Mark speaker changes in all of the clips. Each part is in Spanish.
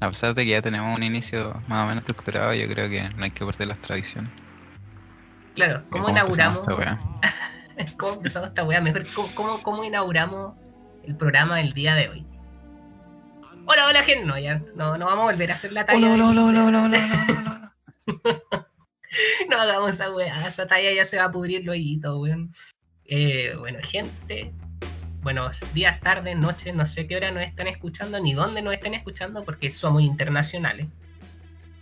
Speaker 1: A pesar de que ya tenemos un inicio más o menos estructurado, yo creo que no hay que perder las tradiciones.
Speaker 2: Claro, ¿cómo, inauguramos? ¿Cómo empezamos esta weá? Mejor, ¿cómo, cómo, inauguramos el programa del día de hoy? Hola, hola, gente. No, ya, no, no vamos a volver a hacer la talla.
Speaker 1: Hola, hola, hola, hola, hola,
Speaker 2: hola, no hagamos esa weá, esa talla ya se va a pudrir luego, weón. Eh, bueno, gente, buenos días, tardes, noches, no sé qué hora nos están escuchando ni dónde nos están escuchando porque somos internacionales.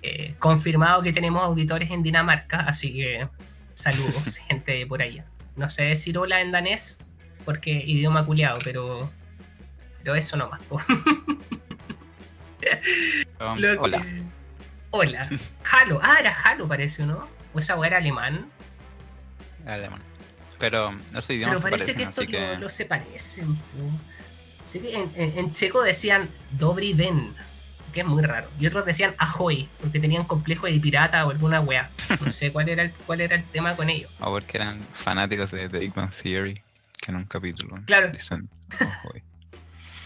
Speaker 2: Eh, confirmado que tenemos auditores en Dinamarca, así que saludos, gente por allá. No sé decir hola en danés porque idioma culiado, pero, pero eso nomás.
Speaker 1: Um, hola.
Speaker 2: Hola. Halo. Ah, era Halo, parece, ¿no? ¿O esa era alemán?
Speaker 1: Alemán. Pero los idiomas
Speaker 2: Pero parece que estos no, se parecen. Así que en, checo decían Dobri Den, que es muy raro. Y otros decían Ahoy, porque tenían complejo de pirata o alguna wea. No sé cuál era el, cuál era el tema con ellos.
Speaker 1: O porque eran fanáticos de The Big Bang Theory, que en un capítulo
Speaker 2: claro.
Speaker 1: dicen Ahoy.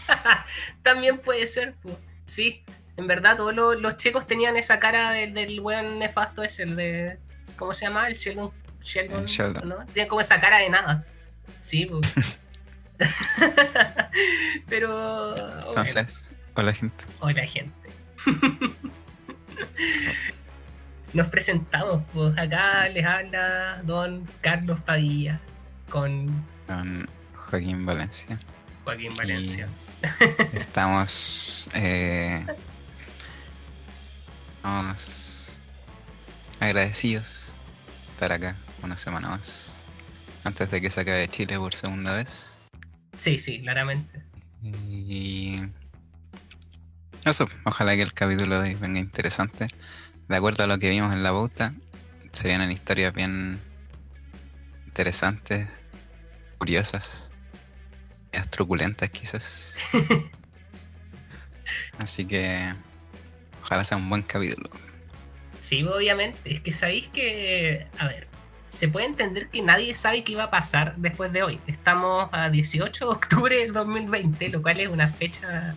Speaker 2: También puede ser, pues. Sí, en verdad todos los, chicos tenían esa cara del weón nefasto ese, el de... ¿Cómo se llama? El Sheldon Sheldon, ¿no? Tiene como esa cara de nada. Sí, pues. Pero.
Speaker 1: Entonces, hola gente.
Speaker 2: Hola gente. Nos presentamos, pues acá les habla don Carlos Padilla con.
Speaker 1: Con Joaquín Valencia.
Speaker 2: Joaquín Valencia.
Speaker 1: estamos. Eh, estamos agradecidos de estar acá una semana más. Antes de que se acabe Chile por segunda vez.
Speaker 2: Sí, sí, claramente.
Speaker 1: Y. Eso, ojalá que el capítulo de hoy venga interesante. De acuerdo a lo que vimos en la pauta, se vienen historias bien interesantes, curiosas, truculentas quizás. Así que ojalá sea un buen capítulo.
Speaker 2: Sí, obviamente. Es que sabéis que, a ver, se puede entender que nadie sabe qué iba a pasar después de hoy. Estamos a 18 de octubre del 2020, lo cual es una fecha.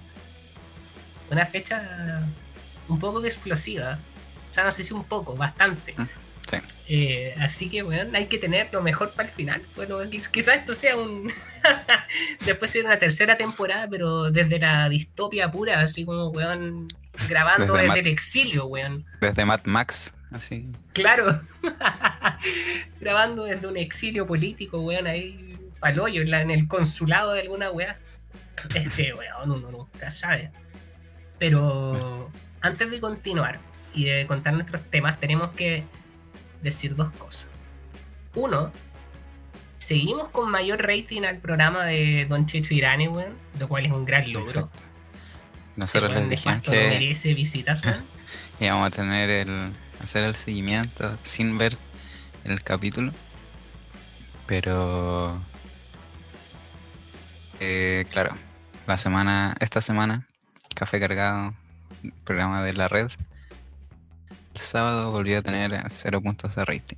Speaker 2: Una fecha un poco explosiva. O sea, no sé si un poco, bastante. Mm,
Speaker 1: sí.
Speaker 2: Eh, así que, bueno, hay que tener lo mejor para el final. Bueno, quizás esto sea un. Después sea una tercera temporada, pero desde la distopia pura, así como, weón, grabando desde, el exilio, weón.
Speaker 1: Desde Mad Max así.
Speaker 2: Claro. Grabando desde un exilio político, weón, ahí paloyo, en, en el consulado de alguna weá. Este, weón, uno nunca sabe. Pero antes de continuar y de contar nuestros temas, tenemos que decir dos cosas. Uno, seguimos con mayor rating al programa de Don Checho Irane, weón, lo cual es un gran logro.
Speaker 1: Nosotros les dijimos que
Speaker 2: merece visitas, weón.
Speaker 1: y vamos a tener el hacer el seguimiento sin ver el capítulo. Pero eh, claro, la semana, esta semana, Café Cargado, programa de la red. El sábado volvió a tener cero puntos de rating.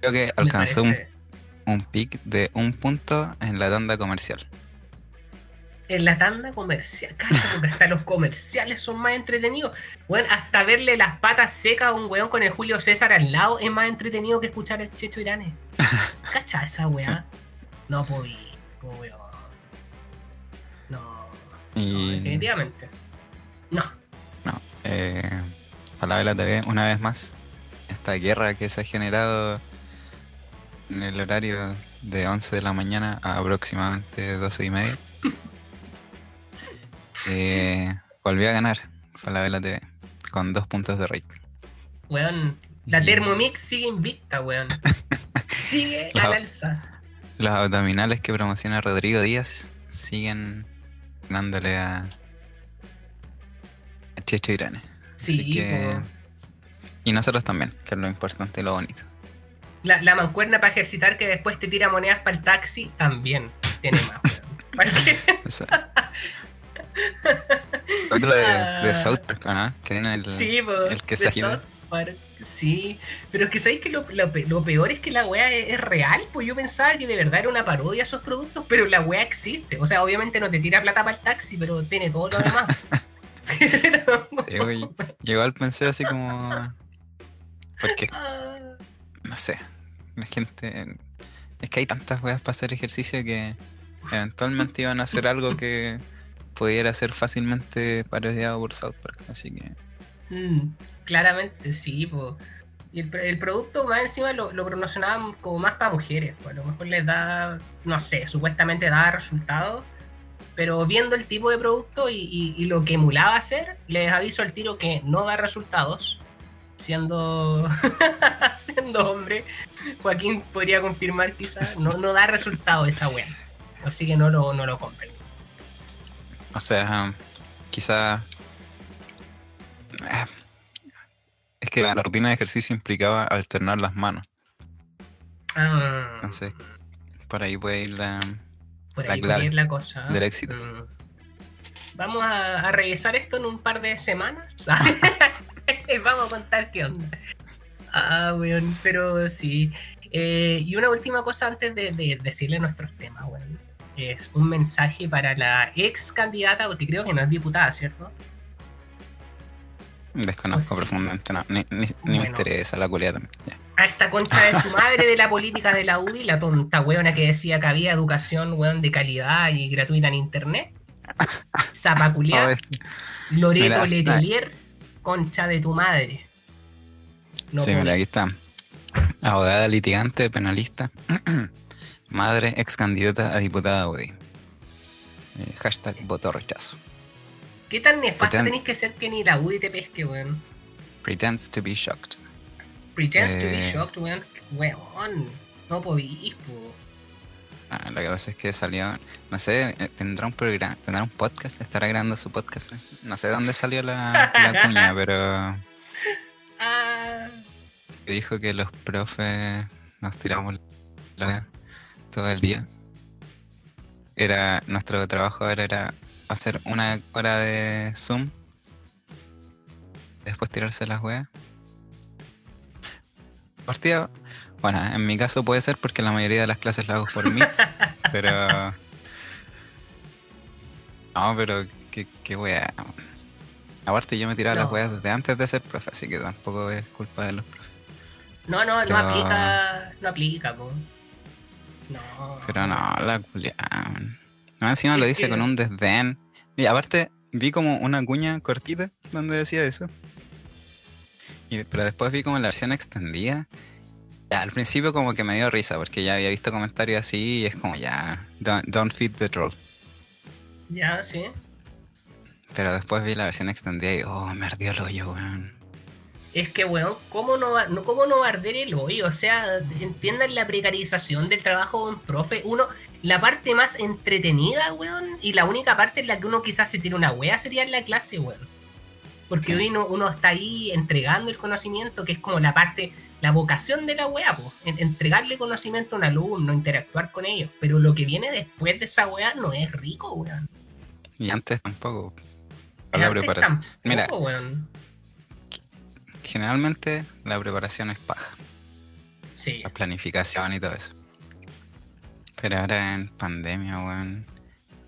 Speaker 1: Creo que alcanzó un, un pic de un punto en la tanda comercial
Speaker 2: en la tanda comercial, cacha, porque hasta los comerciales son más entretenidos. Bueno, hasta verle las patas secas a un weón con el Julio César al lado es más entretenido que escuchar el Checho Iranes. Cacha esa weá. No podí, weón. No. definitivamente. No.
Speaker 1: No. Eh, para la TV, una vez más, esta guerra que se ha generado en el horario de 11 de la mañana a aproximadamente 12 y media eh, volvió a ganar Falabella TV con dos puntos de rating.
Speaker 2: Weón, la Thermomix sigue invicta, weón. sigue al alza.
Speaker 1: Los abdominales que promociona Rodrigo Díaz siguen dándole a, a Checho Irane.
Speaker 2: Sí,
Speaker 1: Y nosotros también, que es lo importante y lo bonito.
Speaker 2: La, la mancuerna para ejercitar que después te tira monedas para el taxi también tiene más, weón.
Speaker 1: de, de, South Park, ¿no? Que tiene el,
Speaker 2: sí,
Speaker 1: el que se
Speaker 2: South Sí, pero es que sabéis que lo, lo pe- lo peor es que la weá es, es real, pues yo pensaba que de verdad era una parodia esos productos, pero la weá existe. O sea, obviamente no te tira plata para el taxi, pero tiene todo lo demás. Pero-
Speaker 1: Sí, igual pensé así como. Porque,
Speaker 2: Ah,
Speaker 1: no sé, la gente. Es que hay tantas weas para hacer ejercicio que eventualmente iban a hacer algo que pudiera ser fácilmente parodiado por South Park. Así que.
Speaker 2: mm, claramente sí, pues. Y el, producto más encima lo, lo promocionaban como más para mujeres, pues a lo mejor les da, no sé, supuestamente da resultados, pero viendo el tipo de producto y lo que emulaba hacer, les aviso al tiro que no da resultados, siendo, siendo hombre, Joaquín podría confirmar quizás, no, no da resultado esa wea, así que no lo, no lo compren.
Speaker 1: O sea, quizá. eh, Es que la rutina de ejercicio implicaba alternar las manos.
Speaker 2: Ah,
Speaker 1: Entonces, por ahí puede ir la.
Speaker 2: por
Speaker 1: la
Speaker 2: ahí
Speaker 1: clave
Speaker 2: puede ir la cosa. ¿eh?
Speaker 1: del éxito.
Speaker 2: Mm. Vamos a, a revisar esto en un par de semanas. Vamos a contar qué onda. Ah, weón, pero sí. Eh, y una última cosa antes de, de decirle nuestros temas, weón. Es un mensaje para la ex candidata, porque creo que no es diputada, ¿cierto?
Speaker 1: Desconozco
Speaker 2: Pues
Speaker 1: profundamente, no, ni, ni- ni me
Speaker 2: Bueno.
Speaker 1: interesa la culia también.
Speaker 2: A esta concha de su madre de la política de la UDI, la tonta weona que decía que había educación, weón, de calidad y gratuita en internet. Zapaculear. Loreto Letelier, concha de tu madre. No
Speaker 1: sí, mira, aquí está. Abogada litigante, penalista, madre, ex candidata a diputada UDI. Eh, hashtag voto rechazo.
Speaker 2: ¿Qué tan nefasta tenéis que ser que ni la UDI te pesque, weón?
Speaker 1: Pretends to be shocked.
Speaker 2: Pretends to be
Speaker 1: Eh.
Speaker 2: shocked, weón. Weón, no podís, po.
Speaker 1: Ah, lo que pasa es que salió, no sé, eh, tendrá un programa, tendrá un podcast, estará grabando su podcast. No sé dónde salió la, la cuña, pero
Speaker 2: Ah,
Speaker 1: dijo que los profes nos tiramos la todo el día. Era nuestro trabajo ahora era hacer una hora de Zoom, después tirarse las weas. Partida, bueno, en mi caso puede ser porque la mayoría de las clases las hago por Meet, pero no, pero qué, qué wea. Aparte yo me tiraba las
Speaker 2: No.
Speaker 1: weas desde antes de ser profe, así que tampoco es culpa de los profes.
Speaker 2: no, no, no aplica, no aplica, po. No.
Speaker 1: Pero no, la culia. No, encima lo dice
Speaker 2: que-
Speaker 1: con un desdén. Y aparte, vi como una cuña cortita donde decía eso. Y, pero después vi como la versión extendida. Ya, al principio como que me dio risa porque ya había visto comentarios así y es como ya, don't, don't feed the troll.
Speaker 2: Ya, sí.
Speaker 1: Pero después vi la versión extendida y oh, me ardió el hoyo, weón.
Speaker 2: Es que, weón, ¿cómo no, va, no, ¿cómo no va a arder el hoyo? O sea, entiendan la precarización del trabajo de un profe. Uno, la parte más entretenida, weón, y la única parte en la que uno quizás se tira una wea sería en la clase, weón. Porque
Speaker 1: Sí.
Speaker 2: hoy uno, uno está ahí entregando el conocimiento, que es como la parte, la vocación de la wea, po. en- entregarle conocimiento a un alumno, interactuar con ellos. Pero lo que viene después de esa wea no es rico, weón.
Speaker 1: Y antes tampoco. Para la preparación.
Speaker 2: tampoco,
Speaker 1: Mira.
Speaker 2: weón.
Speaker 1: Generalmente la preparación es paja.
Speaker 2: Sí.
Speaker 1: la planificación y todo eso. Pero ahora en pandemia, weón.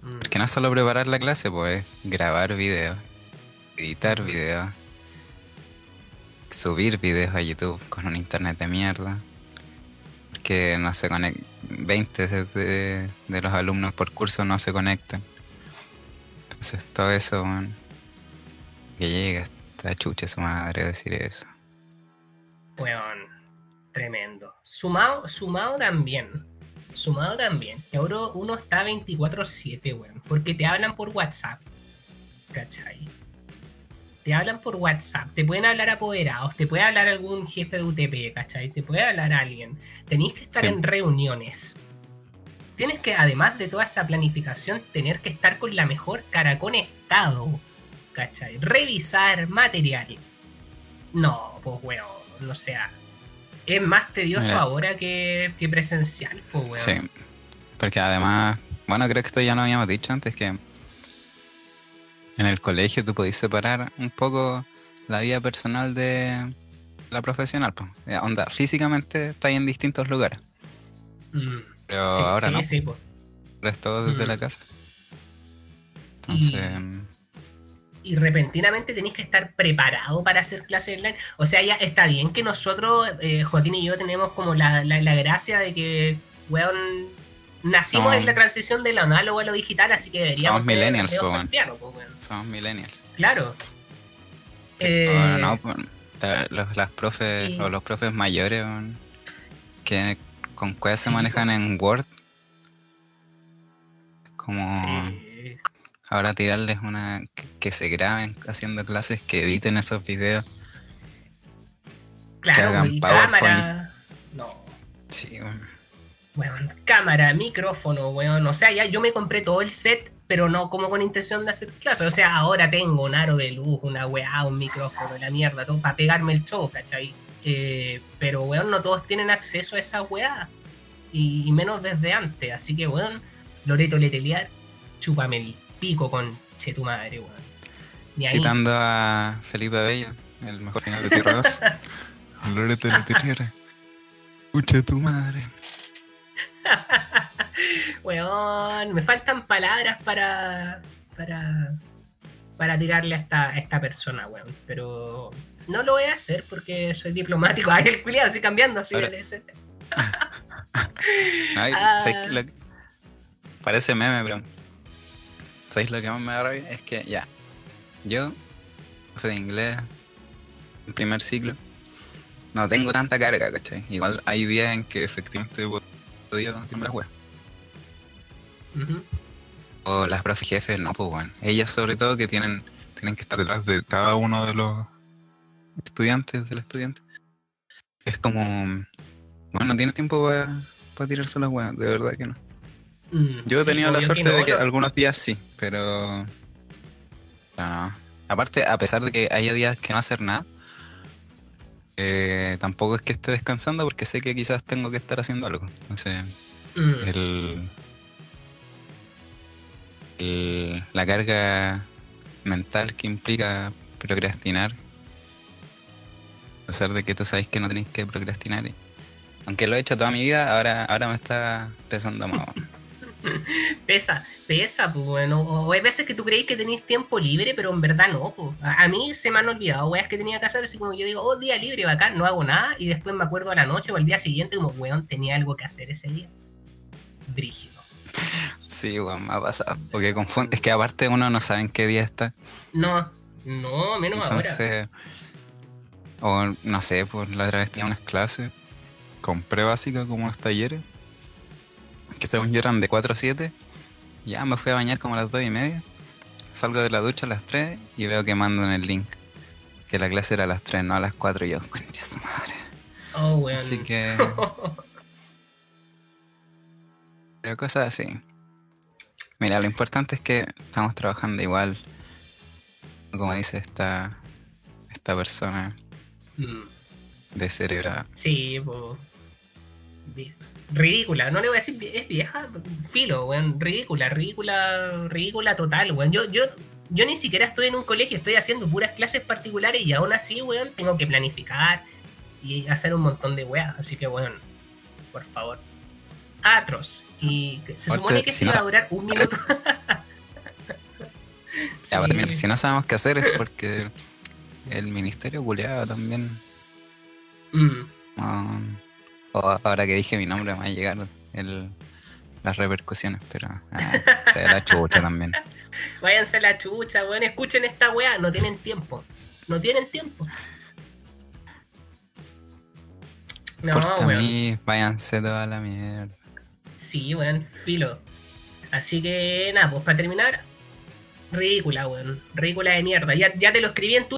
Speaker 2: Mm.
Speaker 1: Porque no es solo preparar la clase, pues grabar videos, editar videos, subir videos a YouTube con un internet de mierda. Porque no se conectan. 20 de, de los alumnos por curso no se conectan. Entonces todo eso, weón. Que llega esta chucha su madre decir eso.
Speaker 2: Weón, tremendo. Sumado, sumado también. Sumado también. Que ahora uno está 24-7, weón. Porque te hablan por WhatsApp. ¿Cachai? Te hablan por WhatsApp. Te pueden hablar apoderados. Te puede hablar algún jefe de UTP, ¿cachai? Te puede hablar alguien. Tenéis que estar
Speaker 1: Sí.
Speaker 2: en reuniones. Tienes que, además de toda esa planificación, tener que estar con la mejor cara conectado. ¿Cachai? Revisar material. No, pues weón. O sea, es más tedioso
Speaker 1: Mira.
Speaker 2: ahora que, que presencial, pues weón.
Speaker 1: Sí. Porque además, bueno, creo que esto ya lo habíamos dicho antes, que en el colegio tú podés separar un poco la vida personal de, la profesional, pues. Onda, físicamente está ahí en distintos lugares.
Speaker 2: Mm,
Speaker 1: Pero
Speaker 2: sí,
Speaker 1: ahora
Speaker 2: sí,
Speaker 1: no,
Speaker 2: sí, po.
Speaker 1: ahora es todo desde
Speaker 2: Mm.
Speaker 1: la casa. Entonces,
Speaker 2: y repentinamente tenéis que estar preparado para hacer clases online. O sea, ya está bien que nosotros, eh, Joaquín y yo, tenemos como la, la- la gracia de que, weón, nacimos
Speaker 1: No.
Speaker 2: en la transición de lo análogo a lo digital, así que deberíamos.
Speaker 1: Somos millennials, po, weón.
Speaker 2: piano, po, weón.
Speaker 1: somos millennials.
Speaker 2: Claro. Eh,
Speaker 1: no, pues, la- los, las profes
Speaker 2: y-
Speaker 1: o los profes mayores weón, que con cuevas se
Speaker 2: Sí,
Speaker 1: manejan en Word. Como
Speaker 2: sí.
Speaker 1: ahora tirarles una que, que se graben haciendo clases, que editen esos videos.
Speaker 2: Claro,
Speaker 1: hagan
Speaker 2: y
Speaker 1: PowerPoint.
Speaker 2: cámara. No.
Speaker 1: Sí, weón.
Speaker 2: Weón, cámara, micrófono, weón. O sea, ya yo me compré todo el set, pero no como con intención de hacer clases. O sea, ahora tengo un aro de luz, una weá, un micrófono, la mierda, todo para pegarme el show, ¿cachai? Eh, pero, weón, no todos tienen acceso a esa weá. Y, y menos desde antes. Así que, weón, Loreto Leteliar, chúpame el pico con che tu madre, weón.
Speaker 1: Citando a Felipe Bello, el mejor final de Tierra 2. Loreto de Tierra. Escucha tu madre.
Speaker 2: Weón, me faltan palabras para. para. para tirarle a esta, a esta persona, weón. Pero no lo voy a hacer porque soy diplomático. Ay, el culiado, así cambiando, así de ese-
Speaker 1: Ay,
Speaker 2: Ah.
Speaker 1: Parece meme, pero. ¿Sabéis lo que más me da rabia? Es que ya. Yo, profe de inglés, en primer ciclo, no tengo tanta carga, ¿cachai? Igual hay días en que efectivamente podía hacerme las weas. O las profes jefes, no, pues bueno. Ellas sobre todo que tienen, tienen que estar detrás de cada uno de los estudiantes, del estudiante. Es como, bueno, no tiene tiempo para tirarse las weas, de verdad que no.
Speaker 2: Mm,
Speaker 1: Yo he
Speaker 2: sí,
Speaker 1: tenido la suerte de que
Speaker 2: no.
Speaker 1: algunos días sí, pero... No, no. Aparte, a pesar de que haya días que no hacer nada, eh, tampoco es que esté descansando porque sé que quizás tengo que estar haciendo algo. Entonces,
Speaker 2: Mm,
Speaker 1: el, el- la carga mental que implica procrastinar, a pesar de que tú sabes que no tenéis que procrastinar, aunque lo he hecho toda mi vida, ahora, ahora me está pesando más.
Speaker 2: Pesa, pesa, pues bueno. O hay veces que tú creís que tenéis tiempo libre, pero en verdad no, pues. A, a mí se me han olvidado weas que tenía que hacer, así como yo digo, oh, día libre, bacán, no hago nada, y después me acuerdo a la noche o al día siguiente, como, weón, tenía algo que hacer ese día. Brígido.
Speaker 1: Sí, weón, me ha pasado. Porque confunde, es que aparte uno no sabe en qué día está.
Speaker 2: No, no, menos ahora.
Speaker 1: Entonces, o no sé, pues la otra vez tenía unas clases, compré básica como unos talleres, que según yo eran de 4 a 7. Ya me fui a bañar como a las 2 y media. Salgo de la ducha a las 3 y veo que mandan el link. Que la clase era a las 3, no a las 4. Y yo, concha su madre.
Speaker 2: Oh, weón.
Speaker 1: Así que. Pero cosas así. Mira, lo importante es que estamos trabajando igual. Como dice esta, esta persona
Speaker 2: Mm,
Speaker 1: de cerebra.
Speaker 2: Sí, pues. Ridícula, no le voy a decir, es vieja, filo, weón, ridícula, ridícula, ridícula total, weón. Yo, yo, yo ni siquiera estoy en un colegio, estoy haciendo puras clases particulares y aún así, weón, tengo que planificar y hacer un montón de weas, así que, weón, por favor. Atroz. Y se supone que
Speaker 1: si
Speaker 2: esto
Speaker 1: no-
Speaker 2: iba a durar un minuto.
Speaker 1: Si no sabemos qué hacer es porque el ministerio culeado también.
Speaker 2: Mm.
Speaker 1: Ahora que dije mi nombre me va a llegar el, las repercusiones, pero ah, se da la chucha también.
Speaker 2: Váyanse a la chucha, weón, escuchen esta wea, no tienen tiempo. No tienen tiempo. No, weón.
Speaker 1: mí váyanse toda la mierda.
Speaker 2: Sí, weón, filo. Así que nada, pues para terminar, ridícula, weón. Ridícula de mierda. Ya, ya te lo escribí en tu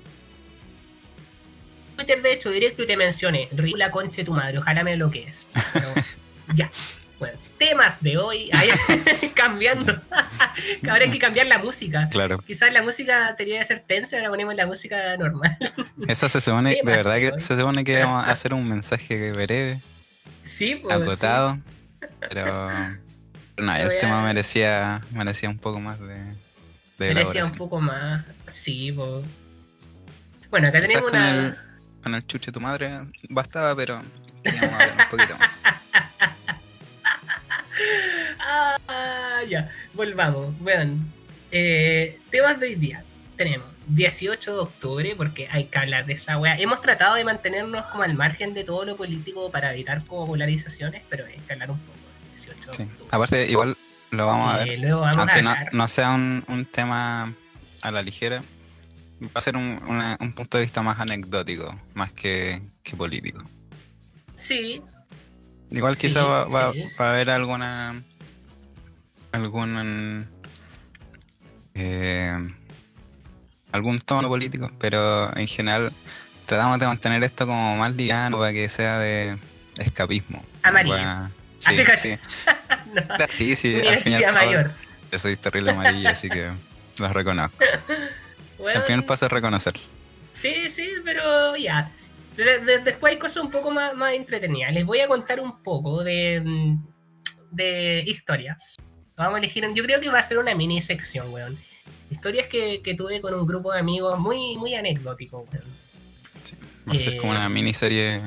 Speaker 2: hecho, directo y te mencioné. Ridícula conche tu madre, ojalá me lo que es. ya. Bueno, temas de hoy. Ahí, cambiando. ahora hay que cambiar la música.
Speaker 1: Claro.
Speaker 2: Quizás la música tenía que ser tensa, ahora ponemos la música normal.
Speaker 1: Esa se supone, de verdad
Speaker 2: de
Speaker 1: que se supone que vamos a hacer un mensaje breve,
Speaker 2: sí, pues.
Speaker 1: acotado, pero, pero no, el
Speaker 2: a-
Speaker 1: tema merecía, merecía un poco más de, de.
Speaker 2: Merecía un poco más. Sí, pues. Bueno, acá
Speaker 1: Quizás
Speaker 2: tenemos una.
Speaker 1: el, con el chuche tu madre bastaba, pero hablar un poquito más.
Speaker 2: ah, ya, volvamos. Bueno, eh, temas de hoy día. Tenemos 18 de octubre, porque hay que hablar de esa wea. Hemos tratado de mantenernos como al margen de todo lo político para evitar como polarizaciones, pero hay que hablar un poco. 18
Speaker 1: sí. Aparte, igual lo vamos a ver.
Speaker 2: Luego vamos
Speaker 1: Aunque
Speaker 2: a
Speaker 1: no, no sea un, un tema a la ligera, va a ser un, una- un punto de vista más anecdótico, más que, que político.
Speaker 2: Sí,
Speaker 1: Igual
Speaker 2: Sí,
Speaker 1: quizá va, va-
Speaker 2: sí.
Speaker 1: va a haber alguna algún eh, algún tono político, pero en general tratamos de mantener esto como más liviano para que sea de escapismo.
Speaker 2: Amarillo.
Speaker 1: Para- Sí, sí,
Speaker 2: no.
Speaker 1: sí, sí, al fin y
Speaker 2: Universidad
Speaker 1: al cabo,
Speaker 2: Mayor.
Speaker 1: yo soy terrible amarillo, así que los reconozco.
Speaker 2: Bueno,
Speaker 1: El primer paso es reconocerlo.
Speaker 2: Sí, sí, pero ya. De- de- después hay cosas un poco más, más entretenidas. Les voy a contar un poco de, mm, de historias. Vamos a elegir, un- yo creo que va a ser una mini sección, weón. Historias que, que tuve con un grupo de amigos muy, muy anecdótico, weón.
Speaker 1: Va a ser como
Speaker 2: Eh,
Speaker 1: una miniserie.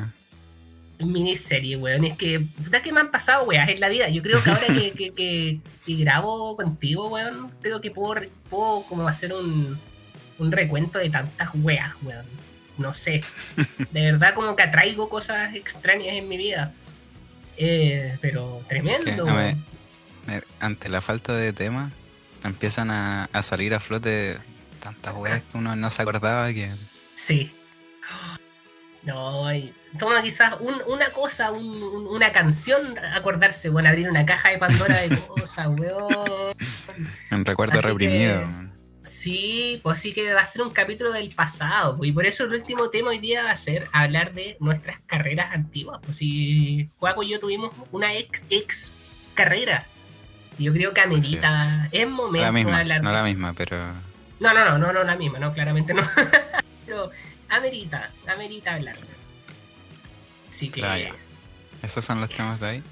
Speaker 2: Miniserie, weón. Es que, puta que me han pasado, weas, en la vida. Yo creo que ahora que, que, que- que grabo contigo, weón, creo que puedo, puedo como hacer un, un recuento de tantas weas, weón. No sé. De verdad como que atraigo cosas extrañas en mi vida. Eh, pero tremendo,
Speaker 1: eh, ante la falta de tema, empiezan a, a salir a flote tantas weas que uno no se acordaba que.
Speaker 2: Sí. No, y toma quizás un- una cosa, un- un- una canción, acordarse, bueno, abrir una caja de Pandora de cosas, weón.
Speaker 1: Un recuerdo
Speaker 2: Así
Speaker 1: reprimido.
Speaker 2: que-. Sí, pues sí que va a ser un capítulo del pasado, pues, y por eso el último tema hoy día va a ser hablar de nuestras carreras antiguas. Pues si Juaco y yo tuvimos una ex, ex carrera, y yo creo que amerita, es. momento
Speaker 1: la
Speaker 2: de
Speaker 1: misma,
Speaker 2: hablar
Speaker 1: no
Speaker 2: de
Speaker 1: la
Speaker 2: eso.
Speaker 1: misma, pero.
Speaker 2: No, no, no, no, no la misma, no, claramente no. Pero amerita, amerita hablar. Así que.
Speaker 1: Claro. Esos son los temas de ahí.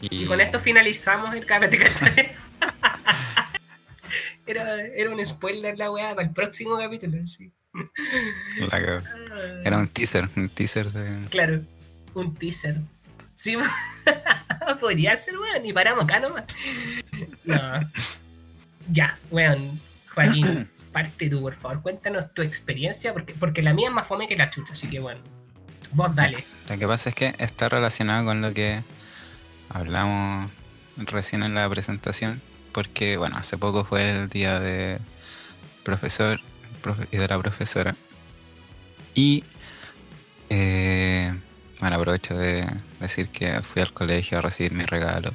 Speaker 2: Y con esto finalizamos el capítulo. era, era un spoiler la weá para el próximo capítulo, sí.
Speaker 1: la.
Speaker 2: Ah,
Speaker 1: Era un teaser, un teaser de.
Speaker 2: Claro, un teaser. Sí, podría ser, weón, y paramos acá nomás. No. Ya, weón, Joaquín, parte tú, por favor, cuéntanos tu experiencia, porque, porque la mía es más fome que la chucha, así que bueno, vos dale.
Speaker 1: Lo que pasa es que está relacionado con lo que hablamos recién en la presentación, porque bueno, hace poco fue el día de profesor profe- y de la profesora. Y eh, bueno, aprovecho de decir que fui al colegio a recibir mi regalo.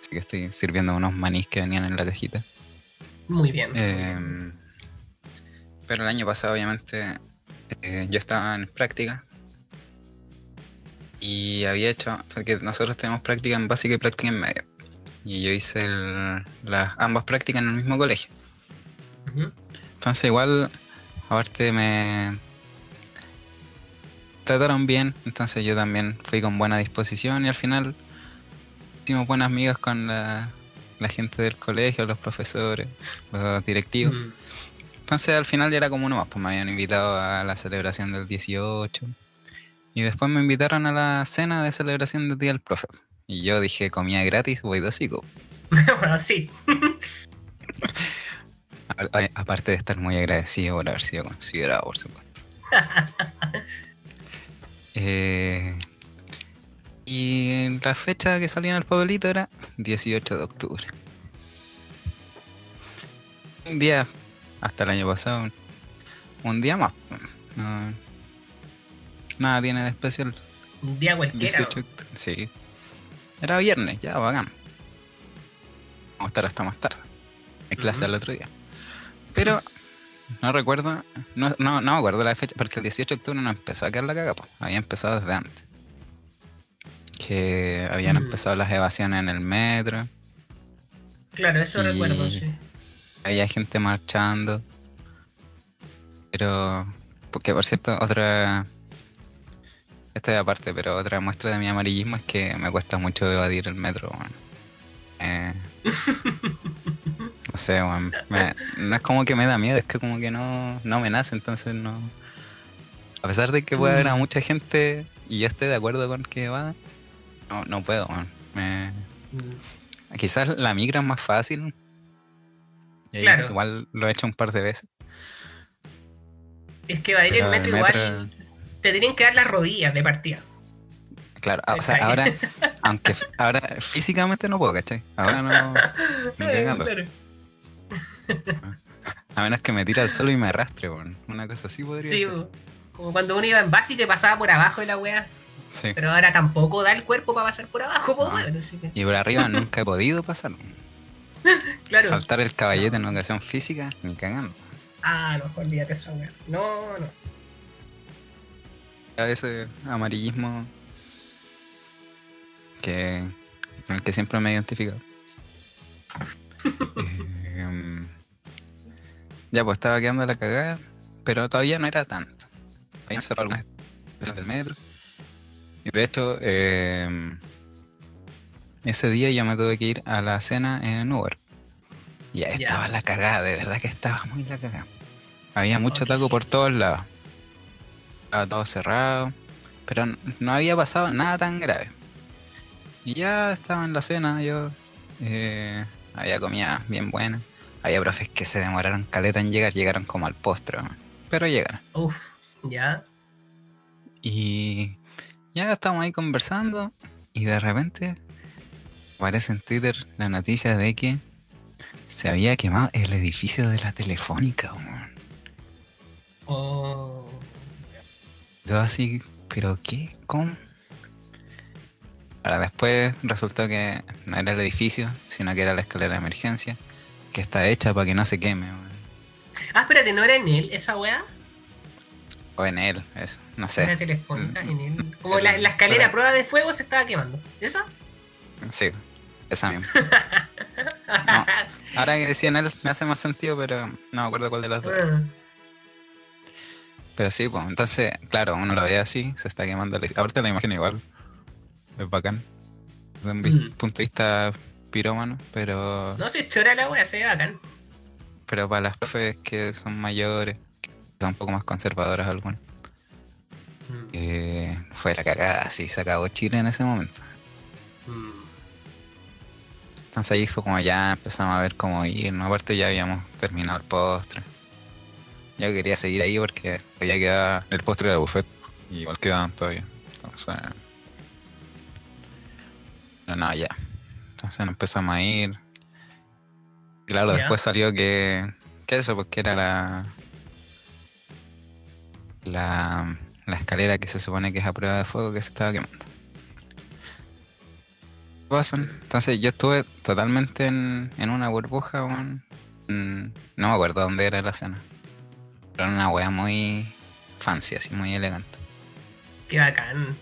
Speaker 1: Así que estoy sirviendo unos manís que venían en la cajita.
Speaker 2: Muy bien.
Speaker 1: Eh, pero el año pasado, obviamente, eh, yo estaba en práctica. Y había hecho, porque nosotros tenemos práctica en básica y práctica en medio. Y yo hice el- las ambas prácticas en el mismo colegio. Entonces igual, aparte me trataron bien, entonces yo también fui con buena disposición y al final hicimos buenas amigas con la, la gente del colegio, los profesores, los directivos.
Speaker 2: Mm.
Speaker 1: Entonces al final ya era como uno más, pues me habían invitado a la celebración del 18 y después me invitaron a la cena de celebración del Día del Profe. Y yo dije, comida gratis, voy de hocico.
Speaker 2: bueno, sí.
Speaker 1: A- a- Aparte de estar muy agradecido por haber sido considerado, por supuesto. Eh, y la fecha que salía en el papelito era 18 de octubre. Un día, hasta el año pasado, un, un día más. No- nada tiene de especial.
Speaker 2: Un día cualquiera.
Speaker 1: 18 de octubre, sí. Era viernes, ya, bacán. Vamos a estar hasta más tarde. En clase al otro día. Pero no recuerdo, no, no, no me acuerdo la fecha, porque el 18 de octubre no empezó a quedar la caga, po. había empezado desde antes. Que habían
Speaker 2: Mm.
Speaker 1: empezado las evasiones en el metro,
Speaker 2: Claro, eso recuerdo, sí.
Speaker 1: había gente marchando. Pero, porque por cierto, otra. Esta es aparte, pero otra muestra de mi amarillismo es que me cuesta mucho evadir el metro. Eh, no sé, me- no es como que me da miedo, es que como que no, no me nace, entonces no. A pesar de que puede haber a
Speaker 2: Mm.
Speaker 1: mucha gente y yo esté de acuerdo con que va, no, no puedo. Me-
Speaker 2: Mm.
Speaker 1: Quizás la micro es más fácil.
Speaker 2: Claro.
Speaker 1: Igual lo he hecho un par de veces.
Speaker 2: Es que va a ir el metro
Speaker 1: el
Speaker 2: igual. Te tienen que dar las rodillas de partida.
Speaker 1: Claro, ah, o sea, ahora, aunque ahora físicamente no puedo, ¿cachai? Ahora no.
Speaker 2: Claro.
Speaker 1: A menos que me tire al suelo y me arrastre, weón. Una cosa así podría
Speaker 2: Sí,
Speaker 1: ser.
Speaker 2: bo. como cuando uno iba en base y te pasaba por abajo de la wea.
Speaker 1: Sí.
Speaker 2: Pero ahora tampoco da el cuerpo para pasar por abajo,
Speaker 1: No.
Speaker 2: así que-
Speaker 1: Y por arriba nunca he podido pasar.
Speaker 2: Claro.
Speaker 1: Saltar el caballete en ocasión física, ni cagando.
Speaker 2: Ah, no, olvídate esa wea. No, no.
Speaker 1: A veces amarillismo que con el que siempre me he identificado. Eh, ya pues estaba quedando la cagada, pero todavía no era tanto. Habían cerrado algunas estaciones del metro. Y de hecho, eh, ese día yo me tuve que ir a la cena en Uber. Y ahí
Speaker 2: Ya.
Speaker 1: estaba la cagada, de verdad que estaba muy la cagada. Había mucho
Speaker 2: Ok.
Speaker 1: taco por todos lados. Estaba todo cerrado. Pero no había pasado nada tan grave. Y ya estaba en la cena, yo eh, había comida bien buena. Había profes que se demoraron caleta en llegar, llegaron como al postre, pero llegaron.
Speaker 2: Uf, ya.
Speaker 1: Y ya estamos ahí conversando y de repente aparece en Twitter la noticia de que se había quemado el edificio de la telefónica.
Speaker 2: Oh.
Speaker 1: Yo así, ¿pero qué? ¿Cómo? Ahora después resultó que no era el edificio, sino que era la escalera de emergencia, que está hecha para que no se queme. weón.
Speaker 2: Ah, espérate, ¿no era en él esa weá?
Speaker 1: O en él, eso, no
Speaker 2: Era
Speaker 1: sé.
Speaker 2: telefónica,
Speaker 1: Mm.
Speaker 2: en él. Como la, la escalera a prueba de fuego se estaba quemando. ¿Esa?
Speaker 1: Sí, esa misma. Ahora que decía en él me hace más sentido, pero no me acuerdo cuál de las dos.
Speaker 2: Ah,
Speaker 1: Pero sí, pues, entonces, claro, uno lo ve así, se está quemando. el- Ahorita la imagen igual. Es bacán. Desde un
Speaker 2: Mm.
Speaker 1: punto de vista pirómano, pero,
Speaker 2: No se chora la weá, se ve bacán.
Speaker 1: pero para las profes que son mayores, que son un poco más conservadoras algunas,
Speaker 2: Mm.
Speaker 1: eh, fue la cagada, así se acabó Chile en ese momento.
Speaker 2: Mm.
Speaker 1: Entonces ahí fue como ya empezamos a ver cómo ir, ¿no? Aparte ya habíamos terminado el postre. Yo quería seguir ahí porque había quedado el postre del buffet. Y igual quedaban todavía. Entonces. No, no, ya. Entonces nos empezamos a ir. Claro,
Speaker 2: Ya.
Speaker 1: después salió que. que eso, porque era la. La, la escalera que se supone que es a prueba de fuego que se estaba quemando. ¿Qué pasa? Entonces yo estuve totalmente en, en una burbuja. Mm, No me acuerdo dónde era la cena. Era una wea muy fancy, así muy elegante.
Speaker 2: Qué bacán.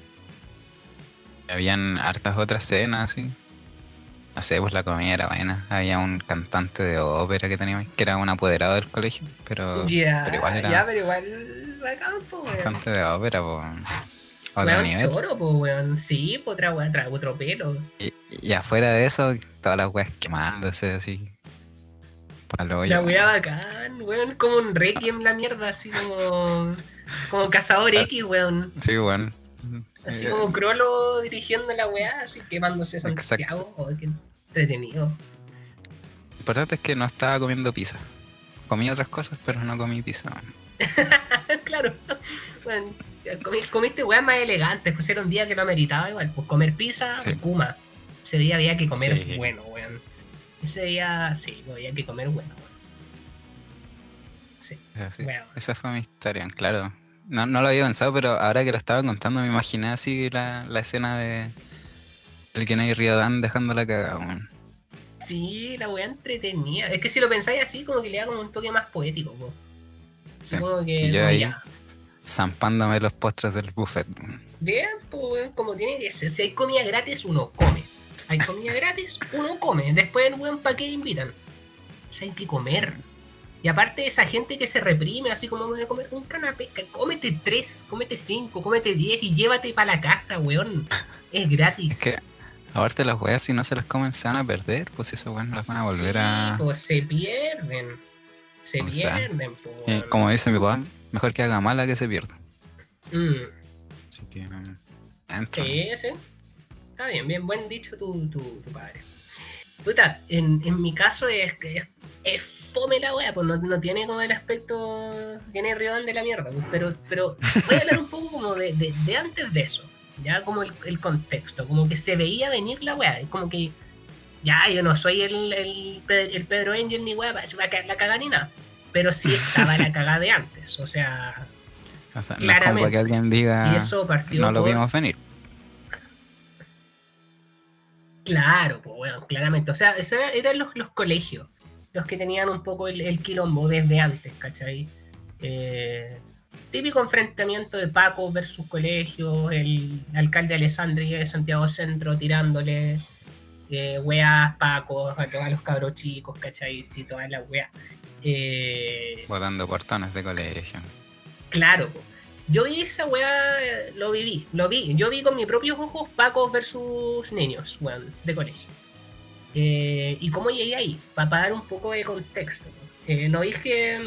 Speaker 1: Habían hartas otras cenas, así. No sé, pues la comida era buena. Había un cantante de ópera que teníamos, que era un apoderado del colegio, pero, pero igual era
Speaker 2: ya, pero igual bacán, po, weón.
Speaker 1: cantante de ópera, pues. Otro
Speaker 2: Weón,
Speaker 1: nivel.
Speaker 2: choro, po, weón. Sí, po, otra weá, otro pelo.
Speaker 1: Y, y afuera de eso, todas las weas quemándose así.
Speaker 2: La weá bacán, weón. Como un requiem la mierda, así como. Como cazador X, weón.
Speaker 1: Sí, bueno.
Speaker 2: Así
Speaker 1: Eh,
Speaker 2: como Crollo dirigiendo la weá, así quemándose. Santiago. Oh, qué entretenido.
Speaker 1: Lo importante es que no estaba comiendo pizza. Comí otras cosas, pero no comí pizza.
Speaker 2: claro. Bueno, comi- comiste weas más elegantes, pues era un día que lo ameritaba igual. Pues comer pizza,
Speaker 1: Sí.
Speaker 2: Kuma. Ese día había que comer
Speaker 1: Sí.
Speaker 2: bueno, weón. Ese día sí, había que comer bueno. Sí,
Speaker 1: Así.
Speaker 2: weón.
Speaker 1: Esa fue mi historia, claro. No, no lo había pensado, pero ahora que lo estaba contando me imaginé así la, la escena de el que no hay Riodan dejando la cagada, weón.
Speaker 2: Sí, la wea entretenida. Es que si lo pensáis así, como que le da como un toque más poético, po.
Speaker 1: Sí.
Speaker 2: como que.
Speaker 1: Yo
Speaker 2: no,
Speaker 1: ahí-
Speaker 2: ya.
Speaker 1: Zampándome los postres del buffet.
Speaker 2: Bien, pues, como tiene que ser. Si hay comida gratis, uno come. Hay comida gratis, uno come. Después, weón, ¿para qué invitan? O sea, hay que comer. Y aparte, esa gente que se reprime, así como voy a comer un canapé, cómete tres, cómete cinco, cómete diez y llévate para la casa, weón. Es gratis.
Speaker 1: Que aparte las weas si no se las comen se van a perder, pues esas weas no las van a volver
Speaker 2: Sí,
Speaker 1: a...
Speaker 2: pues se pierden. Se
Speaker 1: O sea,
Speaker 2: pierden, pues,
Speaker 1: Eh, como dice mi papá, mejor que haga mala que se pierda.
Speaker 2: Mm,
Speaker 1: Así que.
Speaker 2: sí, sí. Está bien, bien, buen dicho tu, tu, tu padre. Puta, en, en mi caso es que es, es fome la wea, pues no, no tiene como el aspecto. Tiene rival de la mierda, pues, pero, pero voy a hablar un poco como de, de, de antes de eso. Ya como el, el contexto, como que se veía venir la wea, es como que. Ya, yo no soy el, el, Pe- el Pedro Angel ni wea, se va a caer la cagada ni nada. Pero sí estaba la cagada de antes, o sea.
Speaker 1: O sea, no es como
Speaker 2: claramente.
Speaker 1: para que alguien diga.
Speaker 2: Y eso partió
Speaker 1: no lo
Speaker 2: por-
Speaker 1: vimos venir.
Speaker 2: Claro, pues bueno, claramente. O sea, esos eran- los, los colegios, los que tenían un poco el, el quilombo desde antes, ¿cachai? Eh, típico enfrentamiento de Paco versus colegio, el alcalde de Alessandria de Santiago Centro tirándole eh, weas, Paco, a todos los cabros chicos, ¿cachai? Y todas las weas. Eh,
Speaker 1: Botando portones de colegio.
Speaker 2: Claro, po. Yo vi esa weá, lo viví, lo vi. Yo vi con mis propios ojos Paco versus niños, weón, de colegio. Eh, ¿Y cómo llegué ahí? Para dar un poco de contexto. Eh, ¿No veis que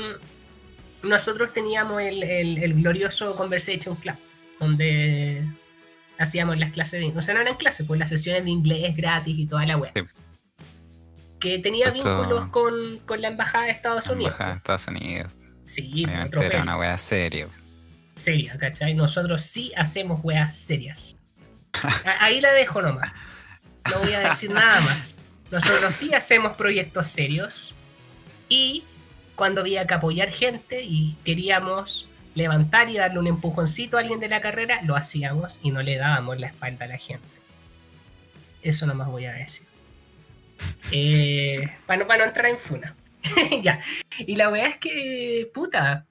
Speaker 2: mm, nosotros teníamos el, el- el glorioso Conversation Club? Donde hacíamos las clases de... O sea, no eran clases, pues las sesiones de inglés gratis y toda la weá.
Speaker 1: Sí.
Speaker 2: Que tenía
Speaker 1: Esto-
Speaker 2: vínculos con, con la Embajada de Estados Unidos.
Speaker 1: Embajada de Estados Unidos.
Speaker 2: Sí,
Speaker 1: era una wea seria.
Speaker 2: Seria, ¿cachai? Nosotros sí hacemos weas serias. Ahí la dejo nomás. No voy a decir nada más. Nosotros sí hacemos proyectos serios. Y cuando había que apoyar gente y queríamos levantar y darle un empujoncito a alguien de la carrera, lo hacíamos y no le dábamos la espalda a la gente. Eso nomás voy a decir. Eh, para, no, para no entrar en funa. ya. Y la weá es que, puta,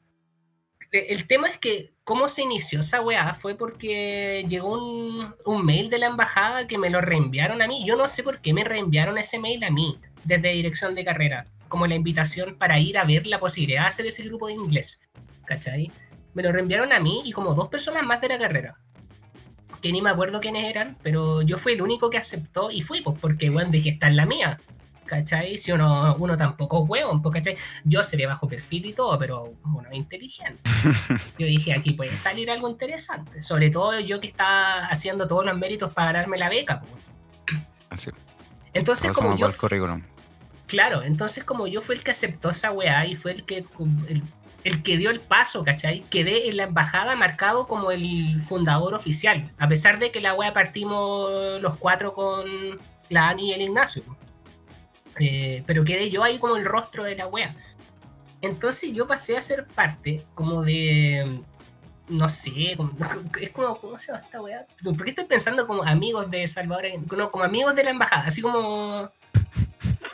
Speaker 2: el tema es que cómo se inició esa weá fue porque llegó un, un mail de la embajada que me lo reenviaron a mí. Yo no sé por qué me reenviaron ese mail a mí desde dirección de carrera, como la invitación para ir a ver la posibilidad de hacer ese grupo de inglés. ¿Cachai? Me lo reenviaron a mí y como dos personas más de la carrera. Que ni me acuerdo quiénes eran, pero yo fui el único que aceptó y fui, pues porque, bueno, dije, está en la mía. ¿Cachai? Si uno, uno tampoco es hueón, pues, ¿cachai? Yo seré bajo perfil y todo, pero uno es inteligente. Yo dije, aquí puede salir algo interesante. Sobre todo yo que estaba haciendo todos los méritos para ganarme la beca. pues.
Speaker 1: Así.
Speaker 2: Entonces, como yo,
Speaker 1: currículum.
Speaker 2: claro, entonces como yo fue el que aceptó esa weá y fue el que, el, el que dio el paso, ¿cachai? Quedé en la embajada marcado como el fundador oficial, a pesar de que la weá partimos los cuatro con la Ani y el Ignacio. Eh, pero quedé yo ahí como el rostro de la wea. Entonces yo pasé a ser parte como de. No sé, como- es como. ¿Cómo se llama esta wea? Porque estoy pensando como amigos de Salvador, no, como amigos de la embajada, así como.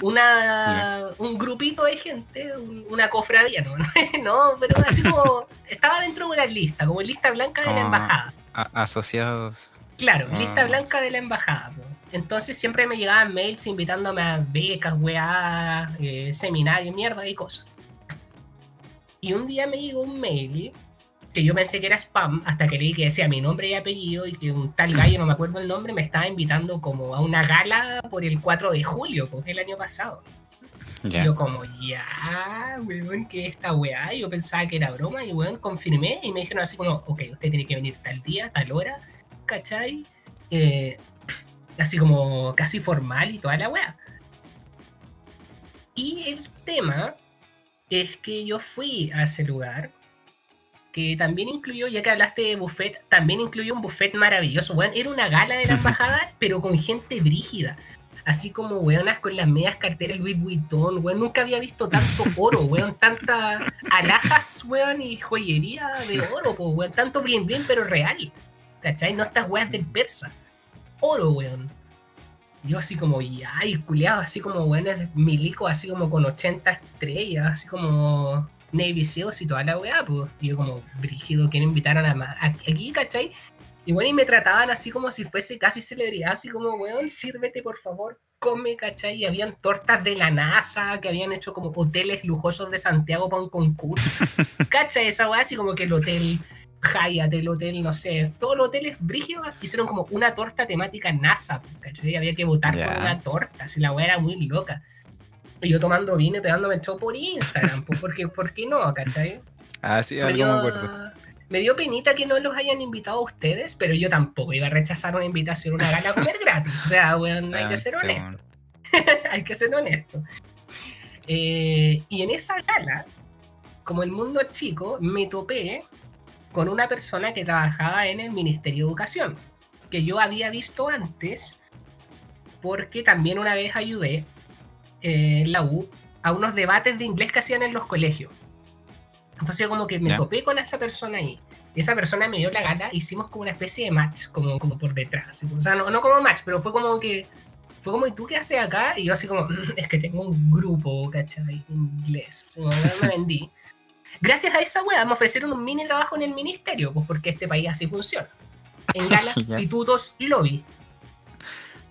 Speaker 2: Una, un grupito de gente, un- una cofradía, ¿no? no, pero así como. Estaba dentro de una lista, como lista blanca de la embajada.
Speaker 1: A- asociados.
Speaker 2: Claro,
Speaker 1: Ah,
Speaker 2: lista
Speaker 1: sí.
Speaker 2: blanca de la embajada. po. Entonces siempre me llegaban mails invitándome a becas, weá, eh, seminarios, mierda y cosas. Y un día me llegó un mail que yo pensé que era spam, hasta que leí que decía mi nombre y apellido y que un tal gallo, no me acuerdo el nombre, me estaba invitando como a una gala por el 4 de julio, pues el año pasado.
Speaker 1: Ya.
Speaker 2: Y yo como, ya, weón, que esta weá, yo pensaba que era broma y weón, confirmé y me dijeron así como, ok, usted tiene que venir tal día, tal hora, ¿cachai? Eh, así como casi formal y toda la weá. Y el tema es que yo fui a ese lugar que también incluyó, ya que hablaste de buffet, también incluyó un buffet maravilloso, weón. Era una gala de la embajada, pero con gente brígida. Así como weonas con las medias carteras Louis Vuitton, weón. Nunca había visto tanto oro, weón. Tantas alhajas, weón, y joyería de oro, po, weón. Tanto blin blin, pero real. ¿Cachai? No estas weas del persa. Oro, weón. Yo así como, ya, y culeado, así como weones milicos, así como con 80 estrellas, así como Navy Seals y toda la weá, pues. Y yo como, brígido, quiero invitar a la más. Aquí, ¿cachai? Y bueno, y me trataban así como si fuese casi celebridad, así como, weón, sírvete por favor, come, ¿cachai? Y habían tortas de la NASA que habían hecho como hoteles lujosos de Santiago para un concurso. ¿Cachai? Esa weá, así como que el hotel Hyatt, el hotel, no sé, todos los hoteles brígidos hicieron como una torta temática NASA, ¿cachai? Había que votar
Speaker 1: Ya.
Speaker 2: por una torta, así la weá era muy loca. Y yo tomando vino y pegándome el show por Instagram, pues, porque, ¿por qué no, cachai?
Speaker 1: Ah, sí, algo me
Speaker 2: yo-
Speaker 1: acuerdo.
Speaker 2: me dio penita que no los hayan invitado a ustedes, pero yo tampoco iba a rechazar una invitación una gala a comer gratis. O sea, weón, hay que ser honesto. hay que ser honesto. Eh, y en esa gala, como el mundo es chico, me topé con una persona que trabajaba en el Ministerio de Educación, que yo había visto antes, porque también una vez ayudé eh, en la U a unos debates de inglés que hacían en los colegios. Entonces yo como que me topé con esa persona ahí. Y esa persona me dio la gana, hicimos como una especie de match, como, como por detrás. O sea, no, no como match, pero fue como que fue como, ¿y tú qué haces acá? Y yo así como, es que tengo un grupo, ¿cachai? Inglés. me vendí. Gracias a esa wea me ofrecieron un mini trabajo en el ministerio, pues porque este país así funciona. En galas, institutos y lobby.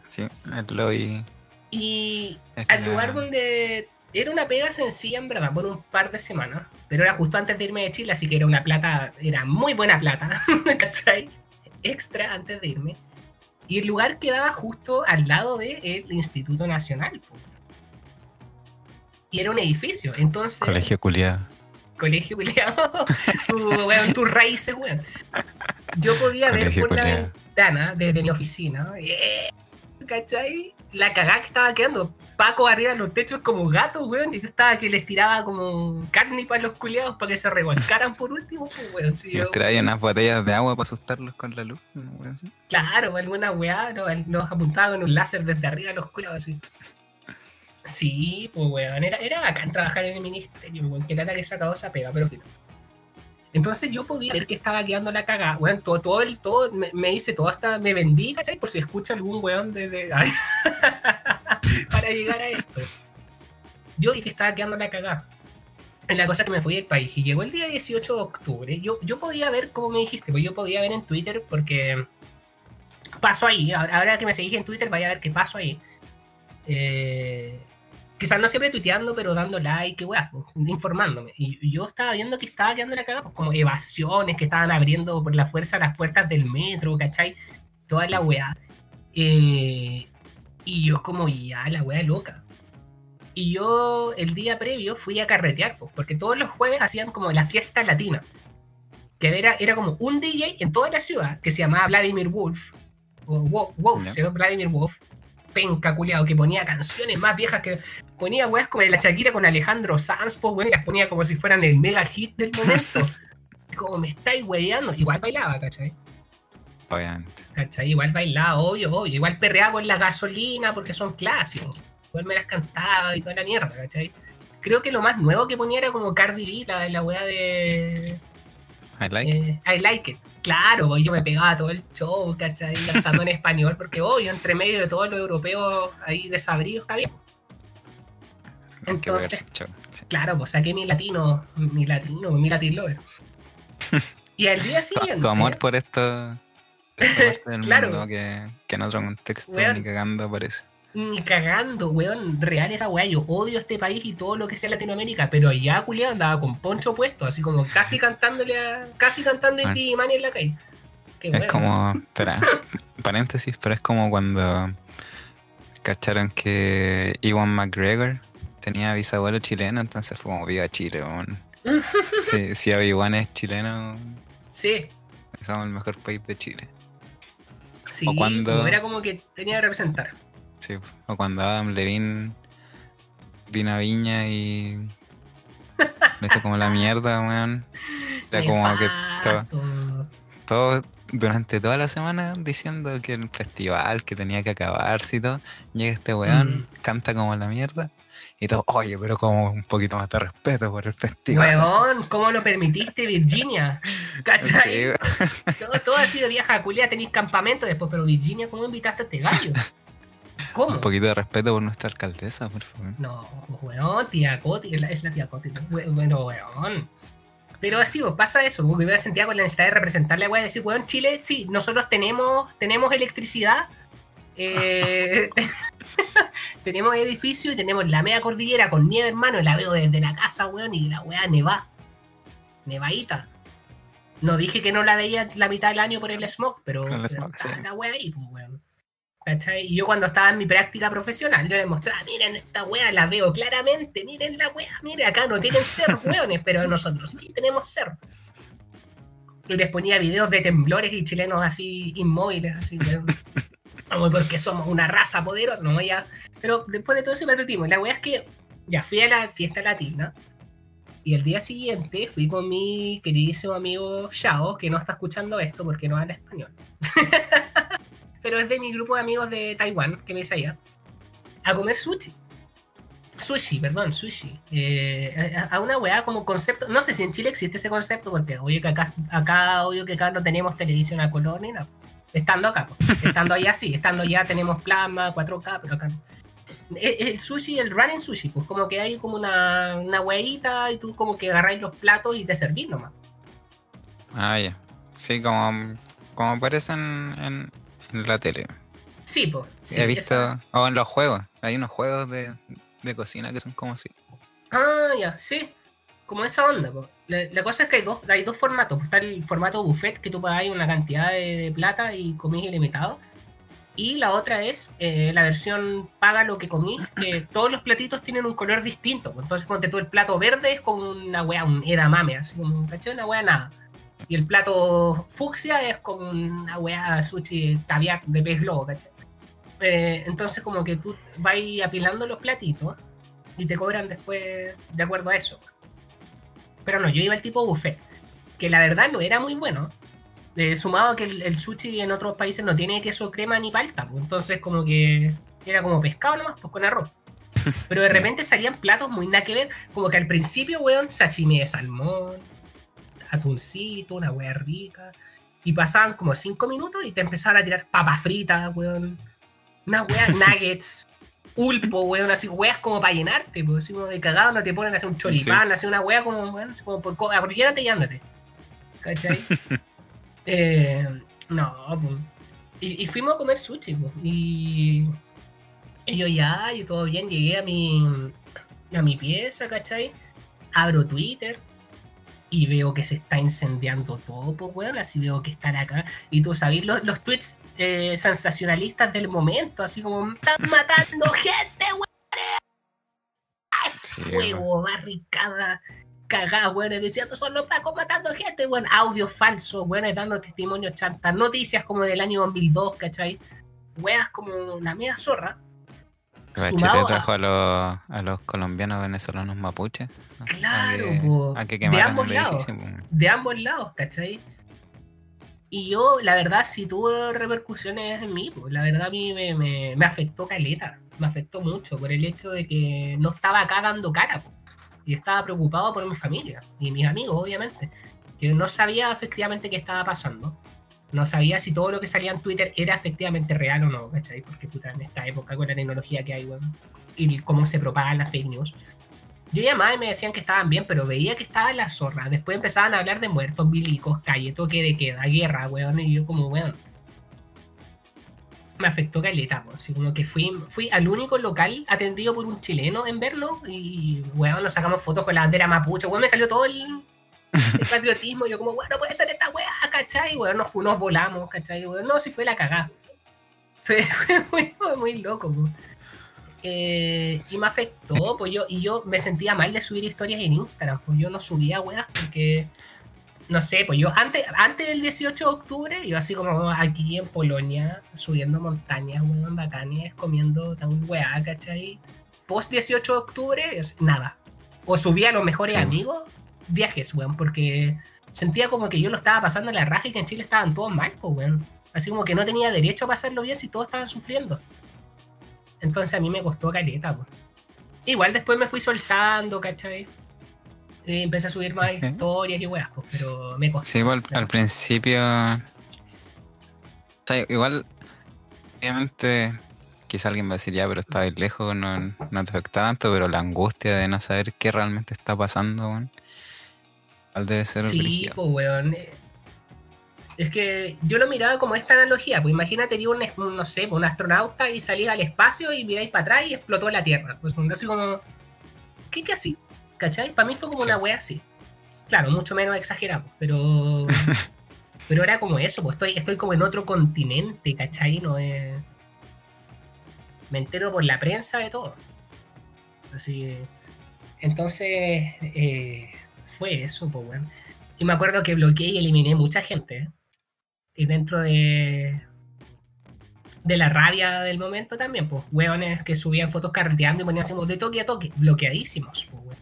Speaker 1: Sí, el lobby.
Speaker 2: Y al lugar donde era una pega sencilla en verdad, por un par de semanas, pero era justo antes de irme de Chile, así que era una plata, era muy buena plata, ¿cachai? Extra antes de irme. Y el lugar quedaba justo al lado del Instituto Nacional. Y era un edificio, entonces...
Speaker 1: Colegio culiado.
Speaker 2: Colegio culiado. tu, tus raíces, weón. Yo podía ver por la ventana desde mi oficina. Eh, ¿Cachai? La cagada que estaba quedando. Paco arriba de los techos como gatos, weón. Y yo estaba que les tiraba como carne para los culiados para que se revolcaran por último, pues, weón.
Speaker 1: Sí, les traía unas botellas de agua para asustarlos con la luz.
Speaker 2: Claro, alguna weá, nos, apuntaba con un láser desde arriba a los culiados así. Sí, pues weón, era, era bacán trabajar en el ministerio, weón, que lata que se esa pega, pero Entonces yo podía ver que estaba quedando la cagada, weón, todo, todo, el, todo me, me, hice todo hasta, me vendí, ¿cachai? Por si escucha algún weón desde... para llegar a esto. Yo vi que estaba quedando la cagada. En la cosa que me fui del país. Y llegó el día 18 de octubre. Yo, yo podía ver, como me dijiste, pues yo podía ver en Twitter porque paso ahí. Ahora que me seguís en Twitter, vaya a ver qué paso ahí. Eh, quizás no siempre tuiteando, pero dando like, weá, pues, informándome. Y yo estaba viendo que estaba quedando la cagada, pues, como evasiones que estaban abriendo por la fuerza las puertas del metro, ¿cachai? Toda la weá. Eh, y yo como, ya, la wea loca. Y yo el día previo fui a carretear, porque todos los jueves hacían como la fiesta latina. Que era, era como un DJ en toda la ciudad que se llamaba Vladimir Wolf. O Wolf, se llama Vladimir Wolf. Penca culiado, que ponía canciones más viejas que. Ponía weas como de la Shakira con Alejandro Sanz, pues, y las ponía como si fueran el mega hit del momento. como me estáis weyando. Igual bailaba, ¿cachai?
Speaker 1: Obviamente.
Speaker 2: ¿Cachai? Igual bailaba, obvio, obvio. Igual perreaba con la gasolina porque son clásicos. Igual me las cantaba y toda la mierda, ¿cachai? Creo que lo más nuevo que ponía era como Cardi B, la, la weá de.
Speaker 1: I like it.
Speaker 2: Eh, I like it. Claro, yo me pegaba todo el show, ¿cachai? Cantando en español, porque obvio, entre medio de todos los europeos ahí desabridos está bien. Entonces, claro, pues saqué mi latino, mi latino, mi latin lover. Y al día siguiente.
Speaker 1: Tu amor por esto claro. que, en otro contexto ni cagando aparece.
Speaker 2: Ni cagando, weón. Real esa weá. Yo odio este país y todo lo que sea Latinoamérica. Pero allá Julián andaba con poncho puesto, así como casi cantándole a. casi cantando en ti Mani en la calle.
Speaker 1: es como. Espera, paréntesis, pero es como cuando cacharon que Iwan McGregor tenía bisabuelo chileno, entonces fue como viva Chile, weón. si, si Iwan es chileno.
Speaker 2: Sí.
Speaker 1: Somos el mejor país de Chile.
Speaker 2: Sí, o cuando... era como que tenía que representar.
Speaker 1: Sí, o cuando Adam Levine vino a Viña y le hizo como la mierda, weón. Era como que todo, durante toda la semana diciendo que el festival, que tenía que acabarse y todo. Llega este weón, mm. canta como la mierda. Y todo, oye, pero como un poquito más de respeto por el festival.
Speaker 2: Weón, ¿cómo lo permitiste, Virginia? ¿Cachai? todo, ha sido vieja culia, tenéis campamento después, pero Virginia, ¿cómo invitaste a este gallo?
Speaker 1: ¿Cómo? Un poquito de respeto por nuestra alcaldesa, por favor.
Speaker 2: No, weón, tía Coti, es la tía Coti. Bueno, weón. Pero así, pues, pasa eso, porque me sentía con la necesidad de representarle a weón, decir, weón, Chile, sí, nosotros tenemos, tenemos electricidad, eh, tenemos edificio y tenemos la media cordillera con nieve, hermano, y la veo desde la casa, weón, y la weá neva. Nevadita. No dije que no la veía la mitad del año por el smog, pero, la weá ahí, pues, weón. Y yo cuando estaba en mi práctica profesional, yo les mostraba, miren esta weá, la veo claramente, miren la weá, miren, acá no tienen ser weones, pero nosotros sí tenemos ser. Y les ponía videos de temblores y chilenos así inmóviles, así. Como porque somos una raza poderosa, no ya. Pero después de todo ese patriotismo, la weá es que ya fui a la fiesta latina. Y el día siguiente fui con mi queridísimo amigo Xiao, que no está escuchando esto porque no habla español. Pero es de mi grupo de amigos de Taiwán, que me dice allá, a comer sushi. Sushi, perdón, sushi. Eh, a, a una weá como concepto. No sé si en Chile existe ese concepto, porque obvio que acá, acá, obvio que acá no tenemos televisión a color ni nada. Estando acá, pues. estando allá sí, estando allá tenemos plasma, 4K, pero acá no. El, el sushi, el running sushi, pues como que hay como una, una hueita y tú como que agarráis los platos y te servís nomás.
Speaker 1: Ah, ya. Sí, como, como aparecen en, en la tele.
Speaker 2: Sí, pues. Sí,
Speaker 1: He visto. O en los juegos. Hay unos juegos de, de cocina que son como así.
Speaker 2: Ah, ya, sí. Como esa onda, po. La, la cosa es que hay dos, hay dos formatos. pues Está el formato buffet, que tú pagas una cantidad de, de plata y comís ilimitado. Y la otra es eh, la versión paga lo que comís, que todos los platitos tienen un color distinto. pues. Entonces, ponte tú el plato verde es como una wea, un edamame, así como, ¿cachai? Una wea nada. Y el plato fucsia es como una wea sushi caviar de pez globo, ¿cachai? Eh, entonces, como que tú vas apilando los platitos y te cobran después de acuerdo a eso. Pero no, yo iba al tipo buffet, que la verdad no era muy bueno. Eh, sumado a que el, el sushi en otros países no tiene queso crema ni palta, pues, entonces como que era como pescado nomás, pues con arroz. Pero de repente salían platos muy nada que ver, como que al principio, weón, sashimi de salmón, atuncito, una wea rica. Y pasaban como cinco minutos y te empezaban a tirar papas fritas, weón. Unas weas nuggets, pulpo, weón, así weas como para llenarte, pues así como de cagado no te ponen a hacer un choripán, así una wea como, weón, así como por, co- por llénate y ándate. ¿Cachai? eh, no, pues. Y, y fuimos a comer sushi, pues. Y, y yo ya, y todo bien, llegué a mi, a mi pieza, ¿cachai? Abro Twitter y veo que se está incendiando todo, pues, weón. Así veo que están acá. Y tú sabes los, los tweets eh, sensacionalistas del momento, así como, están matando gente, weón. ¡Ay,
Speaker 1: Sí,
Speaker 2: fuego, barricada, cagada, weón. Diciendo, son los pacos matando gente, weón. Audio falso, weón, dando testimonio chanta. Noticias como del año 2002, ¿cachai? Weas como una media zorra.
Speaker 1: Bachelet
Speaker 2: a-
Speaker 1: trajo a los, a los colombianos venezolanos mapuches. ¿no?
Speaker 2: Claro,
Speaker 1: a que, a que
Speaker 2: De ambos lados. de ambos lados, ¿cachai? Y yo, la verdad, sí tuvo repercusiones en mí, pues, la verdad a mí me, me- me afectó caleta, me afectó mucho por el hecho de que no estaba acá dando cara, pues, y estaba preocupado por mi familia y mis amigos, obviamente, que no sabía efectivamente qué estaba pasando, no sabía si todo lo que salía en Twitter era efectivamente real o no, ¿cachai? Porque puta, en esta época con la tecnología que hay, weón, y cómo se propagan las fake news, yo llamaba y me decían que estaban bien, pero veía que estaba la zorra. Después empezaban a hablar de muertos, milicos, calle, toque de queda, guerra, weón. Y yo como, weón. Me afectó caleta, pues. Así como que fui, fui al único local atendido por un chileno en verlo. Y, weón, nos sacamos fotos con la bandera mapuche. Weón, me salió todo el, el patriotismo. Yo como, weón, no puede ser esta weá, ¿cachai? Weón, nos, nos volamos, ¿cachai? Weón, no, si fue la cagada. Fue, fue muy, muy loco. Eh, y me afectó, pues yo, y yo me sentía mal de subir historias en Instagram, pues yo no subía weas porque, no sé, pues yo antes, antes del 18 de octubre, yo así como aquí en Polonia, subiendo montañas, weón, bacanes, comiendo tan weá, ¿cachai? Post 18 de octubre, nada. O subía a los mejores
Speaker 1: Sí.
Speaker 2: amigos, viajes, weón, porque sentía como que yo lo estaba pasando en la raja y que en Chile estaban todos mal, pues, weón. Así como que no tenía derecho a pasarlo bien si todos estaban sufriendo. Entonces a mí me costó caleta, pues. Igual después me fui soltando, ¿cachai? Y empecé a subir más historias y weas, pues, pero me costó.
Speaker 1: Sí, igual
Speaker 2: claro.
Speaker 1: al principio. O sea, igual, obviamente, quizá alguien va a decir ya, pero estaba ahí lejos, no, no te afecta tanto, pero la angustia de no saber qué realmente está pasando, weón, igual debe ser
Speaker 2: Sí, pues, weón. Es que yo lo miraba como esta analogía, pues imagínate un, no sé, pues, un astronauta y salís al espacio y miráis para atrás y explotó la Tierra. Pues un así como. ¿Qué que así? ¿Cachai? Para mí fue como
Speaker 1: Sí.
Speaker 2: una wea así. Claro, mucho menos exagerado, pero. pero era como eso, pues estoy, estoy como en otro continente, ¿cachai? No es. Me entero por la prensa de todo. Así. Entonces. eh, fue eso, pues, weón. Y me acuerdo que bloqueé y eliminé mucha gente. Y dentro de. De la rabia del momento también, pues, hueones que subían fotos carreteando y ponían así de toque a toque, bloqueadísimos, pues, weón.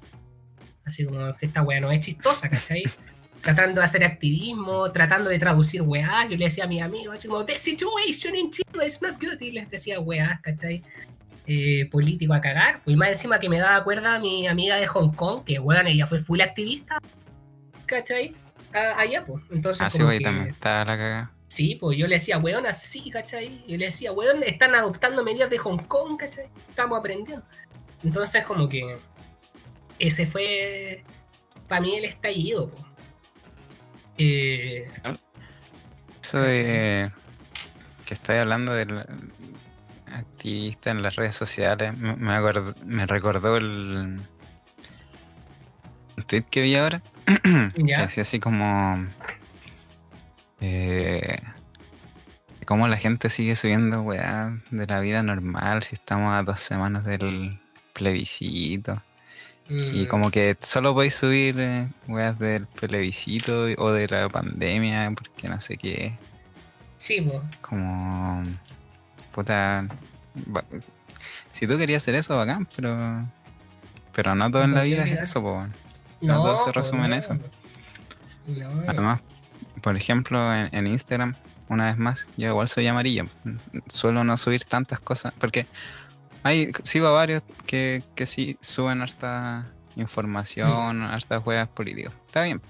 Speaker 2: Así como esta wea no es chistosa, ¿cachai? tratando de hacer activismo, tratando de traducir weá. Yo le decía a mi amigo, así como, the situation in Chile is not good. Y les decía weá, ¿cachai? Eh, político a cagar. Y más encima que me daba cuerda a mi amiga de Hong Kong, que weón, ella fue full activista, ¿cachai? allá, pues. Entonces,
Speaker 1: ah, sí, también está la cagada.
Speaker 2: Sí, pues yo le decía, weón, así, ¿cachai? Yo le decía, weón, están adoptando medidas de Hong Kong, ¿cachai? Estamos aprendiendo. Entonces, como que ese fue para mí el estallido, pues. Eh,
Speaker 1: Eso de que estáis hablando del activista en las redes sociales, me, me, recordó el, tweet que vi ahora. que decía así como. Eh, cómo la gente sigue subiendo weá de la vida normal si estamos a dos semanas del plebiscito. Y mm. como que solo podéis subir eh, weas del plebiscito o de la pandemia, porque no sé qué.
Speaker 2: Sí.
Speaker 1: Como. Puta. Si tú querías hacer eso, bacán, pero. Pero no todo en la vida es eso, pues. No, todo se resume en eso. Además, por ejemplo, en, en, Instagram, una vez más, yo igual soy amarillo. Suelo no subir tantas cosas, porque hay, sigo a varios que, que sí suben harta información, mm. hartas juegas políticas. Está bien.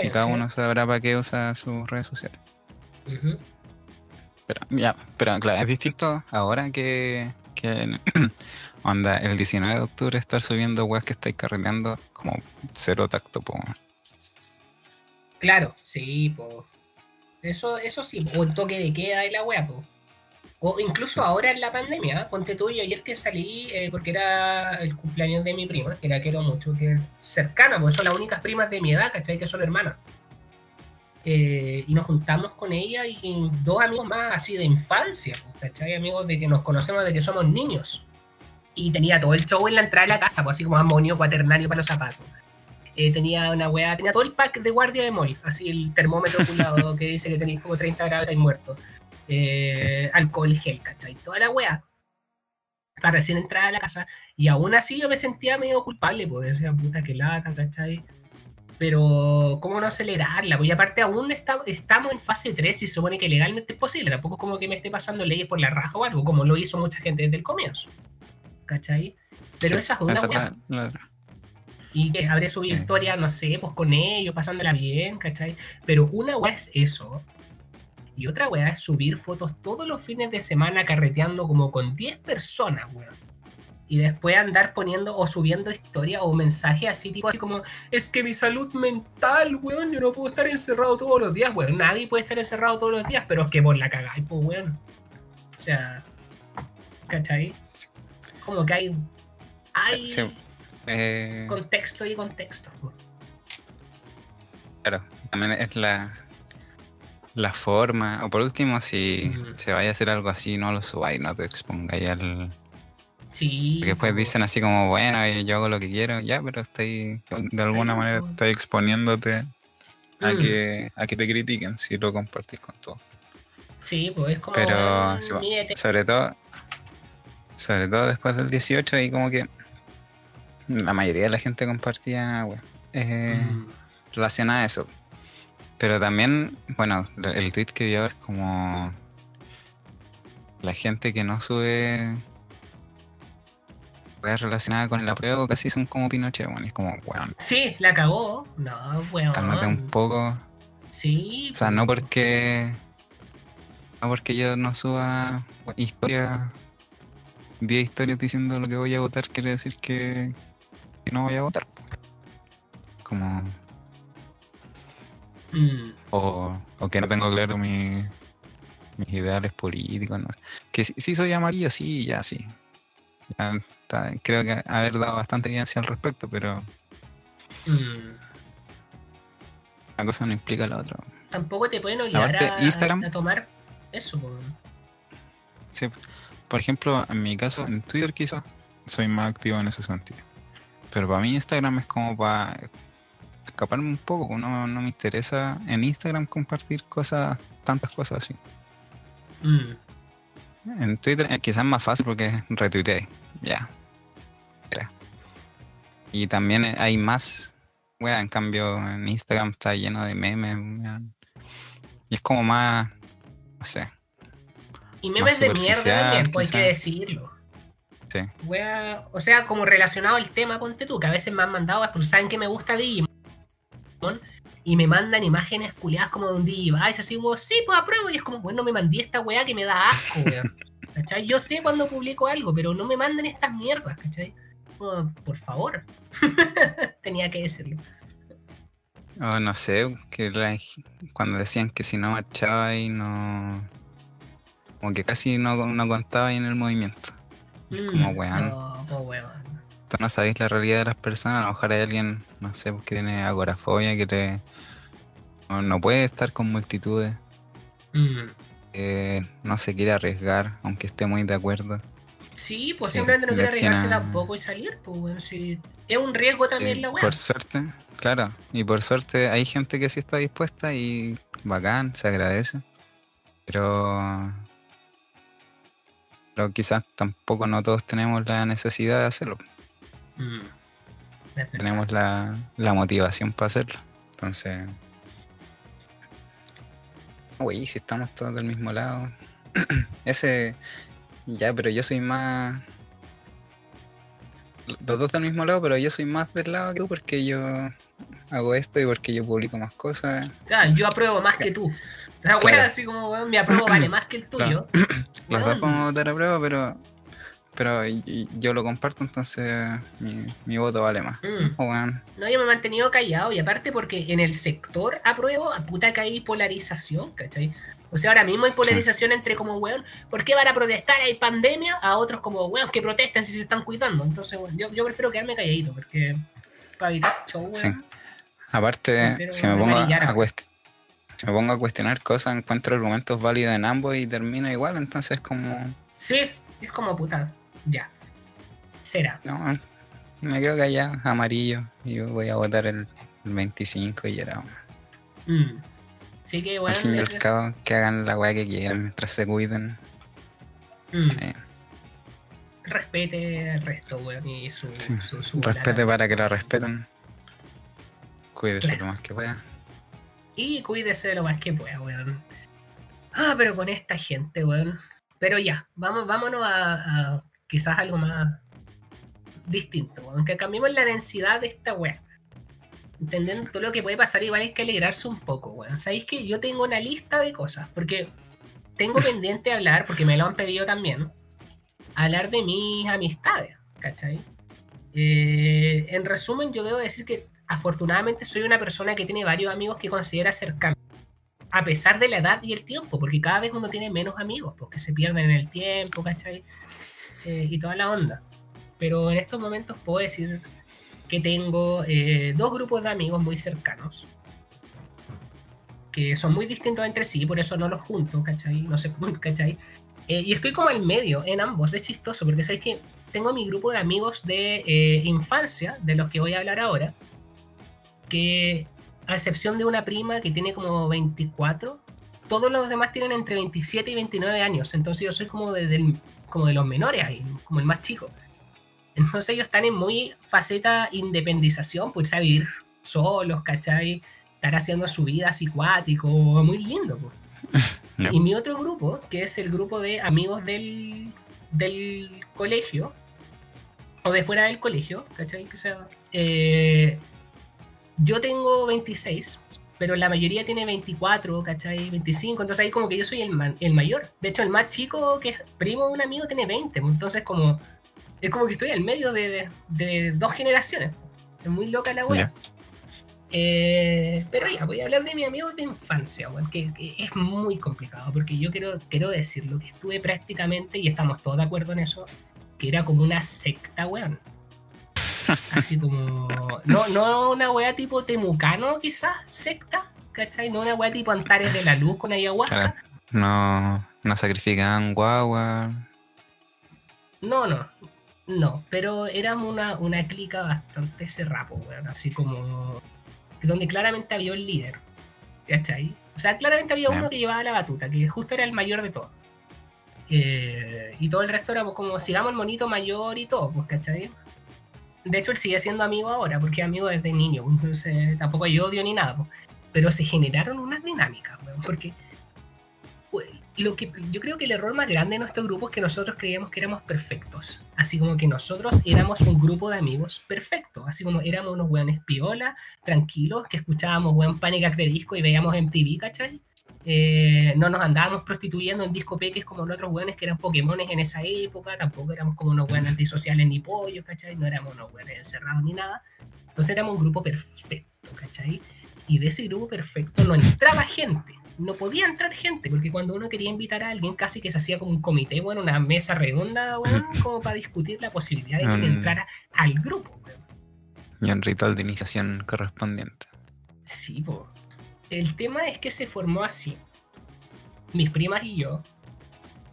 Speaker 1: si cada uno sabrá para qué usa sus redes sociales. Pero ya, pero claro, es distinto ahora que, que onda, el 19 de octubre estar subiendo weas que estáis carreteando como cero tacto, po.
Speaker 2: Claro, sí, po. Eso, eso sí, o el toque de queda y la wea, po. O incluso ahora en la pandemia, ponte tú y ayer que salí, eh, porque era el cumpleaños de mi prima, que la quiero mucho, que es cercana, porque son las únicas primas de mi edad, ¿cachai? Que son hermanas. Eh, y nos juntamos con ella y dos amigos más así de infancia, ¿cachai? Amigos de que nos conocemos de que somos niños. Y tenía todo el show en la entrada de la casa, pues así como amonio cuaternario para los zapatos. Eh, tenía una weá, tenía todo el pack de guardia de mol, así el termómetro lado que dice que tenéis como 30 grados y muerto eh, alcohol gel, ¿cachai? Toda la weá. Para recién entrar a la casa. Y aún así yo me sentía medio culpable, pues decía, puta que lata, ¿cachai? Pero, ¿cómo no acelerarla? Pues aparte aún estamos en fase 3 y se supone que legalmente es posible. Tampoco es como que me esté pasando leyes por la raja o algo, como lo hizo mucha gente desde el comienzo. ¿Cachai? Pero esa es una Y que habré subido historia, no sé, pues con ellos, pasándola bien, ¿cachai? Pero una weá es eso. Y otra weá es subir fotos todos los fines de semana carreteando como con 10 personas, weón. Y después andar poniendo o subiendo historia o mensajes así, tipo así como, es que mi salud mental, weón, yo no puedo estar encerrado todos los días, weón. Nadie puede estar encerrado todos los días, pero es que vos la cagáis, pues, weón. O sea, ¿cachai? Como que hay, hay eh, contexto y contexto.
Speaker 1: Claro, también es la, la forma, o por último, si se vaya a hacer algo así, no lo subáis, no te expongáis al.
Speaker 2: Sí.
Speaker 1: Porque después dicen así como, bueno, yo hago lo que quiero, ya, pero estoy, de alguna manera, estoy exponiéndote a, mm. que, a que te critiquen si lo compartís con todo.
Speaker 2: Sí, pues es como.
Speaker 1: Pero, sobre todo, sobre todo después del 18, y como que la mayoría de la gente compartía, eh, relacionada a eso. Pero también, bueno, el tweet que vi ahora es como la gente que no sube relacionada con el apruebo casi son como Pinochet, bueno, es como, weón.
Speaker 2: Sí, la cagó. No, weón.
Speaker 1: Cálmate un poco.
Speaker 2: Sí.
Speaker 1: O sea, no porque. No porque yo no suba historias. 10 historias diciendo lo que voy a votar, quiere decir que, que no voy a votar. Como. Mm. O, que no tengo claro mis ideales políticos. No sé. Que sí, soy amarillo, sí, ya sí. Creo que haber dado bastante evidencia al respecto, pero. Mm. Una cosa no implica la otra.
Speaker 2: Tampoco te pueden obligar a, Instagram, a, tomar eso. Por...
Speaker 1: Sí. Por ejemplo, en mi caso, en Twitter quizás soy más activo en ese sentido. Pero para mí Instagram es como para escaparme un poco. No, no me interesa en Instagram compartir cosas, tantas cosas así.
Speaker 2: Mm.
Speaker 1: En Twitter eh, quizás es más fácil porque retuiteé. Ya. Y también hay más. Wea, en cambio en Instagram está lleno de memes. Y es como más. No sé.
Speaker 2: Y memes de mierda también, pues hay que decirlo.
Speaker 1: Sí.
Speaker 2: Wea, o sea, como relacionado al tema, ponte tú, que a veces me han mandado, porque saben que me gusta Digimon, y me mandan imágenes culiadas como de un Digivice, así como, sí, pues apruebo, y es como, bueno, me mandé esta weá que me da asco, weón. ¿Cachai? Yo sé cuando publico algo, pero no me manden estas mierdas, ¿cachai? Por favor. Tenía que decirlo.
Speaker 1: O no sé, que la- cuando decían que si no marchaba y no. Como que casi no, no contaba ahí en el movimiento. Como,
Speaker 2: Mm,
Speaker 1: weón.
Speaker 2: No, pues, weón.
Speaker 1: Tú no sabéis la realidad de las personas. A lo mejor hay alguien, no sé, que tiene agorafobia, que le, no, no puede estar con multitudes,
Speaker 2: Mm.
Speaker 1: que no se quiere arriesgar, aunque esté muy de acuerdo.
Speaker 2: Sí, pues simplemente no quiere arriesgarse tampoco y salir, pues bueno, sí. Es un riesgo también
Speaker 1: Eh,
Speaker 2: la weá.
Speaker 1: por suerte, claro, y por suerte hay gente que sí está dispuesta y bacán, se agradece. Pero, pero quizás tampoco no todos tenemos la necesidad de hacerlo.
Speaker 2: Mm.
Speaker 1: Tenemos la, la motivación para hacerlo. Entonces, uy, si estamos todos del mismo lado. Ese, ya, pero yo soy más. Los dos del mismo lado, pero yo soy más del lado que tú porque yo hago esto y porque yo publico más cosas.
Speaker 2: Ah, yo apruebo más que tú. La
Speaker 1: Claro.
Speaker 2: así como, weón, mi apruebo vale más que el tuyo.
Speaker 1: Los dos podemos votar a prueba, pero, pero yo lo comparto, entonces mi, mi voto vale más.
Speaker 2: Mm.
Speaker 1: Oh.
Speaker 2: No, yo me he mantenido callado y aparte porque en el sector apruebo, a puta que hay polarización, ¿cachai? O sea, ahora mismo hay polarización entre como, weón, ¿por qué van a protestar? Hay pandemia, a otros como, weón, que protesten si se están cuidando. Entonces, weón, yo, yo prefiero quedarme calladito porque para evitar show, weón.
Speaker 1: Sí. Aparte,
Speaker 2: Pero
Speaker 1: si me
Speaker 2: me
Speaker 1: pongo a,
Speaker 2: marillara.
Speaker 1: cuest- si me pongo a cuestionar cosas, encuentro argumentos válidos en ambos y termino igual, entonces como,
Speaker 2: Sí, es como puta, ya. Será.
Speaker 1: no, me quedo callado, amarillo, yo voy a votar el, el 25 y era,
Speaker 2: Mm. Así que,
Speaker 1: al
Speaker 2: weón,
Speaker 1: fin y al cabo, que hagan la weá que quieran mientras se cuiden.
Speaker 2: mm, respete el resto, weón, y su,
Speaker 1: Sí,
Speaker 2: su, su
Speaker 1: respete para que la respeten. Cuídese
Speaker 2: Claro.
Speaker 1: lo más que pueda.
Speaker 2: Y cuídese lo más que pueda, weón. Ah, pero con esta gente, weón. Pero ya, vamos, vámonos a, a quizás algo más distinto, weón. Que cambiemos la densidad de esta weá. Entendiendo todo lo que puede pasar, igual hay que alegrarse un poco, weón. Sabéis que yo tengo una lista de cosas, porque tengo pendiente hablar, porque me lo han pedido también, hablar de mis amistades, ¿cachai? Eh, en resumen, yo debo decir que afortunadamente soy una persona que tiene varios amigos que considera cercanos, a pesar de la edad y el tiempo, porque cada vez uno tiene menos amigos, porque se pierden en el tiempo, ¿cachai? Eh, y toda la onda. Pero en estos momentos puedo decir que tengo eh, dos grupos de amigos muy cercanos, que son muy distintos entre sí, por eso no los junto, ¿cachai? No sé, ¿cachai? Eh, y estoy como al medio en ambos, es chistoso, porque sabéis que tengo mi grupo de amigos de eh, infancia, de los que voy a hablar ahora, que a excepción de una prima que tiene como 24, todos los demás tienen entre 27 y 29 años, entonces yo soy como de, como de los menores ahí, como el más chico. Entonces ellos están en muy faceta independización, pues a vivir solos, ¿cachai? Estar haciendo su vida así cuático, muy lindo. pues. Y mi otro grupo, que es el grupo de amigos del, del colegio, o de fuera del colegio, ¿cachai? Que sea, eh, yo tengo 26, pero la mayoría tiene 24, ¿cachai? 25, entonces ahí como que yo soy el, el mayor. De hecho, el más chico, que es primo de un amigo, tiene 20, pues, entonces como es como que estoy al medio de, de- de dos generaciones. Es muy loca la.
Speaker 1: Ya.
Speaker 2: Eh, pero ya, voy a hablar de mi amigo de infancia, weón, que, que es muy complicado, porque yo quiero, quiero decirlo, que estuve prácticamente, y estamos todos de acuerdo en eso, que era como una secta, weón. Así como. No, no una wea tipo temucano, quizás, secta, ¿cachai? No una wea tipo Antares de la Luz con ayahuasca.
Speaker 1: No, no sacrifican guagua.
Speaker 2: No, no. No, pero éramos una, una clica bastante cerrapo, weón. Así como. donde claramente había un líder. ¿Cachai? O sea, claramente había uno que llevaba la batuta, que justo era el mayor de todos. Eh, y todo el resto era como, sigamos el monito mayor y todo, pues, ¿cachai? De hecho, él sigue siendo amigo ahora, porque es amigo desde niño, entonces tampoco hay odio ni nada, pues. pero se generaron unas dinámicas, porque lo que yo creo que el error más grande de nuestro grupo es que nosotros creíamos que éramos perfectos. Así como que nosotros éramos un grupo de amigos perfectos. Así como éramos unos weones piola, tranquilos, que escuchábamos weón Panic de disco y veíamos MTV, ¿cachai? Eh, no nos andábamos prostituyendo en disco peques como los otros weones que eran Pokémones en esa época. Tampoco éramos como unos weones antisociales ni pollos, ¿cachai? No éramos unos weones encerrados ni nada. Entonces éramos un grupo perfecto, ¿cachai? Y de ese grupo perfecto no entraba gente no podía entrar gente, porque cuando uno quería invitar a alguien, casi que se hacía como un comité, bueno, una mesa redonda, bueno, como para discutir la posibilidad de que entrara al grupo.
Speaker 1: Y un ritual de iniciación correspondiente.
Speaker 2: Sí, pues. El tema es que se formó así. Mis primas y yo,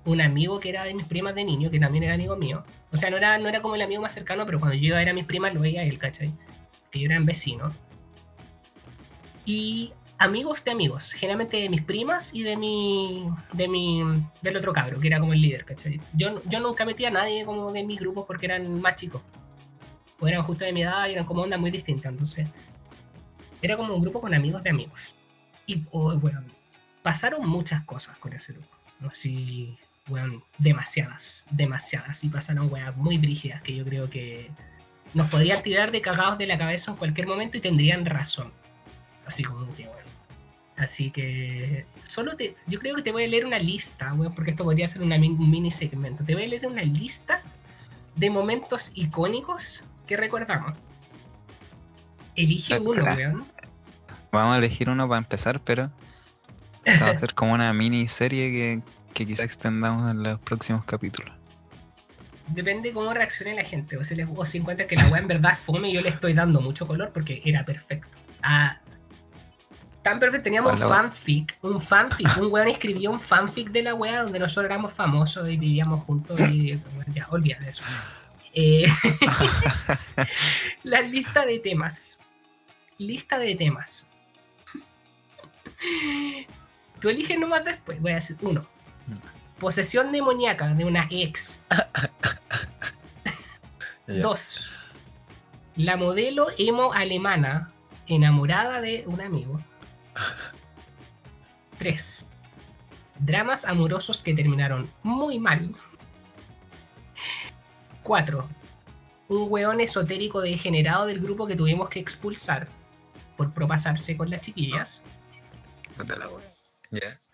Speaker 2: un amigo que era de mis primas de niño, que también era amigo mío. O sea, no era, no era como el amigo más cercano, pero cuando yo iba a ver a mis primas lo veía él, ¿cachai? Que yo eran vecinos. Y amigos de amigos, generalmente de mis primas y de mi, de mi, del otro cabro, que era como el líder, ¿cachai? Yo, yo nunca metía a nadie como de mi grupo porque eran más chicos, o eran justo de mi edad y eran como ondas muy distintas, entonces era como un grupo con amigos de amigos. Y, bueno, pasaron muchas cosas con ese grupo, así, bueno, demasiadas, demasiadas, y pasaron weas muy brígidas que yo creo que nos podrían tirar de cagados de la cabeza en cualquier momento y tendrían razón. Así como que, bueno, Así que solo te, yo creo que te voy a leer una lista, porque esto podría ser un mini segmento. Te voy a leer una lista de momentos icónicos que recordamos. Elige uno, weón.
Speaker 1: Vamos a elegir uno para empezar, pero va a ser como una miniserie que, que quizá extendamos en los próximos capítulos.
Speaker 2: Depende cómo reaccione la gente. O si, les, o si encuentra que la weá en verdad es fome yo le estoy dando mucho color porque era perfecto. Ah, tan perfecto. Teníamos un fanfic, un fanfic. Un weón escribió un fanfic de la wea donde nosotros éramos famosos y vivíamos juntos y ya, olvídate eso. Eh, la lista de temas. Lista de temas. Tú eliges nomás después. Voy a decir uno. Posesión demoníaca de una ex. Dos. La modelo emo alemana enamorada de un amigo. 3. Dramas amorosos que terminaron muy mal. 4. Un weón esotérico degenerado del grupo que tuvimos que expulsar por propasarse con las chiquillas.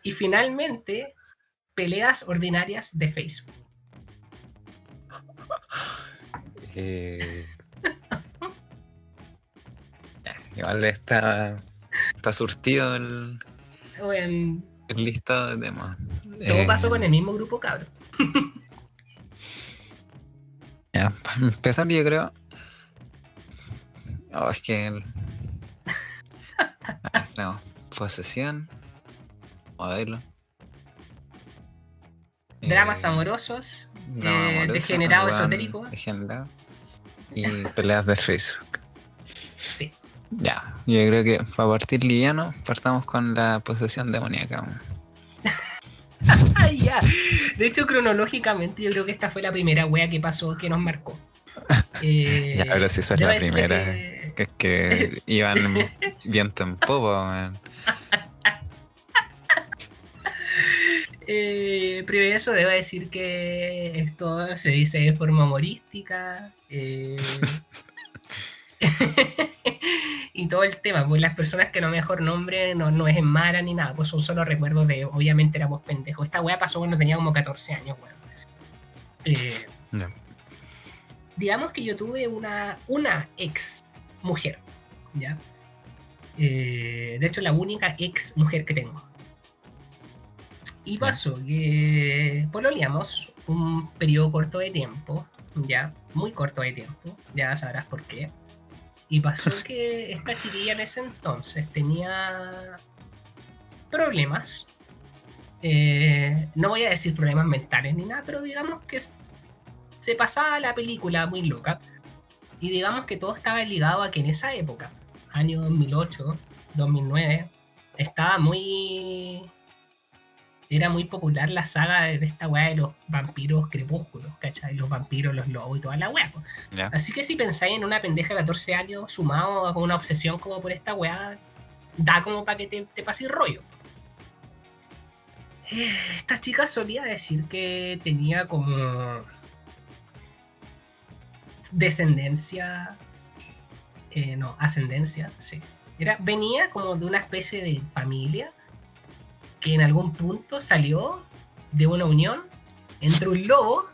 Speaker 2: Y finalmente, peleas ordinarias de Facebook.
Speaker 1: Eh... Igual está Está surtido el, el listado de temas.
Speaker 2: Todo pasó con el mismo grupo, cabrón.
Speaker 1: ya, para empezar, yo creo. Oh, es que. no, posesión. Modelo.
Speaker 2: Dramas eh, amorosos. Eh, degenerado esotérico.
Speaker 1: Degenerado. Y peleas de Facebook. Ya, yo creo que para partir liviano, partamos con la posesión demoníaca.
Speaker 2: ya. De hecho, cronológicamente, yo creo que esta fue la primera wea que pasó que nos marcó.
Speaker 1: Eh, ya, pero si esa es la primera. Que... es que iban viento en popa,
Speaker 2: Eh, primero eso debo decir que esto se dice de forma humorística. Eh, y todo el tema, pues las personas que no mejor nombre no, no es en mala ni nada, pues son solo recuerdos de, obviamente éramos pendejos. Esta weá pasó cuando tenía como 14 años, weón. Eh, digamos que yo tuve una, una ex mujer, ¿ya? Eh, de hecho, la única ex mujer que tengo. Y pasó que pololeamos un periodo corto de tiempo, ya, muy corto de tiempo, ya sabrás por qué. Y pasó que esta chiquilla en ese entonces tenía problemas. Eh, no voy a decir problemas mentales ni nada, pero digamos que se pasaba la película muy loca. Y digamos que todo estaba ligado a que en esa época año 2008, 2009, estaba muy era muy popular la saga de, esta weá de los vampiros crepúsculos, ¿cachai? Los vampiros, los lobos y toda la weá. Así que si pensáis en una pendeja de 14 años sumado a una obsesión como por esta weá, da como para que te, te pase rollo. Eh, esta chica solía decir que tenía como descendencia, eh, no, ascendencia, sí. Era, venía como de una especie de familia que en algún punto salió de una unión entre un lobo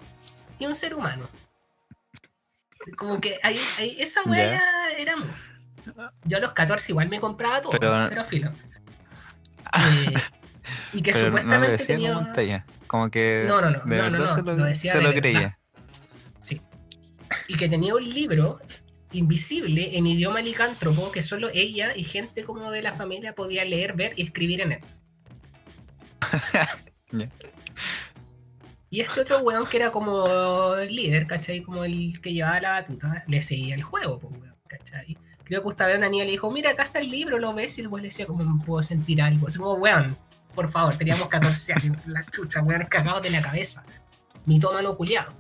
Speaker 2: y un ser humano. Como que ahí, esa weá era Yo a los 14 igual me compraba todo, pero, filo. Eh, y que supuestamente tenía.
Speaker 1: Como, que. No, no, no. De verdad se lo, se lo creía.
Speaker 2: Sí. Y que tenía un libro invisible en idioma licántropo que solo ella y gente como de la familia podía leer, ver y escribir en él. Y este otro weón que era como el líder, ¿cachai? Como el que llevaba la batuta, le seguía el juego, pues, weón, ¿cachai? Creo que una niña le dijo, mira, acá está el libro, lo ves, y el weón le decía, como puedo sentir algo? Así como, weón, por favor, teníamos 14 años, la chucha, weón, es cagado de la cabeza. Mitómano culiado.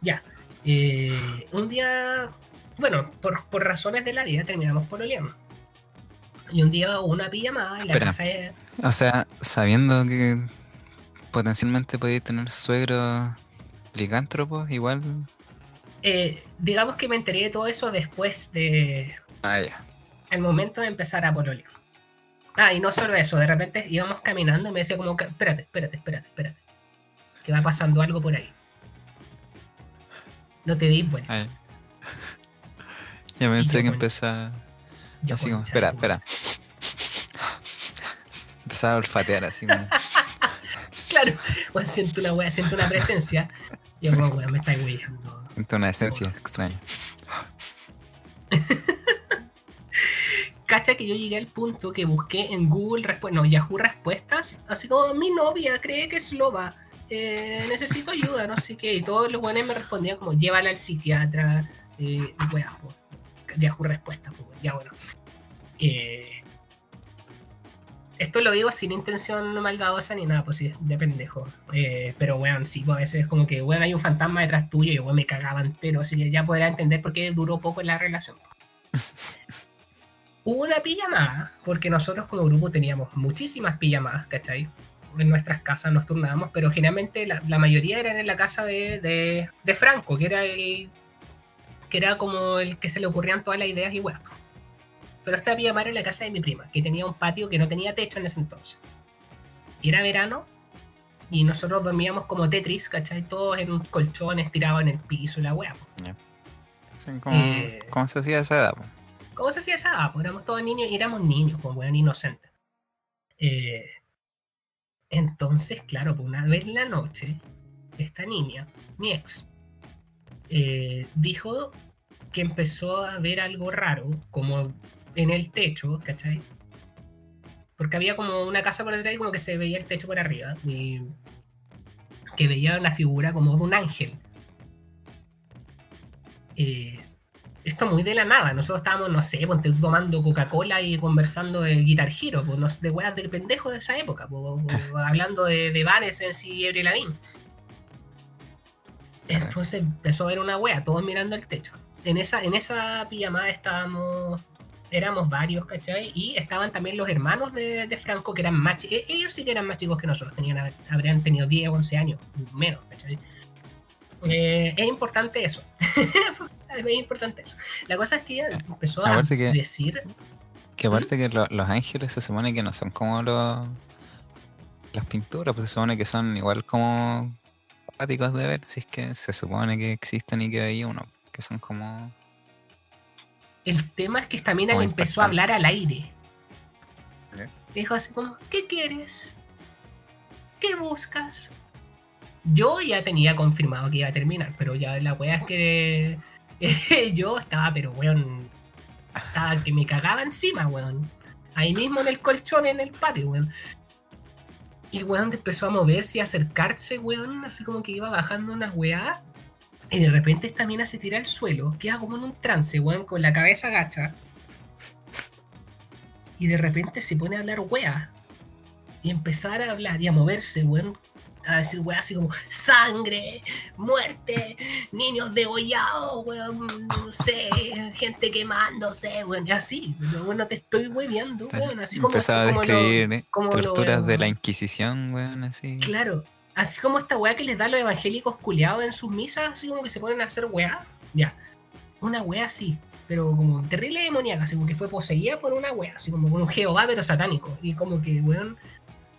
Speaker 2: Ya. Eh, un día, bueno, por, razones de la vida terminamos por oleando. Y un día una pijamada en la casa de...
Speaker 1: O sea, sabiendo que potencialmente podéis tener suegro licántropo, igual.
Speaker 2: Eh, digamos que me enteré de todo eso después de.
Speaker 1: Ah, ya.
Speaker 2: El momento de empezar a pololear. Ah, y no solo eso, de repente íbamos caminando y me decía como, espérate, espérate, espérate, espérate. Que va pasando algo por ahí. No te di vuelta. Ah,
Speaker 1: ya. pensé que empezaba. Así como, espera, espera. Empezaba a olfatear así como.
Speaker 2: claro, bueno, siento una wea, siento una presencia. Y yo, wea, me estáis weyando.
Speaker 1: Siento una esencia extraña.
Speaker 2: Cacha que yo llegué al punto que busqué en Google, no, Yahoo respuestas, así como mi novia cree que es loba, eh, necesito ayuda, no sé qué, y todos los buenos me respondían como llévala al psiquiatra, eh, y wea, pues, Yahoo respuestas, pues, ya bueno. Eh, esto lo digo sin intención maldadosa ni nada, pues sí, de pendejo. Eh, pero weón, sí, pues a veces es como que, weón, hay un fantasma detrás tuyo y weón me cagaba entero, así que ya podrá entender por qué duró poco en la relación. Hubo una pijamada, porque nosotros como grupo teníamos muchísimas pijamadas, ¿cachai? En nuestras casas nos turnábamos, pero generalmente la, mayoría eran en la casa de, de, Franco, que era el que era como el que se le ocurrían todas las ideas y weón. Pero esta pijamada era en la casa de mi prima, que tenía un patio que no tenía techo en ese entonces. era verano y nosotros dormíamos como Tetris, ¿cachai? Todos en colchones, tirados en el piso, la weá.
Speaker 1: Eh, ¿cómo, se hacía esa edad?
Speaker 2: ¿Cómo se hacía esa edad? Pues éramos todos niños y éramos niños, pues weón, inocentes. Eh, entonces, claro, pues una vez en la noche, esta niña, mi ex, eh, dijo que empezó a ver algo raro, como en el techo, ¿cachai? Porque había como una casa por detrás y como que se veía el techo por arriba. Y que veía una figura como de un ángel. Eh, esto muy de la nada. Nosotros estábamos, no sé, tomando Coca-Cola y conversando de Guitar Hero, pues, de weas de pendejo de esa época, hablando de, de Vanes y Avril Lavigne. Entonces empezó a ver una wea, todos mirando el techo. En esa, en esa pijamada estábamos éramos varios, ¿cachai? Y estaban también los hermanos de, Franco, que eran más chicos. Ellos sí que eran más chicos que nosotros, tenían, habrían tenido 10, 11 años, menos, ¿cachai? Eh, es importante eso. es importante eso. La cosa es que empezó a decir.
Speaker 1: Que aparte que los ángeles se supone que no son como los las pinturas, pues se supone que son igual como de ver, si es que se supone que existen y que hay uno, que son como
Speaker 2: el tema es que esta mina le empezó a hablar al aire. Dijo así como, ¿qué quieres? ¿Qué buscas? Yo ya tenía confirmado que iba a terminar, pero ya la wea es que yo estaba, pero weón, estaba que me cagaba encima, weón. Ahí mismo en el colchón, en el patio, weón. Y weón empezó a moverse y a acercarse, weón, así como que iba bajando una weá. Y de repente esta mina se tira al suelo, queda como en un trance, weón, con la cabeza agacha. Y de repente se pone a hablar wea. Y empezar a hablar y a moverse, weón. A decir weá así como sangre, muerte, niños degollados, weón, no sé, gente quemándose, weón, y así. Pero bueno, te estoy hueveando, weón. Así como,
Speaker 1: Empezaba a
Speaker 2: lo-
Speaker 1: describir eh,
Speaker 2: como lo-
Speaker 1: torturas de la Inquisición, weón, así.
Speaker 2: Claro, así como esta weá que les da a los evangélicos culiados en sus misas, así como que se ponen a hacer weá. Ya, una weá así, pero como terrible demoníaca, así como que fue poseída por una weá, así como un Jehová, pero satánico. Y como que, weón,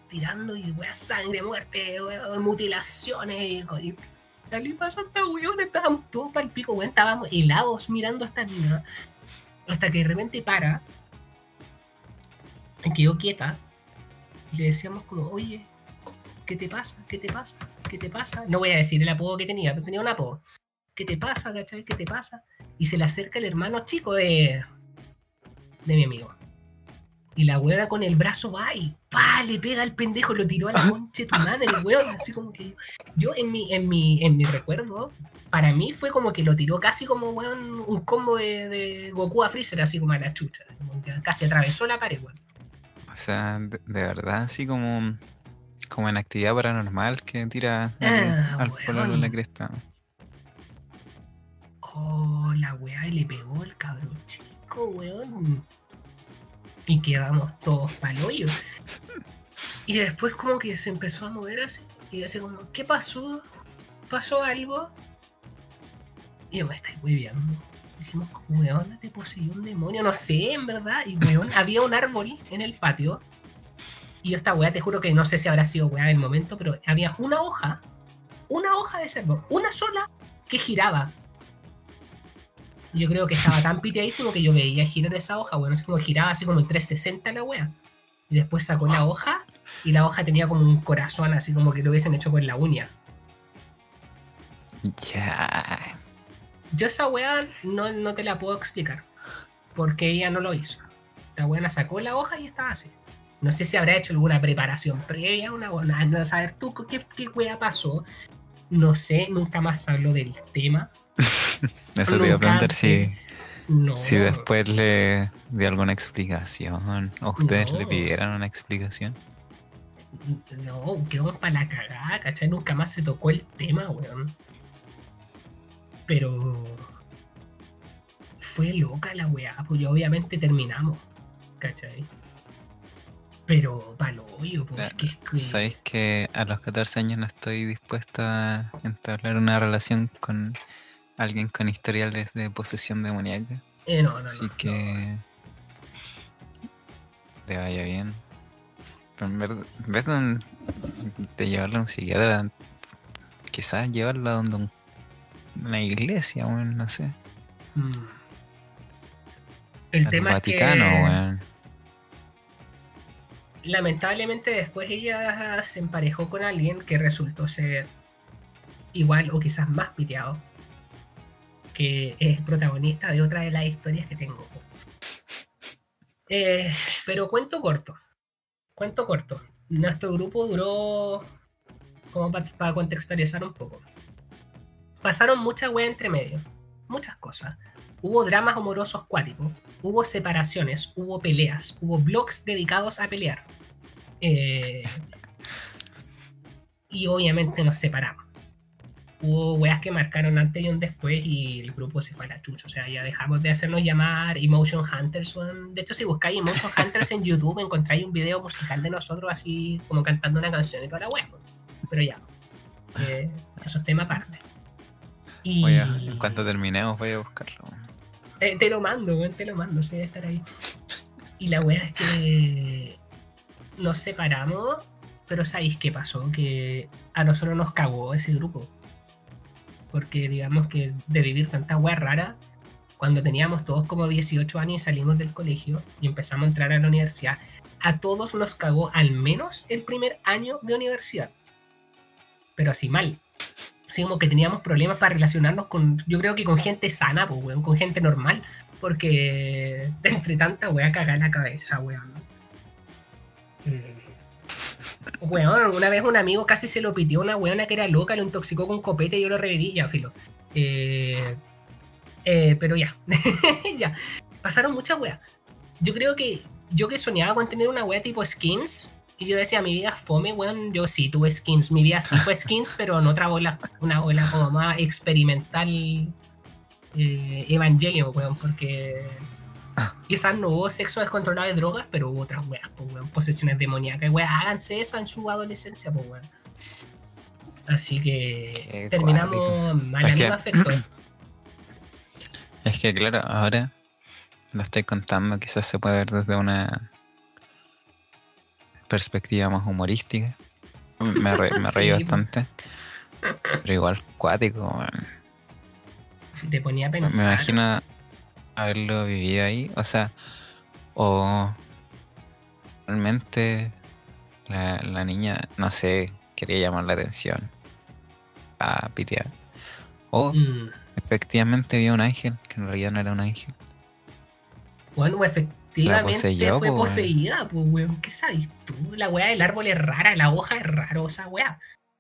Speaker 2: tirando y weá, sangre, muerte, weón, mutilaciones. Y, y ¿qué pasa esta weón? Estábamos todos para el pico, weón, estábamos helados mirando a esta mina. Hasta que de repente para, quedó quieta, y le decíamos como, oye, ¿qué te pasa? ¿Qué te pasa? ¿Qué te pasa? No voy a decir el apodo que tenía, pero tenía un apodo. ¿Qué te pasa, cachai? ¿Qué te pasa? Y se le acerca el hermano chico de, de mi amigo. Y la weona con el brazo va y pa, le pega al pendejo, lo tiró a la concha de tu madre, weón. Así como que yo en mi, en mi, en mi recuerdo, para mí fue como que lo tiró casi como weón, un combo de, de Goku a Freezer, así como a la chucha. Como que casi atravesó la pared, weón.
Speaker 1: O sea, de, de verdad, así como, como en actividad paranormal que tira al,
Speaker 2: Ah,
Speaker 1: al pololo en la cresta.
Speaker 2: Oh, la weá, y le pegó el cabrón chico, weón. Y quedamos todos pa'l hoyo. Y después como que se empezó a mover así. Y así como, ¿qué pasó? ¿Pasó algo? Y yo, me estáis hueveando. Dijimos, weón, te poseyó un demonio. No sé, en verdad. Y weón, había un árbol en el patio. Y yo esta weá, te juro que no sé si habrá sido weá en el momento, pero había una hoja. Una hoja de árbol. Una sola que giraba. Yo creo que estaba tan piteadísimo que yo veía girar esa hoja, weón. Así como giraba así como en 360 la wea. Y después sacó la hoja y la hoja tenía como un corazón, así como que lo hubiesen hecho con la uña.
Speaker 1: Ya.
Speaker 2: Yo esa wea no, no te la puedo explicar. Porque ella no lo hizo. La weona sacó la hoja y estaba así. No sé si habrá hecho alguna preparación previa, una buena. Anda a saber tú qué, qué wea pasó. No sé, nunca más habló del tema.
Speaker 1: Eso te iba a preguntar si,
Speaker 2: No.
Speaker 1: si después le dio alguna explicación o ustedes le
Speaker 2: No.
Speaker 1: pidieran una explicación.
Speaker 2: No, quedó para la cagada, ¿cachai? Nunca más se tocó el tema, weón. Pero. Fue loca la weá, pues ya obviamente terminamos, ¿cachai? Pero palo hoyo, pues
Speaker 1: Ya,
Speaker 2: que es que.
Speaker 1: Sabéis que a los 14 años no estoy dispuesta a entablar una relación con alguien con historiales de posesión demoníaca.
Speaker 2: Eh, no, no.
Speaker 1: Así
Speaker 2: no.
Speaker 1: que. Te vaya bien. Pero en vez de, de llevarla a un psiquiatra, quizás llevarla a donde un- una iglesia, weón, no sé.
Speaker 2: Mm. El
Speaker 1: Al
Speaker 2: tema
Speaker 1: Vaticano,
Speaker 2: es que.
Speaker 1: weón.
Speaker 2: lamentablemente después ella se emparejó con alguien que resultó ser igual o quizás más piteado, que es protagonista de otra de las historias que tengo. Eh, pero cuento corto, cuento corto. Nuestro grupo duró, como para contextualizar un poco, pasaron muchas weas entre medio, muchas cosas. Hubo dramas amorosos cuáticos, hubo separaciones, hubo peleas, hubo blogs dedicados a pelear. Eh, y obviamente nos separamos. Hubo weas que marcaron antes y un después y el grupo se fue a la chucha. O sea, ya dejamos de hacernos llamar Emotion Hunters. De hecho, si buscáis Emotion Hunters en YouTube, encontráis un video musical de nosotros así como cantando una canción y toda la wea. Pero ya, eh, eso es tema aparte. Y...
Speaker 1: Voy a- en cuanto terminemos, voy a buscarlo.
Speaker 2: Eh, te lo mando, te lo mando, sí, debe estar ahí. Y la wea es que nos separamos, pero ¿sabéis qué pasó? Que a nosotros nos cagó ese grupo. Porque digamos que de vivir tanta wea rara, cuando teníamos todos como 18 años y salimos del colegio y empezamos a entrar a la universidad, a todos nos cagó al menos el primer año de universidad. Pero así mal. Así como que teníamos problemas para relacionarnos con, yo creo que con gente sana, pues, weón, con gente normal. Porque entre tanta weá cagar la cabeza, weón. Eh, Weón, una vez un amigo casi se lo pitió una weona que era loca, lo intoxicó con copete y yo lo reviví, ya, filo. Eh, eh, pero ya, ya. Pasaron muchas weas. Yo creo que yo que soñaba con tener una wea tipo skins, y yo decía, mi vida fome, weón, yo sí tuve skins, mi vida sí fue skins, pero en otra bola, una bola como más experimental eh, weón, porque quizás no hubo sexo descontrolado de drogas, pero hubo otras weas, pues, weón, posesiones demoníacas, weón, háganse eso en su adolescencia, pues, weón. Así que
Speaker 1: Qué
Speaker 2: terminamos mal
Speaker 1: Es que-
Speaker 2: me afectó.
Speaker 1: Es que claro, ahora lo estoy contando, quizás se puede ver desde una perspectiva más humorística. Me, re- me reí
Speaker 2: Sí.
Speaker 1: bastante. Pero igual cuático, weón.
Speaker 2: Si te ponía a
Speaker 1: Me
Speaker 2: pensar.
Speaker 1: imagino haberlo vivido ahí. O sea, o realmente la, la niña, no sé, quería llamar la atención a pitear. O
Speaker 2: Mm,
Speaker 1: efectivamente vio un ángel, que en realidad no era un ángel.
Speaker 2: Bueno, efectivamente
Speaker 1: poseyó,
Speaker 2: fue
Speaker 1: po,
Speaker 2: poseída, pues, weón. ¿Qué sabes tú? La weá del árbol es rara, la hoja es raro, esa weá.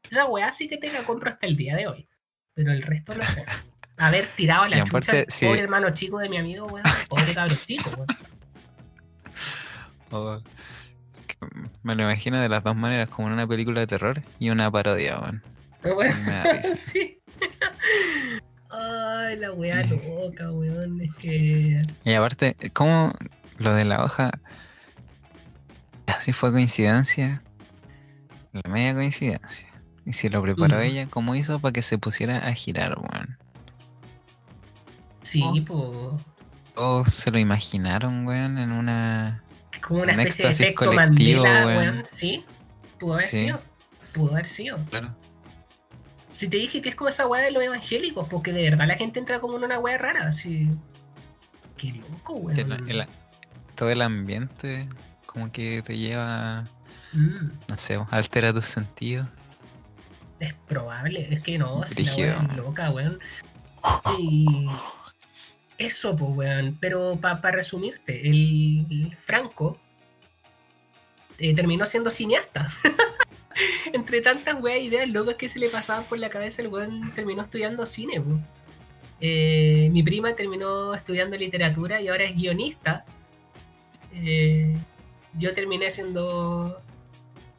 Speaker 2: Esa weá sí que te la compro hasta el día de hoy. Pero el resto no sé. Haber tirado a la
Speaker 1: Y
Speaker 2: chucha
Speaker 1: aparte, sí.
Speaker 2: pobre hermano chico de mi amigo, weón. Pobre cabro chico, weón.
Speaker 1: O- que me lo imagino de las dos maneras, como en una película de terror y una parodia, weón. Risa.
Speaker 2: sí. Ay, la weá loca, weón. Es que.
Speaker 1: Y aparte, ¿cómo lo de la hoja? Así fue coincidencia. La media coincidencia. Y si lo preparó ella, ¿cómo hizo para que se pusiera a girar, weón?
Speaker 2: Sí,
Speaker 1: Oh.
Speaker 2: pues.
Speaker 1: O se lo imaginaron, weón, en una.
Speaker 2: Como una
Speaker 1: Un
Speaker 2: especie de efecto
Speaker 1: colectivo,
Speaker 2: Mandela,
Speaker 1: weón.
Speaker 2: weón. Sí, pudo haber
Speaker 1: Sí.
Speaker 2: sido. Pudo haber sido.
Speaker 1: Claro.
Speaker 2: Si te dije que es como esa weá de los evangélicos, porque de verdad la gente entra como en una weá rara, así. Qué loco, weón.
Speaker 1: todo el ambiente, como que te lleva.
Speaker 2: Mm,
Speaker 1: No sé, altera tus sentidos.
Speaker 2: es probable, es que no, si la weá es loca, weón. Y. Eso, pues, weón. Pero para resumirte, el, Franco eh, terminó siendo cineasta. Entre tantas weas ideas locas que se le pasaban por la cabeza, el weón terminó estudiando cine. po. Eh, mi prima terminó estudiando literatura y ahora es guionista. Eh, yo terminé siendo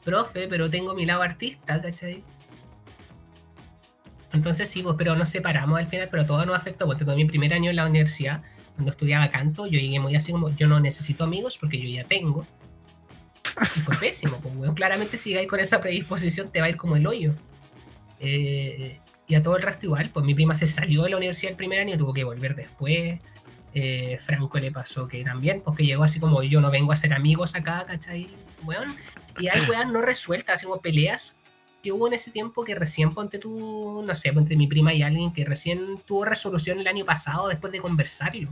Speaker 2: profe, pero tengo mi lado artista, ¿cachai? Entonces sí, pues, pero nos separamos al final, pero todo nos afectó. Porque todo mi primer año en la universidad, cuando estudiaba canto, yo llegué muy así como, yo no necesito amigos porque yo ya tengo. Y fue pésimo, pues, weón. Claramente si vais con esa predisposición te va a ir como el hoyo. Eh, y a todo el resto igual, pues mi prima se salió de la universidad el primer año y tuvo que volver después. Eh, Franco le pasó que también, porque llegó así como yo no vengo a ser amigos acá, ¿cachai? Weón. Y hay weas no resueltas, como peleas que hubo en ese tiempo que recién ponte tú, no sé, ponte mi prima y alguien que recién tuvo resolución el año pasado después de conversarlo.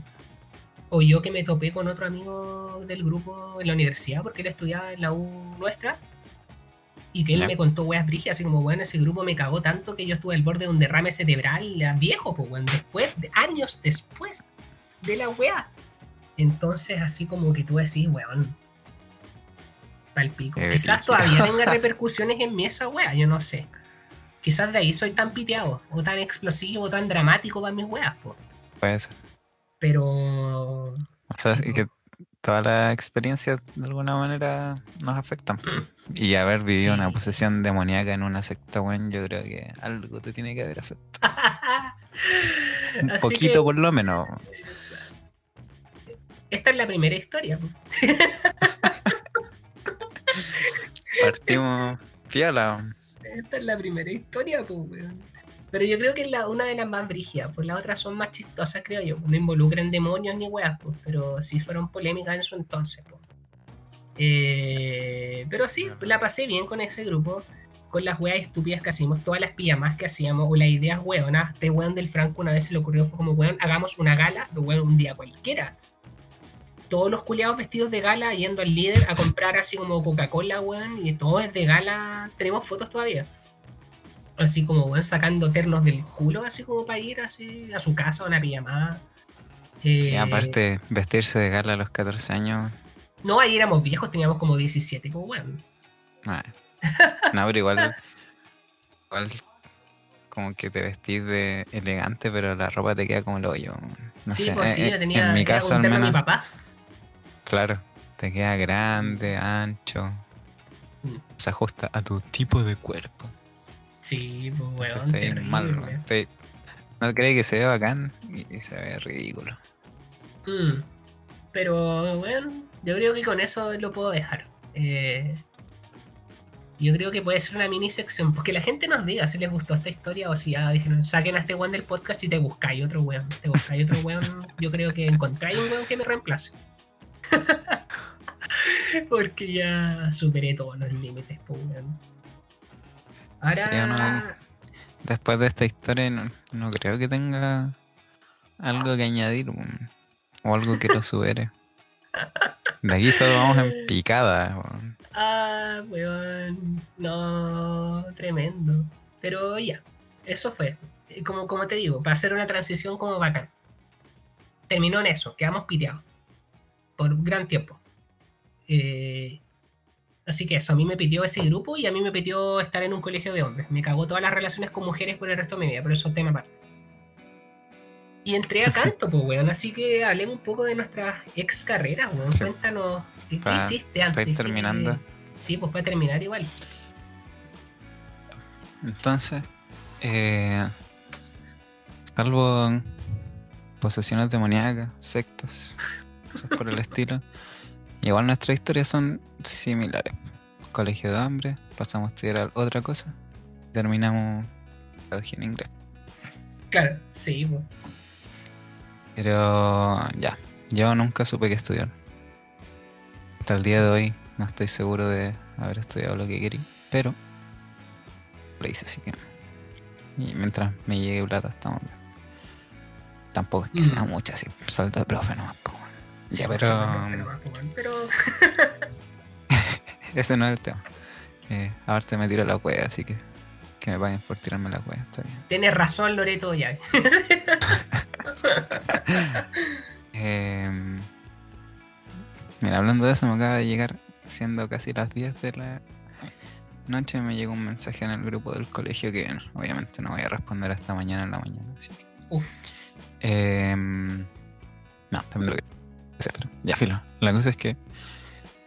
Speaker 2: O yo que me topé con otro amigo del grupo en la universidad, porque él estudiaba en la U nuestra, y que él
Speaker 1: Ya.
Speaker 2: me contó weas brigias, así como, bueno, ese grupo me cagó tanto que yo estuve al borde de un derrame cerebral a viejo, pues, weón, después, de, años después de la wea. Entonces, así como que tú decís, weón, palpico.
Speaker 1: Qué
Speaker 2: Quizás
Speaker 1: brígido.
Speaker 2: todavía tenga repercusiones en mí esa wea, yo no sé. Quizás de ahí soy tan piteado, o tan explosivo, o tan dramático para mis weas, pues.
Speaker 1: Puede ser.
Speaker 2: Pero.
Speaker 1: O sea,
Speaker 2: Sí,
Speaker 1: y que todas las experiencias de alguna manera nos afectan. Y haber vivido una posesión demoníaca en una secta, weón, yo creo que algo te tiene que haber afectado. Un
Speaker 2: Así
Speaker 1: poquito
Speaker 2: que-
Speaker 1: por lo menos.
Speaker 2: Esta es la primera historia.
Speaker 1: Partimos piola.
Speaker 2: Esta es la primera historia, pues, weón. Pero yo creo que es la, una de las más brígidas, pues las otras son más chistosas, creo yo. No involucran demonios ni weas, pues, pero sí fueron polémicas en su entonces, pues. Eh, pero sí, la pasé bien con ese grupo, con las weas estúpidas que hacíamos, todas las pijamas que hacíamos, o las ideas weonas. Este weón del Franco una vez se le ocurrió, fue como, weón, hagamos una gala, weón, un día cualquiera. Todos los culiados vestidos de gala yendo al líder a comprar así como Coca-Cola, weón, y todo es de gala. Tenemos fotos todavía así como weón, sacando ternos del culo, así como para ir así a su casa, a una pijamada.
Speaker 1: Sí,
Speaker 2: Eh,
Speaker 1: aparte, vestirse de gala a los 14 años.
Speaker 2: No, ahí éramos viejos, teníamos como 17, como weón.
Speaker 1: nah. No, pero igual. Igual. Como que te vestís de elegante, pero la ropa te queda como el hoyo. No
Speaker 2: sí,
Speaker 1: sé.
Speaker 2: pues
Speaker 1: eh,
Speaker 2: sí,
Speaker 1: eh,
Speaker 2: yo tenía
Speaker 1: en mi caso,
Speaker 2: un
Speaker 1: al menos.
Speaker 2: mi papá.
Speaker 1: Claro. Te queda grande, ancho.
Speaker 2: Mm.
Speaker 1: Se ajusta a tu tipo de cuerpo.
Speaker 2: Sí, pues weón,
Speaker 1: te mal, no cree que se ve bacán y, y se ve ridículo.
Speaker 2: Mm. Pero bueno, yo creo que con eso lo puedo dejar. Eh, yo creo que puede ser una mini sección, porque la gente nos diga si les gustó esta historia o si ya dijeron, saquen a este weón del podcast y te buscáis otro weón. Te buscáis otro weón, yo creo que encontráis un weón que me reemplace. porque ya superé todos los límites, pues weón. Ahora,
Speaker 1: Sí, yo no- Después de esta historia no, no creo que tenga algo que añadir o algo que lo supere. De aquí solo vamos en picada.
Speaker 2: Ah, weón. No, tremendo. Pero ya, eso fue. Como, como te digo, para hacer una transición como bacán. Terminó en eso, quedamos piteados. Por un gran tiempo. Eh, así que eso, a mí me pitió ese grupo y a mí me pitió estar en un colegio de hombres. Me cagó todas las relaciones con mujeres por el resto de mi vida, pero eso es tema aparte. Y entré a canto, pues, weón. Así que hablemos un poco de nuestras ex carreras, weón.
Speaker 1: Sí.
Speaker 2: Cuéntanos, ¿qué,
Speaker 1: Pa-
Speaker 2: hiciste antes?
Speaker 1: para ir
Speaker 2: ¿Qué-
Speaker 1: terminando.
Speaker 2: Sí, pues para terminar igual.
Speaker 1: Entonces, eh, salvo posesiones demoníacas, sectas, por el estilo, igual nuestras historias son similares. Colegio de hambre, pasamos a estudiar otra cosa, terminamos pedagogía en inglés.
Speaker 2: Claro, sí, pues.
Speaker 1: Pero ya, yo nunca supe qué estudiar. Hasta el día de hoy no estoy seguro de haber estudiado lo que quería, pero lo hice así que. Y mientras me llegue plata, estamos bien. Tampoco es que sea
Speaker 2: Mm.
Speaker 1: mucho así, sueldo de profe nomás, po.
Speaker 2: Sí,
Speaker 1: Ya,
Speaker 2: pues,
Speaker 1: pero
Speaker 2: pero
Speaker 1: ese no es el tema. Eh, aparte me tiro la cueva, así que que me paguen por tirarme la cueva, está bien.
Speaker 2: tienes razón, Loreto, ya.
Speaker 1: Em, mira, hablando de eso, me acaba de llegar, siendo casi las 10 de la noche, me llegó un mensaje en el grupo del colegio que obviamente no voy a responder hasta mañana en la mañana. Así que.
Speaker 2: Uf.
Speaker 1: Em, no, también lo que ya filo. La cosa es que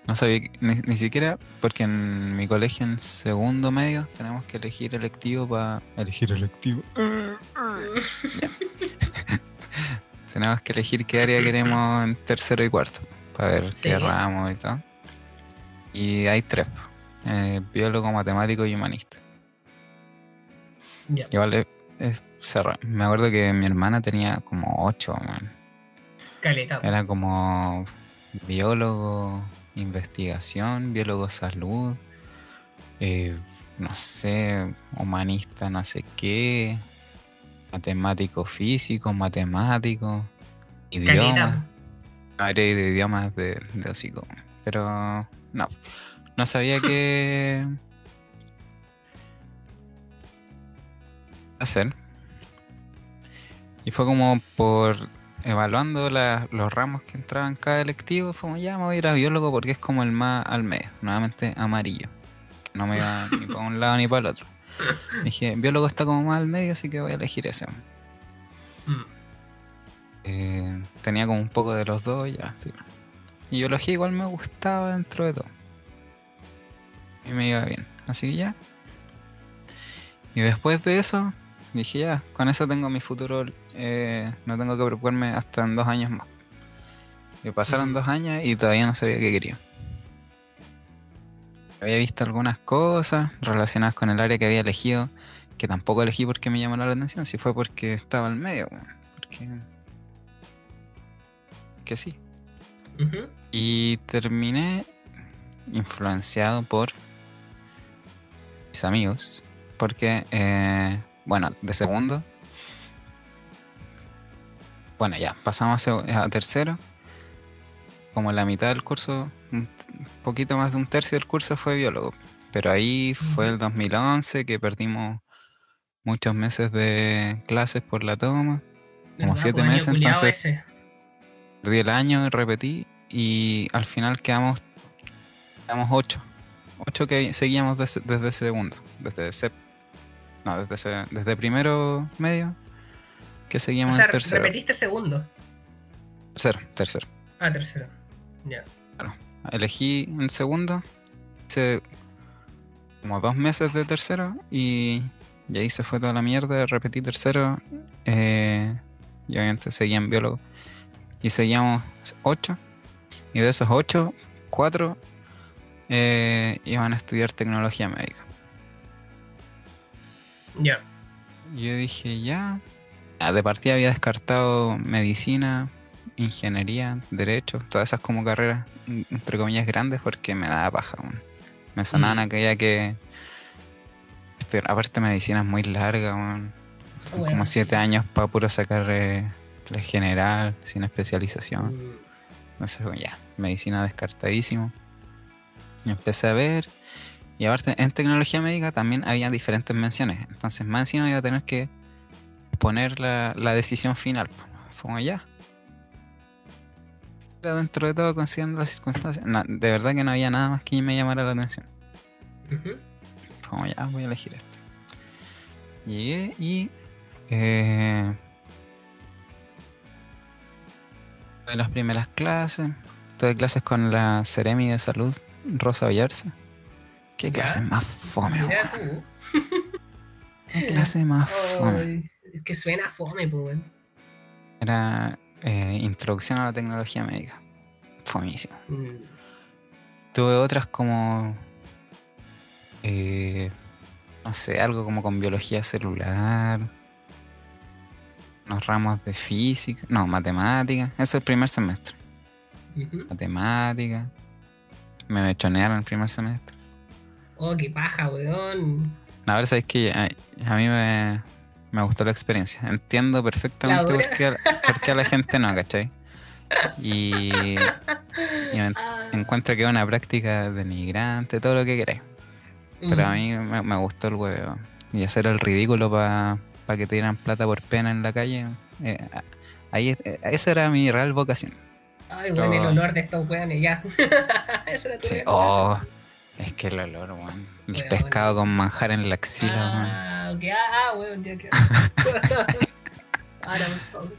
Speaker 1: no sabía ni, ni siquiera, porque en mi colegio en segundo medio tenemos que elegir electivo para. Elegir electivo. tenemos que elegir qué área queremos en tercero y cuarto para ver
Speaker 2: Sí.
Speaker 1: qué ramos y todo. Y hay tres: eh, biólogo, matemático y humanista.
Speaker 2: ya.
Speaker 1: Igual es, es. Me acuerdo que mi hermana tenía como ocho, man.
Speaker 2: Caleta.
Speaker 1: Era como biólogo, investigación, biólogo salud, eh, no sé, humanista, no sé qué, matemático físico, matemático, idioma. Área de idiomas de, de hocico. Pero no. No sabía qué hacer. Y fue como por evaluando la- los ramos que entraban en cada electivo, fue como ya me voy a ir a biólogo porque es como el más al medio, nuevamente amarillo. No me va ni para un lado ni para el otro. Dije, biólogo está como más al medio, así que voy a elegir ese.
Speaker 2: Mm.
Speaker 1: Eh, tenía como un poco de los dos, ya. Y biología igual me gustaba dentro de todo. Y me iba bien. Así que ya. Y después de eso, dije ya, con eso tengo mi futuro. eh, no tengo que preocuparme hasta en dos años más. Y pasaron dos años y todavía no sabía qué quería. Había visto algunas cosas relacionadas con el área que había elegido, que tampoco elegí porque me llamó la atención, si fue porque estaba al medio. Porque. Que sí. Y terminé influenciado por mis amigos. Porque, eh, bueno, de segundo. Bueno, ya, pasamos a, tercero. Como la mitad del curso, un poquito más de un tercio del curso fue biólogo. Pero ahí fue el 2011 que perdimos muchos meses de clases por la toma. Como siete
Speaker 2: Pues,
Speaker 1: meses, entonces-
Speaker 2: ese.
Speaker 1: Perdí el año, repetí y al final quedamos, quedamos ocho. Ocho que seguíamos desde, desde segundo. Desde sep- no, desde, se- desde primero medio que
Speaker 2: O
Speaker 1: seguíamos
Speaker 2: sea,
Speaker 1: en tercero.
Speaker 2: repetiste segundo.
Speaker 1: Tercero, tercero.
Speaker 2: Ah, tercero. Ya.
Speaker 1: elegí en segundo, hice como dos meses de tercero y, y ahí se fue toda la mierda, repetí tercero eh, y obviamente seguía en biólogo. Y seguíamos ocho y de esos ocho, cuatro eh, iban a estudiar tecnología médica.
Speaker 2: Ya.
Speaker 1: Yo dije, ya. Ah, De partida había descartado medicina, ingeniería, derecho, todas esas como carreras, en- entre comillas, grandes, porque me daba paja. Me sonaban
Speaker 2: Mm.
Speaker 1: aquella que. estudiar- Aparte, medicina es muy larga. Son como siete
Speaker 2: sí.
Speaker 1: años para puro sacar eh, la general, sin especialización.
Speaker 2: Mm,
Speaker 1: Entonces, ya, medicina descartadísimo. Y empecé a ver. Y aparte, en tecnología médica también había diferentes menciones. Entonces, más encima iba a tener que poner la, la decisión final. Fue. Pero dentro de todo, considerando las circunstancias, no, de verdad que no había nada más que me llamara la atención.
Speaker 2: ujú.
Speaker 1: Fue como ya, voy a elegir este. Llegué y. Eh, tuve las primeras clases. Tuve clases con la Ceremi de Salud, Rosa Villarse. Qué
Speaker 2: Ya.
Speaker 1: clase más fome, weón. Qué clase más fome.
Speaker 2: Que suena fome, pues, weón.
Speaker 1: Era eh, Introducción a la Tecnología Médica. Fomísimo.
Speaker 2: Mm,
Speaker 1: Tuve otras como. eh, no sé, algo como con biología celular. Unos ramos de física. No, matemática. Eso es el primer semestre.
Speaker 2: ujú.
Speaker 1: Matemática. Me mechonearon el primer semestre.
Speaker 2: Oh, qué paja, weón.
Speaker 1: A ver, sabéis que a, a mí me, me gustó la experiencia. Entiendo perfectamente
Speaker 2: ¿La
Speaker 1: por qué, a- por qué a la gente no, ¿cachai? Y, y me
Speaker 2: Ah,
Speaker 1: encuentro que es una práctica denigrante, todo lo que queráis. Pero a
Speaker 2: mm.
Speaker 1: mí me, me gustó el huevo. Y hacer el ridículo para que te dieran plata por pena en la calle. eh, ahí, eh, esa era mi real vocación.
Speaker 2: Ay, weón, el
Speaker 1: Lo-
Speaker 2: olor de estos weones, ya. Esa era tu
Speaker 1: Sí. Oh, es que el olor, weón. El
Speaker 2: Weón.
Speaker 1: pescado con manjar en la axila, weón.
Speaker 2: Ah, ok, ah, ah, weón, ya que. Ahora, por favor.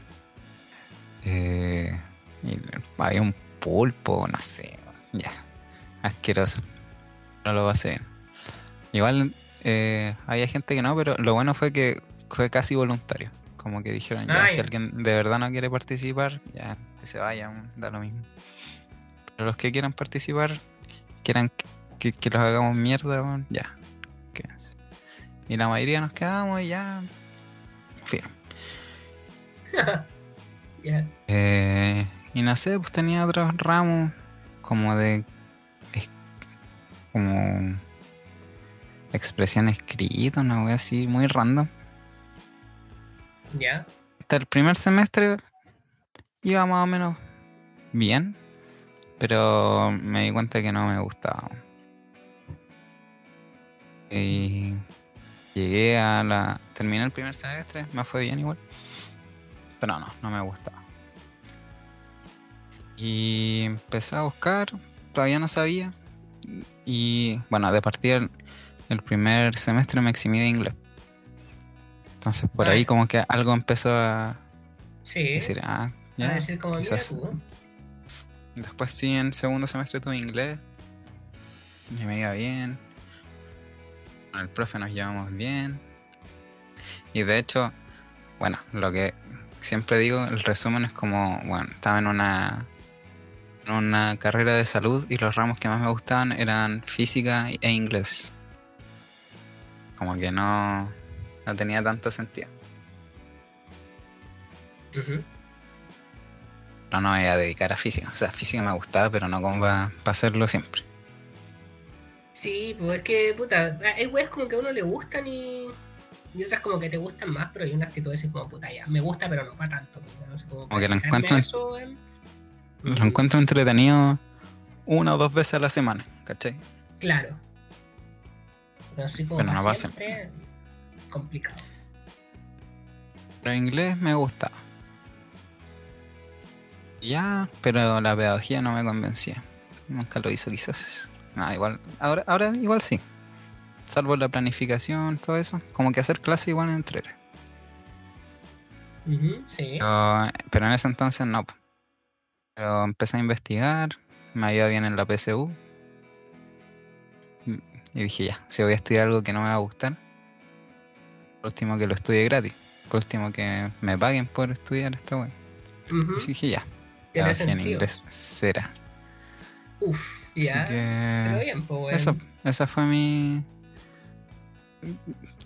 Speaker 1: Eh, había un pulpo, no sé. Ya. Asqueroso. No lo pasé bien. Igual eh, había gente que no, pero lo bueno fue que fue casi voluntario. Como que dijeron, ya, si alguien de verdad no quiere participar, ya que se vaya, da lo mismo. Pero los que quieran participar, quieran que, que los hagamos mierda, ya. quédense. Y la mayoría nos quedamos y ya. Fin.
Speaker 2: Ya.
Speaker 1: Eh, y no sé, pues tenía otros ramos como de. es- como. expresión escrita, una wea así muy random.
Speaker 2: Ya.
Speaker 1: Hasta el primer semestre iba más o menos bien, pero me di cuenta que no me gustaba. Y llegué a la. terminé el primer semestre, me fue bien igual. Pero no, no me gustaba. Y empecé a buscar, todavía no sabía. Y bueno, de partida el, el primer semestre me eximí de inglés. Entonces por
Speaker 2: Ah,
Speaker 1: ahí
Speaker 2: ya.
Speaker 1: como que algo empezó a
Speaker 2: Sí.
Speaker 1: decir, ah,
Speaker 2: a
Speaker 1: ya,
Speaker 2: decir como, mira
Speaker 1: quizás.
Speaker 2: tú.
Speaker 1: Después sí, en segundo semestre tuve inglés. Y me iba bien. Con el profe nos llevamos bien. Y de hecho, bueno, lo que siempre digo, el resumen es como, bueno, estaba en una, en una carrera de salud y los ramos que más me gustaban eran física e inglés. Como que no, no tenía tanto sentido. No, no me voy a dedicar a física. O sea, física me gustaba, pero no como para hacerlo siempre.
Speaker 2: Sí, pues es que, puta, hay weas como que a uno le gustan y, y otras como que te gustan más, pero hay unas que tú decís como, puta, ya, me gusta, pero no para tanto. pues, no sé, como,
Speaker 1: Como que lo encuentro en-
Speaker 2: eso, weón.
Speaker 1: Lo encuentro entretenido una o dos veces a la semana, ¿cachai?
Speaker 2: Claro. Pero así como
Speaker 1: Pero
Speaker 2: para
Speaker 1: no
Speaker 2: siempre, complicado.
Speaker 1: Pero inglés me gustaba. Ya, pero la pedagogía no me convencía. Nunca lo hizo quizás. No, igual, ahora, ahora igual sí. Salvo la planificación, todo eso. Como que hacer clase igual me entrete.
Speaker 2: Sí.
Speaker 1: Pero, pero en ese entonces no. Pero empecé a investigar. me ido bien en la PSU. Y dije, ya, si voy a estudiar algo que no me va a gustar, por último que lo estudie gratis. Por último que me paguen por estudiar esta web.
Speaker 2: Ujú,
Speaker 1: Y dije, ya,
Speaker 2: Tiene
Speaker 1: en inglés será.
Speaker 2: Uf, ya.
Speaker 1: Así que
Speaker 2: bien, pues,
Speaker 1: eso, esa fue mi...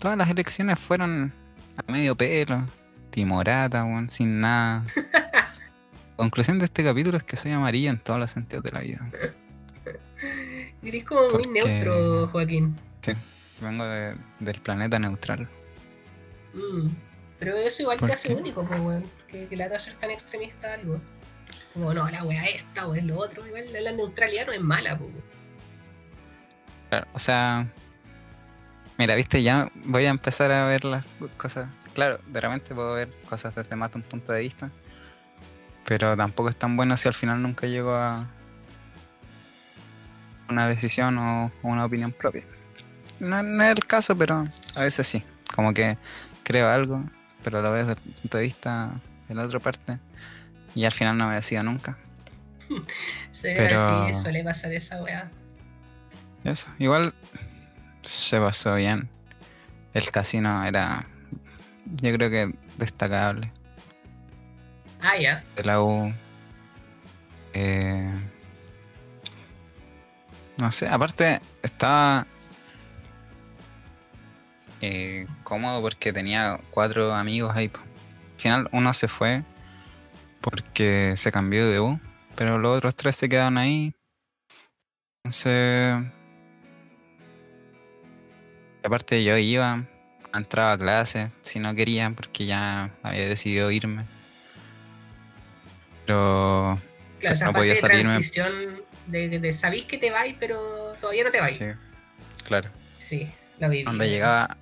Speaker 1: Todas las elecciones fueron a medio pelo, timorata, weón, sin nada. Conclusión de este capítulo es que soy amarillo en todos los sentidos de la vida.
Speaker 2: Eres como muy
Speaker 1: Porque-
Speaker 2: neutro, Joaquín.
Speaker 1: Vengo de- del planeta neutral.
Speaker 2: Mm, Pero eso igual
Speaker 1: ¿Por
Speaker 2: te hace único, pues, weón. Que, que la de ser tan extremista algo. Como, no, la weá esta o es lo otro. Igual la, neutralidad no es mala.
Speaker 1: Claro, o sea, mira, viste, ya voy a empezar a ver las cosas. Claro, de repente puedo ver cosas desde más de un punto de vista, pero tampoco es tan bueno si al final nunca llego a una decisión o una opinión propia. No, no es el caso, pero a veces sí. Como que creo algo, pero lo veo desde el punto de vista de la otra parte y al final no me decido nunca.
Speaker 2: Sí,
Speaker 1: Pero-
Speaker 2: sí, suele pasar esa weá.
Speaker 1: Eso, igual se pasó bien. El casino era, yo creo que destacable.
Speaker 2: Ah, ya.
Speaker 1: De la U. eh, no sé, aparte estaba eh, cómodo porque tenía cuatro amigos ahí. Al final uno se fue porque se cambió de U, pero los otros tres se quedaron ahí. Entonces, aparte yo iba, entraba a clase si no quería porque ya había decidido irme. Pero
Speaker 2: Claro, esa
Speaker 1: No
Speaker 2: fase
Speaker 1: podía
Speaker 2: de
Speaker 1: salirme.
Speaker 2: transición de, de, de sabís que te vais, pero todavía no te vais.
Speaker 1: sí, claro.
Speaker 2: Sí, lo viví.
Speaker 1: Cuando llegaba,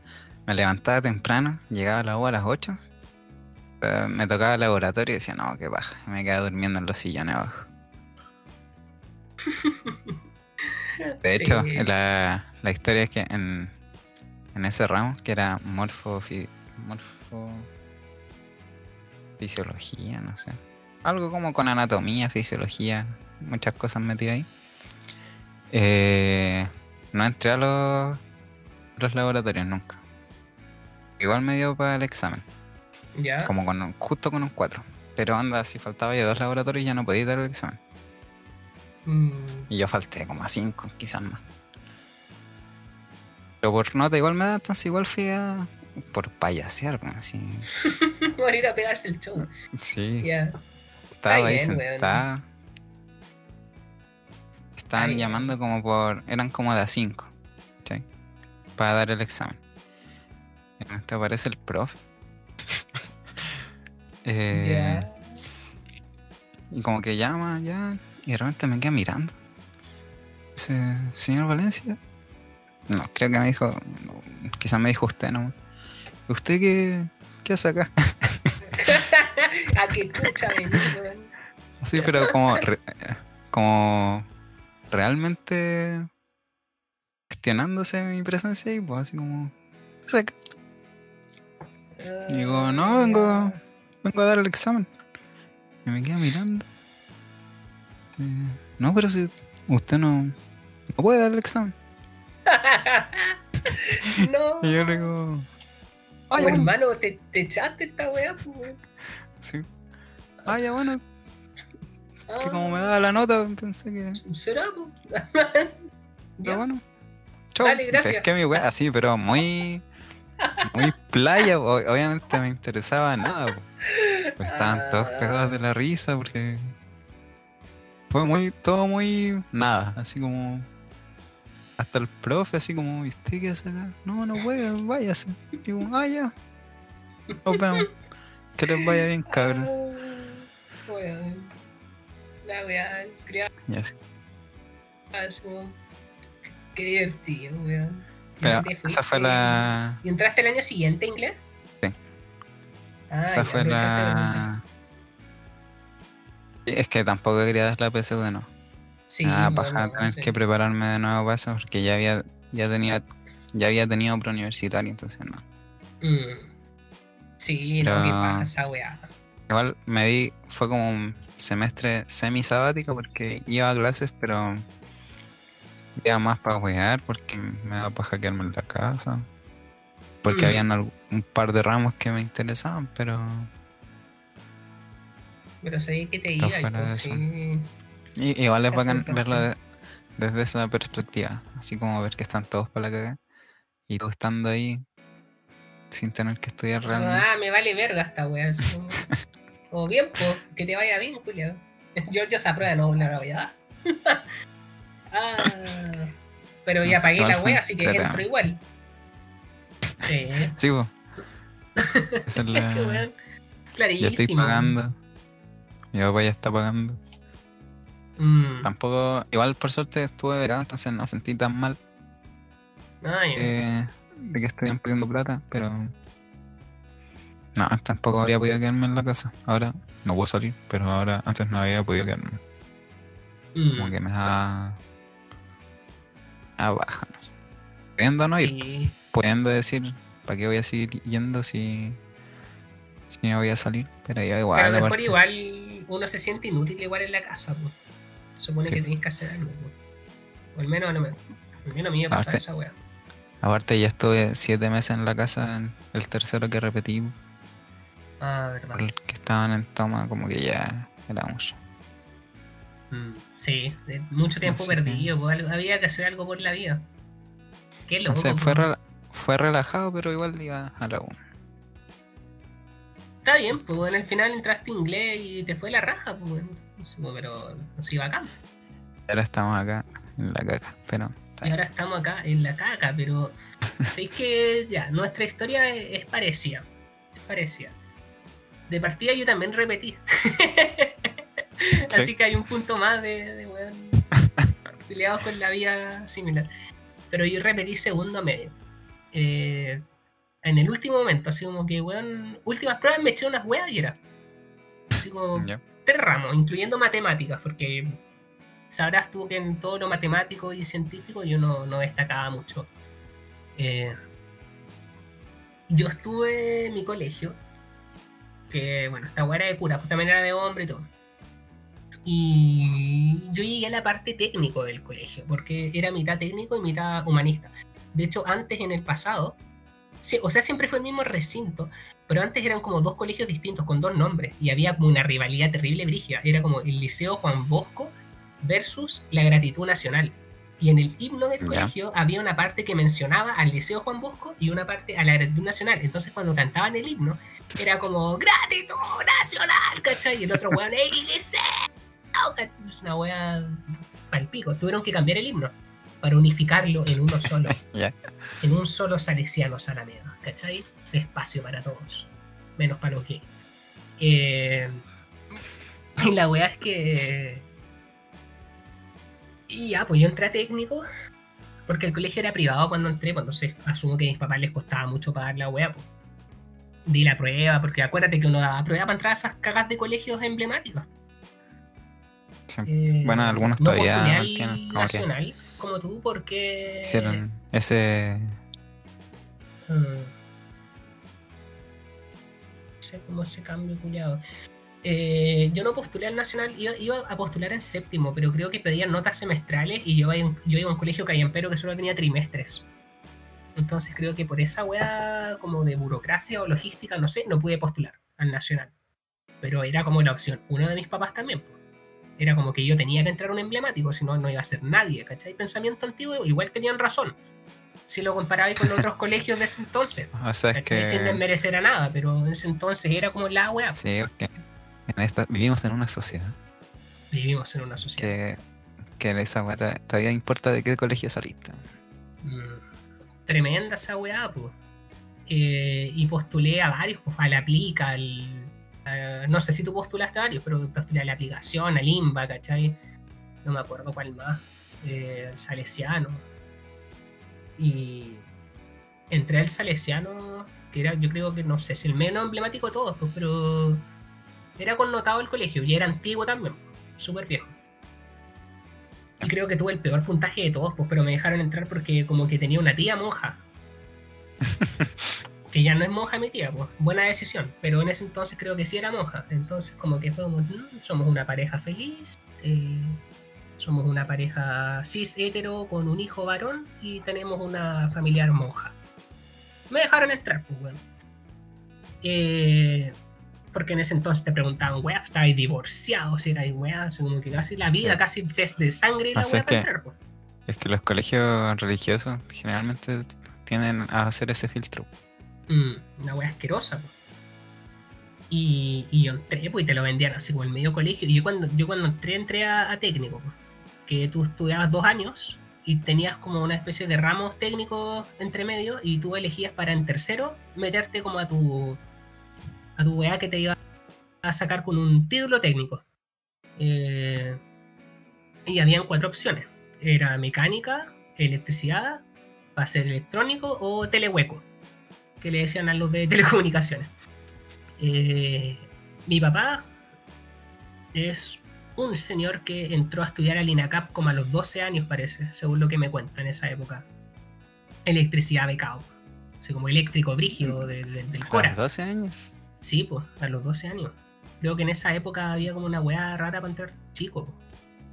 Speaker 1: me levantaba temprano, llegaba a la U a las 8. Me tocaba el laboratorio y decía, no, qué baja. Me quedaba durmiendo en los sillones abajo. De hecho,
Speaker 2: Sí.
Speaker 1: la, la historia es que en, en ese ramo, que era morfo, fi- morfo fisiología, no sé. Algo como con anatomía, fisiología, muchas cosas metidas ahí. Eh, no entré a los, los laboratorios nunca. Igual me dio para el examen,
Speaker 2: Ya.
Speaker 1: como con un- justo con un 4. Pero anda, si faltaba ya dos laboratorios ya no podía dar el examen.
Speaker 2: Mm,
Speaker 1: Y yo falté como a 5, quizás más. Pero por nota igual me da, entonces igual fui a... Por payasear, así.
Speaker 2: Por ir a pegarse el show.
Speaker 1: Sí, estaba
Speaker 2: está
Speaker 1: ahí
Speaker 2: bien, weón.
Speaker 1: Estaban llamando como por... Eran como de a 5, Para dar el examen. Te aparece el profe. Eh. Y como que llama, ya. Y de repente me queda mirando. Dice, señor Valencia. No, creo que me dijo. quizás me dijo usted, ¿no? ¿Usted qué, qué hace acá?
Speaker 2: a que escucha.
Speaker 1: Sí, pero como. re- como. Realmente. Gestionándose mi presencia ahí, pues así como. ¿qué hace acá? Y digo, no, vengo. Vengo a dar el examen. Y me queda mirando. Sí, No, pero si usted no. No puede dar el examen.
Speaker 2: no.
Speaker 1: Y yo le digo.
Speaker 2: Oh,
Speaker 1: "Ah, ya, bueno".
Speaker 2: hermano, te, te echaste esta weá, pues.
Speaker 1: Sí. Ah, ya bueno,
Speaker 2: Ah,
Speaker 1: que como me daba la nota, pensé que.
Speaker 2: ¿Será, pues?
Speaker 1: Pero bueno. Chau.
Speaker 2: Dale, gracias.
Speaker 1: Es que mi wea, así, pero muy. Muy playa, obviamente me interesaba nada. po. Pues estaban todos
Speaker 2: Ah.
Speaker 1: cagados de la risa porque. Fue muy. Todo muy. Nada, así como. Hasta el profe, así como, ¿y usted qué hace acá? No, no puede, váyase. Y Digo, ah, ya. Nos vemos. Que les vaya bien, cabrón.
Speaker 2: Ah, weón. La weá, criada. Qué divertido, weón.
Speaker 1: Pero esa fue la.
Speaker 2: ¿Y entraste el año siguiente inglés? Ah,
Speaker 1: Esa fue la. Es que tampoco quería dar la PSU de nuevo.
Speaker 2: Sí,
Speaker 1: ah,
Speaker 2: bueno,
Speaker 1: paja tener
Speaker 2: sí.
Speaker 1: que prepararme de nuevo para eso porque ya había, ya tenía, ya había tenido preuniversitario, entonces no.
Speaker 2: Mm. Sí, no,
Speaker 1: Pero-
Speaker 2: ¿qué pasa, weá?
Speaker 1: Igual me di, fue como un semestre semi sabático porque iba a clases, pero iba más para jugar porque me daba para hackearme en la casa. Porque
Speaker 2: Mm.
Speaker 1: habían un par de ramos que me interesaban, pero
Speaker 2: Pero sabía que te iba y
Speaker 1: de
Speaker 2: pues sí.
Speaker 1: i- igual es bacán verlo de- desde esa perspectiva. Así como ver que están todos para la cagada y tú estando ahí sin tener que estudiar
Speaker 2: Como,
Speaker 1: realmente.
Speaker 2: ah, me vale verga esta weá. O bien, pues, que te vaya bien, Julio. Yo, yo esa prueba no la voy a dar. ah, pero ya
Speaker 1: No
Speaker 2: pagué la wea, así que entro igual. Sí.
Speaker 1: Sí, po. Esa es la-
Speaker 2: weón.
Speaker 1: Ya
Speaker 2: Clarísimo.
Speaker 1: estoy pagando. Mi papá ya está pagando.
Speaker 2: Mm.
Speaker 1: Tampoco, igual por suerte estuve becado, entonces no sentí tan mal
Speaker 2: Ah, ya.
Speaker 1: eh, de que estuvieran pidiendo plata, pero no, tampoco habría podido quedarme en la casa. Ahora no puedo salir, pero ahora antes no había podido quedarme.
Speaker 2: Mm.
Speaker 1: Como que me da a baja. no sé. Pudiendo no ir,
Speaker 2: Sí.
Speaker 1: Pudiendo decir, ¿para qué voy a seguir yendo si, si no voy a salir? Pero yo igual.
Speaker 2: Pero mejor
Speaker 1: aparte-
Speaker 2: igual uno se siente inútil igual en la casa, pues. Supone
Speaker 1: Sí.
Speaker 2: que tenés que hacer algo, pues. O al menos, no me, al menos a mí me pasa
Speaker 1: Aparte-
Speaker 2: esa weá.
Speaker 1: Aparte ya estuve siete meses en la casa, en el tercero que repetí
Speaker 2: Ah, verdad.
Speaker 1: por el que estaban en toma, como que ya era mucho.
Speaker 2: Mm, Sí, mucho tiempo
Speaker 1: Así
Speaker 2: perdido, había que hacer algo por la vida. Qué loco.
Speaker 1: Fue,
Speaker 2: pues.
Speaker 1: Fue relajado, pero igual iba a la U.
Speaker 2: Está bien, pues bueno, al final entraste inglés y te fue la raja, pues bueno. Pues, Pero sí, bacán.
Speaker 1: Ahora estamos acá en la caca, pero
Speaker 2: Y ahora estamos acá en la caca, pero es que ya, nuestra historia es, es parecida. Es parecida. De partida yo también repetí.
Speaker 1: Sí.
Speaker 2: Así que hay un punto más de, de weón, peleados con la vía similar. Pero yo repetí segundo medio. Eh, en el último momento, así como que, weón, últimas pruebas me eché unas weas y era. Así como
Speaker 1: Ya.
Speaker 2: tres ramos, incluyendo matemáticas, porque sabrás tú que en todo lo matemático y científico yo no, no destacaba mucho. Eh, yo estuve en mi colegio, que bueno, esta weá era de cura, pues también era de hombre y todo. Y yo llegué a la parte técnico del colegio, porque era mitad técnico y mitad humanista. De hecho, antes en el pasado, sí, o sea, siempre fue el mismo recinto, pero antes eran como dos colegios distintos con dos nombres y había como una rivalidad terrible brígida. Era como el Liceo Juan Bosco versus la Gratitud Nacional. Y en el himno del colegio había una parte que mencionaba al Liceo Juan Bosco y una parte a la Gratitud Nacional. Entonces cuando cantaban el himno era como Gratitud Nacional, ¿cachai? Y el otro weón, ¡El Liceo! Es una wea palpico. Tuvieron que cambiar el himno para unificarlo en uno solo.
Speaker 1: Ya.
Speaker 2: En un solo salesiano Alameda, ¿cachai? Espacio para todos, menos para los gays. Eh, y la weá es que. Y ya, pues yo entré a técnico, porque el colegio era privado cuando entré, pues entonces asumo que a mis papás les costaba mucho pagar la weá, pues. Di la prueba, porque acuérdate que uno daba prueba para entrar a esas cagas de colegios emblemáticos.
Speaker 1: Sí.
Speaker 2: Eh,
Speaker 1: Bueno, algunos
Speaker 2: no
Speaker 1: todavía tienen, como que-
Speaker 2: como tú, porque.
Speaker 1: Hicieron ese.
Speaker 2: Mm. No sé cómo ese cambio, culiado. Eh, yo no postulé al nacional, iba, iba a postular en séptimo, pero creo que pedían notas semestrales y yo, iba en- yo iba a un colegio callampero que solo tenía trimestres. Entonces creo que por esa wea como de burocracia o logística, no sé, no pude postular al nacional. Pero era como la opción. Uno de mis papás también. Era como que yo tenía que entrar un emblemático, si no, no iba a ser nadie, ¿cachai? Pensamiento antiguo, igual tenían razón. Si lo comparaba con otros colegios de ese entonces.
Speaker 1: O sea, es
Speaker 2: ¿cachai? Sin
Speaker 1: que.
Speaker 2: desmerecer a nada, pero en ese entonces era como la wea.
Speaker 1: Sí, en esta, vivimos en una sociedad
Speaker 2: Vivimos en una sociedad.
Speaker 1: que, que esa weá to- todavía importa de qué colegio saliste.
Speaker 2: Mm, tremenda esa weá, pues. y postulé a varios, pues, a la aplica, al, a- no sé si tú postulaste a varios, pero postulé a la aplicación, al IMBA, ¿cachai? No me acuerdo cuál más, eh, al Salesiano. Y entré al Salesiano, que era, yo creo que no sé, es el menos emblemático de todos, pues, pero era connotado el colegio y era antiguo también, súper viejo. Y creo que tuve el peor puntaje de todos, pues, pero me dejaron entrar porque como que tenía una tía monja. que ya no es monja mi tía, pues, buena decisión, pero en ese entonces creo que sí era monja, entonces como que como, "Mm, somos una pareja feliz, eh, somos una pareja cis hetero con un hijo varón y tenemos una familiar monja. Me dejaron entrar, pues, weón. Eh, porque en ese entonces te preguntaban, weá, estabas divorciado, si eras weá, como que casi la vida,
Speaker 1: Sí.
Speaker 2: casi test de sangre y la
Speaker 1: sea,
Speaker 2: weá para entrar, pues.
Speaker 1: Es que los colegios religiosos generalmente tienden a hacer ese filtro.
Speaker 2: Mm, una wea asquerosa. Y, yo entré, pues, y te lo vendían así como el medio colegio. Y yo cuando, yo cuando entré, entré a, técnico, que tú estudiabas dos años y tenías como una especie de ramos técnicos entre medio y tú elegías para en tercero meterte como a tu a tu weá que te iba a sacar con un título técnico. Eh, y habían cuatro opciones. Era mecánica, electricidad, para ser electrónico o telehueco que le decían a los de telecomunicaciones. Eh, mi papá es un señor que entró a estudiar al INACAP como a los 12 años, parece, según lo que me cuenta en esa época. Electricidad becado. Así como eléctrico brígido de- de- del
Speaker 1: A
Speaker 2: Cora.
Speaker 1: los 12 años.
Speaker 2: Sí, pues, a los 12 años. Creo que en esa época había como una weá rara para entrar chico.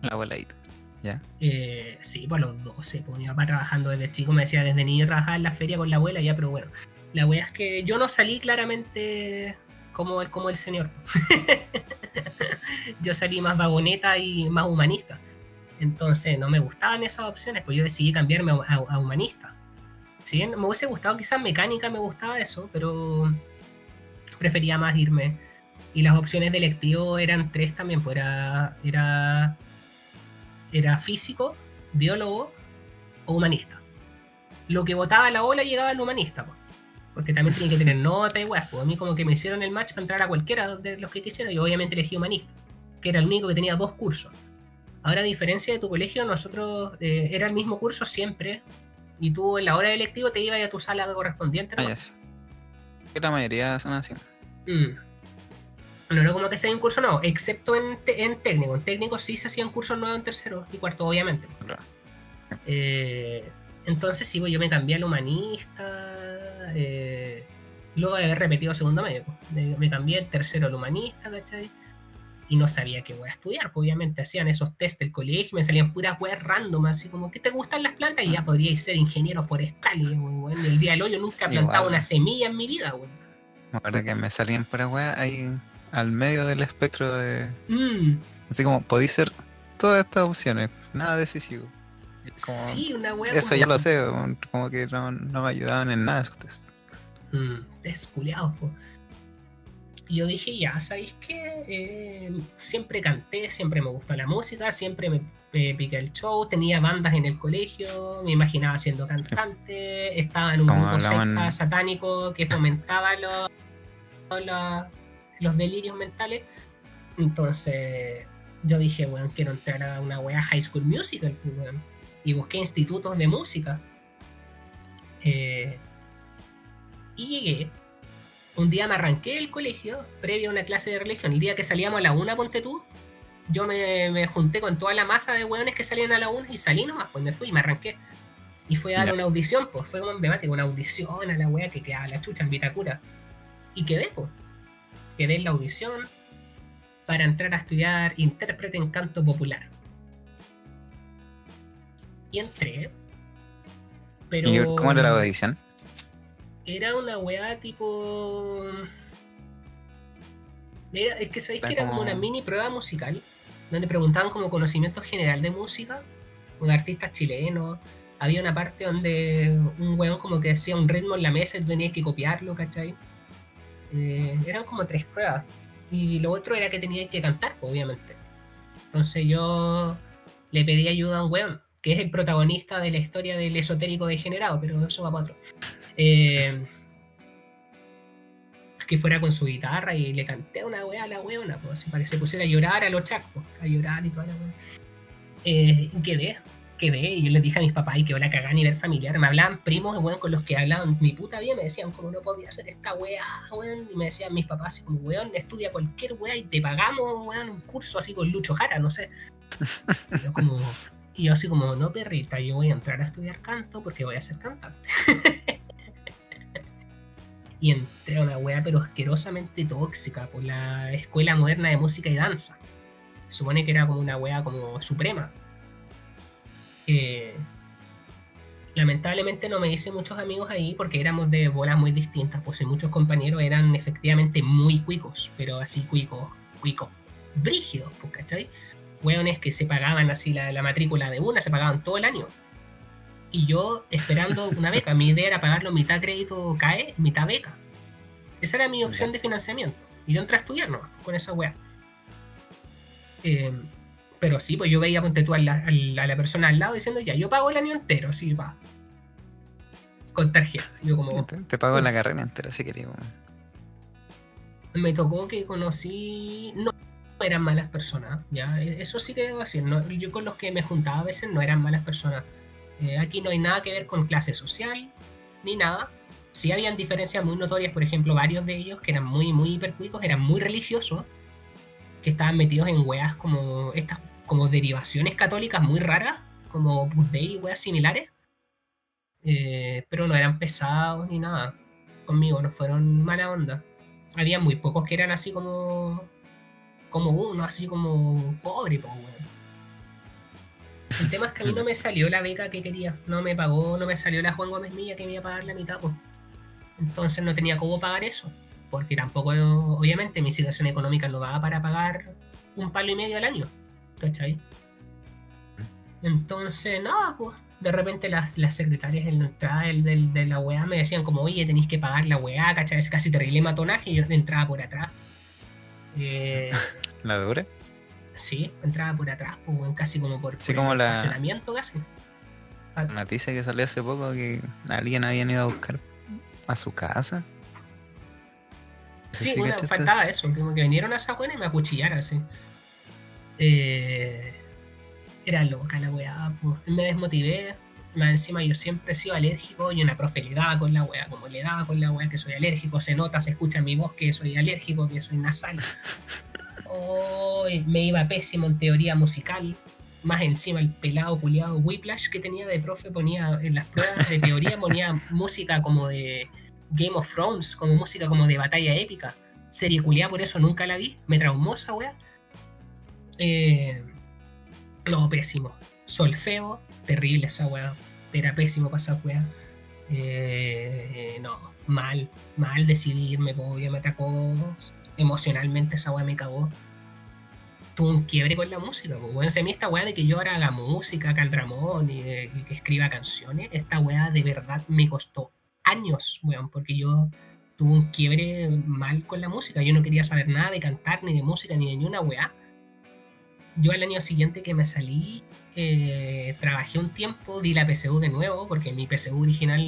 Speaker 1: La abuelita. ¿Ya?
Speaker 2: Eh, sí, pues a los 12, pues mi papá trabajando desde chico me decía desde niño trabajaba en la feria con la abuela, ya, pero bueno. La wea es que yo no salí claramente como, el- como el señor. yo salí más vagoneta y más humanista. Entonces no me gustaban esas opciones, pues yo decidí cambiarme a, humanista. Si me hubiese gustado quizás mecánica, me gustaba eso, pero prefería más irme. Y las opciones de electivo eran tres también, pues era, era, era físico, biólogo o humanista. Lo que votaba la ola llegaba al humanista, pues. Porque también tenía que tener nota y weas. Pues a mí como que me hicieron el match para entrar a cualquiera de los que quisiera y obviamente elegí humanista, que era el único que tenía dos cursos. Ahora a diferencia de tu colegio, nosotros eh, era el mismo curso siempre y tú en la hora de electivo te ibas a tu sala correspondiente.
Speaker 1: Ah,
Speaker 2: ¿no?
Speaker 1: sí. Que la mayoría son así.
Speaker 2: Mm. No era como que sea un curso nuevo, excepto en técnico. En técnico sí se hacían cursos nuevos en tercero y cuarto, obviamente.
Speaker 1: Claro.
Speaker 2: Eh, entonces sí, pues, yo me cambié al humanista. Eh, luego de haber repetido segundo medio. pues. Me- cambié el tercero al humanista, ¿cachai? Y no sabía qué voy a estudiar. Pues, obviamente hacían esos test del colegio y me salían puras weas random, así como, ¿qué te gustan las plantas? Y ya podríais ser ingeniero forestal. Y, el día del hoyo nunca
Speaker 1: Sí,
Speaker 2: he plantado
Speaker 1: igual.
Speaker 2: una semilla en mi vida.
Speaker 1: Me acuerdo que me salían para weá ahí al medio del espectro de.
Speaker 2: Mm,
Speaker 1: Así como podéis ser todas estas opciones, nada decisivo. Como,
Speaker 2: sí, una wea.
Speaker 1: eso
Speaker 2: como-
Speaker 1: ya lo sé, como que no, no me ayudaban en nada esos test.
Speaker 2: Mm, po. Yo dije, ya, ¿sabéis qué? Eh, siempre canté, siempre me gustó la música, siempre me, me piqué el show, tenía bandas en el colegio, me imaginaba siendo cantante, estaba en un
Speaker 1: Como
Speaker 2: grupo
Speaker 1: hablaban-
Speaker 2: secta satánico que fomentaba los, los, los delirios mentales. Entonces yo dije, weón, quiero entrar a una wea High School Musical, pues, weón. Y busqué institutos de música. Eh, y llegué. Un día me arranqué del colegio, previo a una clase de religión. El día que salíamos a la una, ponte tú, yo me, me junté con toda la masa de hueones que salían a la una y salí nomás, pues me fui y me arranqué. Y fui a dar una audición, pues fue como emblemático, una audición a la wea que quedaba la chucha en Vitacura. Y quedé, pues. Quedé en la audición para entrar a estudiar intérprete en canto popular. Y entré. Pero
Speaker 1: ¿Y cómo era la audición?
Speaker 2: era una weá tipo. Era- es que sabéis que era como una mini prueba musical, donde preguntaban como conocimiento general de música, o de artistas chilenos. Había una parte donde un weón como que hacía un ritmo en la mesa y tú tenías que copiarlo, ¿cachai? Eh, eran como tres pruebas. Y lo otro era que tenías que cantar, pues, obviamente. Entonces yo le pedí ayuda a un weón, que es el protagonista de la historia del esotérico degenerado, pero eso va para otro. Eh, que fuera con su guitarra y le canté una weá a la weona, pues, para que se pusiera a llorar a los chacos, a llorar y toda la weá. Eh, quedé, quedé, y yo les dije a mis papás, y que la cagá a nivel familiar, me hablaban primos, weón, con los que hablaban mi puta vida, me decían como no podía hacer esta weá, weón, y me decían mis papás así como, weón, estudia cualquier weá y te pagamos, weón, un curso así con Lucho Jara, no sé. Yo como, y yo así como, no perrita, yo voy a entrar a estudiar canto porque voy a ser cantante. y entré a una wea pero asquerosamente tóxica por la Escuela Moderna de Música y Danza. Supone que era como una wea como suprema. Eh, lamentablemente no me hice muchos amigos ahí porque éramos de bolas muy distintas, pues y muchos compañeros eran efectivamente muy cuicos, pero así cuicos, cuicos, brígidos, pues, ¿cachai? Weones que se pagaban así la, la matrícula de una, se pagaban todo el año. Y yo esperando una beca, mi idea era pagarlo mitad crédito CAE, mitad beca. Esa era mi opción de financiamiento. Y yo entré a estudiar ¿no? con esa wea. Eh, pero sí, pues yo veía, ponte tú a la, a la, persona al lado diciendo, ya, yo pago el año entero, así, va. Con tarjeta. Yo como...
Speaker 1: Te, te pago la carrera entera si queríamos.
Speaker 2: Me tocó que conocí... No eran malas personas, ya. Eso sí que debo decir. ¿no? Yo con los que me juntaba a veces no eran malas personas. Eh, aquí no hay nada que ver con clase social, ni nada. Sí habían diferencias muy notorias, por ejemplo, varios de ellos que eran muy, muy hipercuicos, eran muy religiosos, que estaban metidos en weas como estas como derivaciones católicas muy raras, como Opus y weas similares. Eh, pero no eran pesados ni nada. Conmigo no fueron mala onda. Había muy pocos que eran así como. Como uno, así como pobre, po, El tema es que a mí no me salió la beca que quería. No me pagó, no me salió la Juan Gómez Milla que me iba a pagar la mitad, pues. Entonces no tenía cómo pagar eso. Porque tampoco, obviamente, mi situación económica no daba para pagar un palo y medio al año. ¿cachai? Entonces, nada, pues de repente las, las secretarias en la entrada de la weá me decían como, oye, tenéis que pagar la weá, ¿cachai? Es casi terrible matonaje y yo entraba por atrás. Eh,
Speaker 1: ¿La dura?
Speaker 2: Sí, entraba por atrás, pues, casi como por,
Speaker 1: sí,
Speaker 2: por
Speaker 1: como
Speaker 2: el
Speaker 1: la
Speaker 2: estacionamiento casi.
Speaker 1: Una noticia que salió hace poco que alguien había ido a buscar a su casa.
Speaker 2: Sí, sí bueno, faltaba eso, que, que vinieron a esa buena y me acuchillaron así. Eh, era loca la weá, pues. me desmotivé. Más encima yo siempre he sido alérgico y una profe le daba con la weá, como le daba con la weá que soy alérgico, se nota, se escucha en mi voz que soy alérgico, que soy nasal. Oh, me iba pésimo en teoría musical. Más encima el pelado culiado Whiplash que tenía de profe ponía en las pruebas de teoría ponía música como de Game of Thrones, como música como de batalla épica. Serie culiada, por eso nunca la vi. Me traumó esa weá. Eh, pésimo. Solfeo, terrible esa weá. Era pésimo para esa weá. Eh, no, mal, mal decidirme, porque me atacó emocionalmente esa weá me cagó. Tuve un quiebre con la música, pues, en esta weá de que yo ahora haga música, caldramón y, y, que escriba canciones, esta weá de verdad me costó años, weón, porque yo tuve un quiebre mal con la música. Yo no quería saber nada de cantar, ni de música, ni de ni una weá yo al año siguiente que me salí, eh, trabajé un tiempo, di la PSU de nuevo, porque mi PSU original,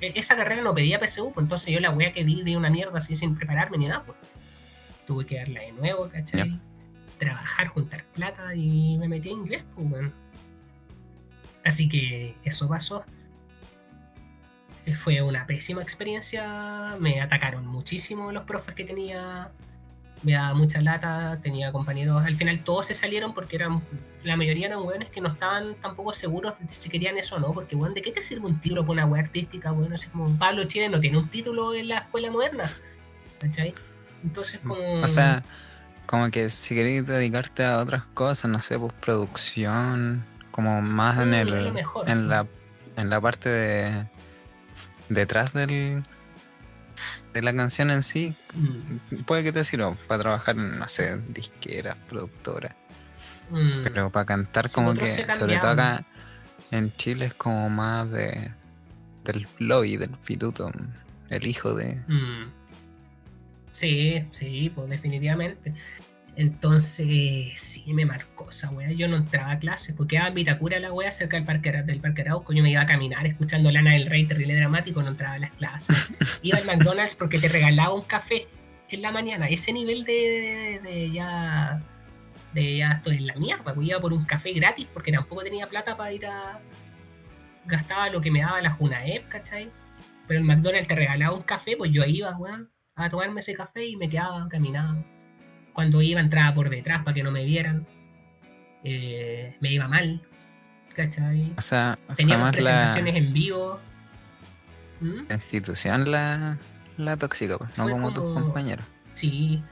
Speaker 2: e, esa carrera no pedía PSU, pues entonces yo la wea que di di una mierda así sin prepararme ni nada, pues. Tuve que darla de nuevo, ¿cachai? Trabajar, juntar plata y me metí en inglés, pues bueno. Así que eso pasó. Eh, fue una pésima experiencia, me atacaron muchísimo los profes que tenía me daba mucha lata, tenía compañeros, al final todos se salieron porque eran, la mayoría eran weones que no estaban tampoco seguros de si querían eso o no, porque weón, ¿de qué te sirve un título con una wea artística? Bueno, así como Pablo Chile no tiene un título en la escuela moderna, ¿cachai? Entonces como...
Speaker 1: O sea, como que si queréis dedicarte a otras cosas, no sé, pues producción, como más en el... en, la, en la parte de... detrás del de la canción en sí, mm. puede que te sirva para trabajar en, no sé, disqueras, productoras. Mm. Pero para cantar como que, sobre todo acá en Chile es como más de del lobby, del pituto, el hijo de...
Speaker 2: Mm. Sí, sí, pues definitivamente. Entonces, sí, me marcó esa wea. Yo no entraba a clases porque era Vitacura la wea cerca del Parque, del parque Arauco. Yo me iba a caminar escuchando Lana del Rey, terrible dramático, no entraba a las clases. iba al McDonald's porque te regalaba un café en la mañana. Ese nivel de, de, ya. de ya estoy en la mierda. Pues iba por un café gratis porque tampoco tenía plata para ir a. gastaba lo que me daba la Junaep, ¿cachai? Pero el McDonald's te regalaba un café, pues yo iba, weón, a tomarme ese café y me quedaba caminando cuando iba entraba por detrás para que no me vieran. Eh, me iba mal. ¿Cachai?
Speaker 1: O sea,
Speaker 2: teníamos presentaciones en vivo.
Speaker 1: ¿Mm? La institución la, la tóxica, pues, no como tus compañeros.
Speaker 2: Sí.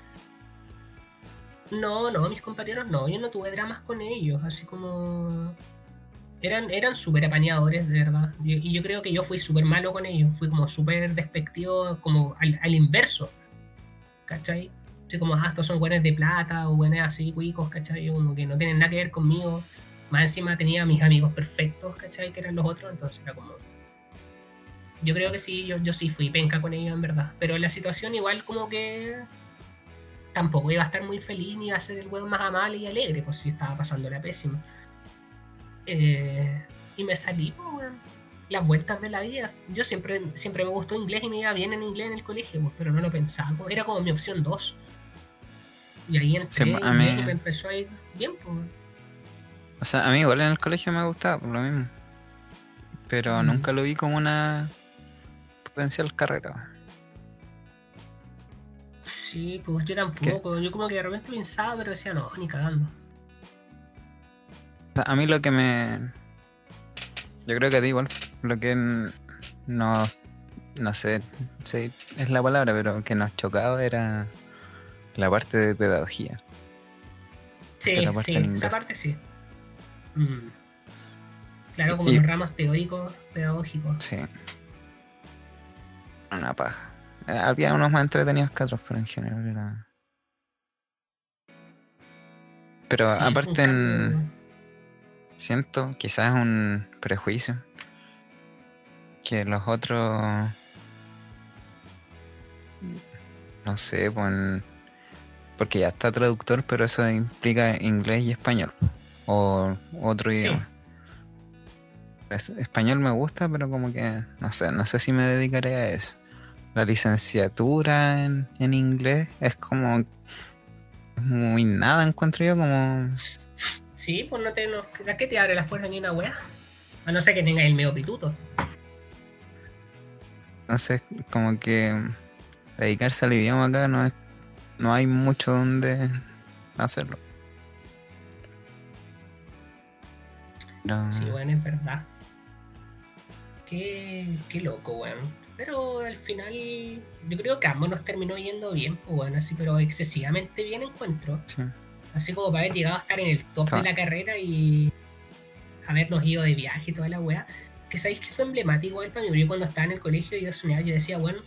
Speaker 2: No, no, mis compañeros no, yo no tuve dramas con ellos, así como... Eran, eran súper apañadores, de verdad. Y, y yo creo que yo fui súper malo con ellos, fui como súper despectivo, como al, al inverso. ¿Cachai? Como, ah, estos son buenos de plata o buenos así, cuicos, ¿cachai? Como que no tienen nada que ver conmigo. Más encima tenía a mis amigos perfectos, ¿cachai? Que eran los otros, entonces era como... Yo creo que sí, yo, yo sí fui penca con ellos en verdad. Pero la situación igual como que tampoco iba a estar muy feliz ni iba a ser el huevo más amable y alegre, pues si estaba pasándola pésimo. Eh, y me salí, pues, las vueltas de la vida. Yo siempre, siempre me gustó inglés y me iba bien en inglés en el colegio, pues, pero no lo pensaba. Era como mi opción 2. Y ahí entré
Speaker 1: Sí, a
Speaker 2: y me empezó a ir bien, pues.
Speaker 1: O sea, a mí igual en el colegio me gustaba, por lo mismo. Pero
Speaker 2: Mm.
Speaker 1: nunca lo vi como una potencial carrera.
Speaker 2: Sí, pues yo tampoco. Yo como que de repente pensaba, pero decía, no, ni cagando.
Speaker 1: O sea, a mí lo que me. Yo creo que a ti igual. Lo que n- nos. No sé si es la palabra, pero que nos chocaba era la parte de pedagogía.
Speaker 2: Sí,
Speaker 1: parte
Speaker 2: sí,
Speaker 1: en
Speaker 2: esa parte sí. Mm. Claro, como
Speaker 1: Y-
Speaker 2: los ramos teóricos, pedagógicos.
Speaker 1: Sí. Una paja. Eh, Había unos más entretenidos que otros, pero en general era. Pero
Speaker 2: Sí,
Speaker 1: aparte, en- siento, quizás es un prejuicio, que los otros. No sé, pues. Porque ya está traductor, pero eso implica inglés y español. O otro
Speaker 2: Sí.
Speaker 1: idioma. Es- Español me gusta, pero como que no sé, no sé si me dedicaré a eso. La licenciatura en, en inglés es como muy nada, encuentro yo como
Speaker 2: Sí, pues no te. No, ¿a ¿Qué te abre las puertas ni una wea? A no ser que tengas el medio pituto.
Speaker 1: sé, como que dedicarse al idioma acá no es, no hay mucho donde hacerlo.
Speaker 2: Sí, bueno, es verdad. Qué, qué loco, weón. Pero al final, yo creo que ambos nos terminó yendo bien, pues bueno, así, pero excesivamente bien encuentro.
Speaker 1: sí.
Speaker 2: Así como para haber llegado a estar en el top de la carrera y habernos ido de viaje y toda la weá. Que sabéis que fue emblemático igual para mí. Yo cuando estaba en el colegio yo soñaba, yo decía, bueno,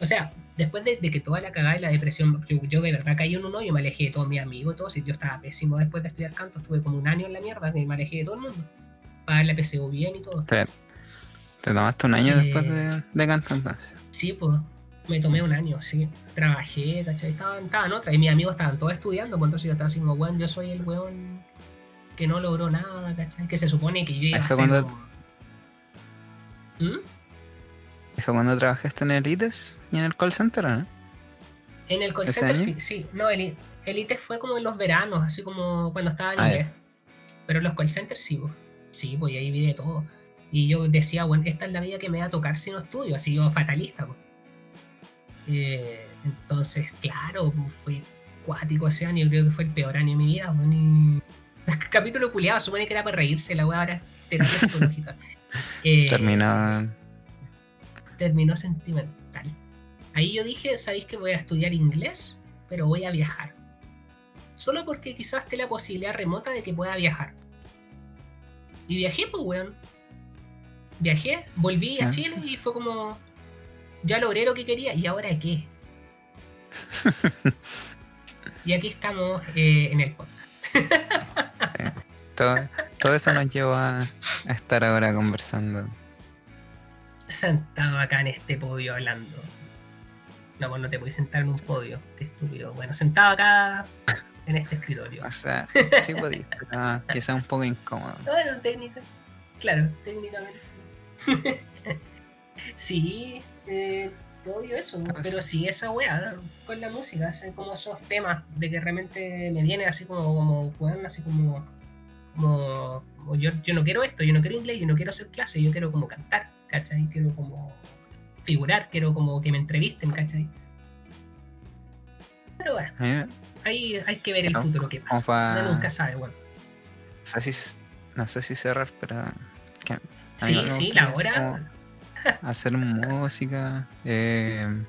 Speaker 2: o sea, después de, de que toda la cagada y la depresión, yo, yo de verdad caí en un hoyo, me alejé de todos mis amigos y todo, yo estaba pésimo después de estudiar canto, estuve como un año en la mierda, me alejé de todo el mundo. Para dar la PSU bien y todo.
Speaker 1: Te, te tomaste un año
Speaker 2: Eh,
Speaker 1: después de, de canto entonces.
Speaker 2: Sí, pues, me tomé un año, sí. Trabajé, ¿cachai? Estaban, estaban otras, y mis amigos estaban todos estudiando, pues entonces yo estaba así como, weón, yo soy el weón que no logró nada, ¿cachai? Que se supone que yo iba a ser
Speaker 1: cuando-
Speaker 2: como- ¿Mm?
Speaker 1: ¿Fue cuando trabajaste en el ITES y en el call center, o ¿no?
Speaker 2: En el call
Speaker 1: ¿Ese
Speaker 2: center,
Speaker 1: año?
Speaker 2: sí, sí. No, el, ITES fue como en los veranos, así como cuando estaba en
Speaker 1: Ah,
Speaker 2: inglés. Pero los call centers sí, pues. Sí, pues ahí vi de todo. Y yo decía, bueno, esta es la vida que me va a tocar si no estudio, así yo fatalista, pues. Eh, entonces, claro, pues, fue cuático ese año, yo creo que fue el peor año de mi vida, bueno, y... Capítulo culiado, supone que era para reírse, la weá ahora es terapia psicológica. Eh,
Speaker 1: Terminó.
Speaker 2: Terminó sentimental. Ahí yo dije, ¿sabéis que voy a estudiar inglés? Pero voy a viajar. Solo porque quizás esté la posibilidad remota de que pueda viajar. Y viajé, pues, weón. Viajé, volví a Chile y fue como, ya logré lo que quería, ¿y ahora qué? y aquí estamos eh, en el podcast.
Speaker 1: Todo, todo eso nos llevó a, a estar ahora conversando.
Speaker 2: Sentado acá en este podio hablando. No, pues no te puedes sentar en un podio, qué estúpido. Bueno, sentado acá en este escritorio.
Speaker 1: O sea, sí podía, pero quizás un poco incómodo.
Speaker 2: Bueno, técnica. Claro, técnicamente. sí, eh, odio eso.
Speaker 1: Ah,
Speaker 2: Pero sí, esa weá con la música, así como esos temas de que realmente me viene así como, como weón, así como. como, como yo, yo no quiero esto, yo no quiero inglés, yo no quiero hacer clase, yo quiero como cantar, ¿cachai? Quiero como figurar, quiero como que me entrevisten, ¿cachai? Pero bueno,
Speaker 1: me-
Speaker 2: ahí hay que ver el
Speaker 1: ¿Cómo-
Speaker 2: futuro que pasa. Uno nunca sabe, bueno.
Speaker 1: no sé si, no sé si cerrar, pero que-
Speaker 2: Sí, sí, la hora.
Speaker 1: hacer música, eh,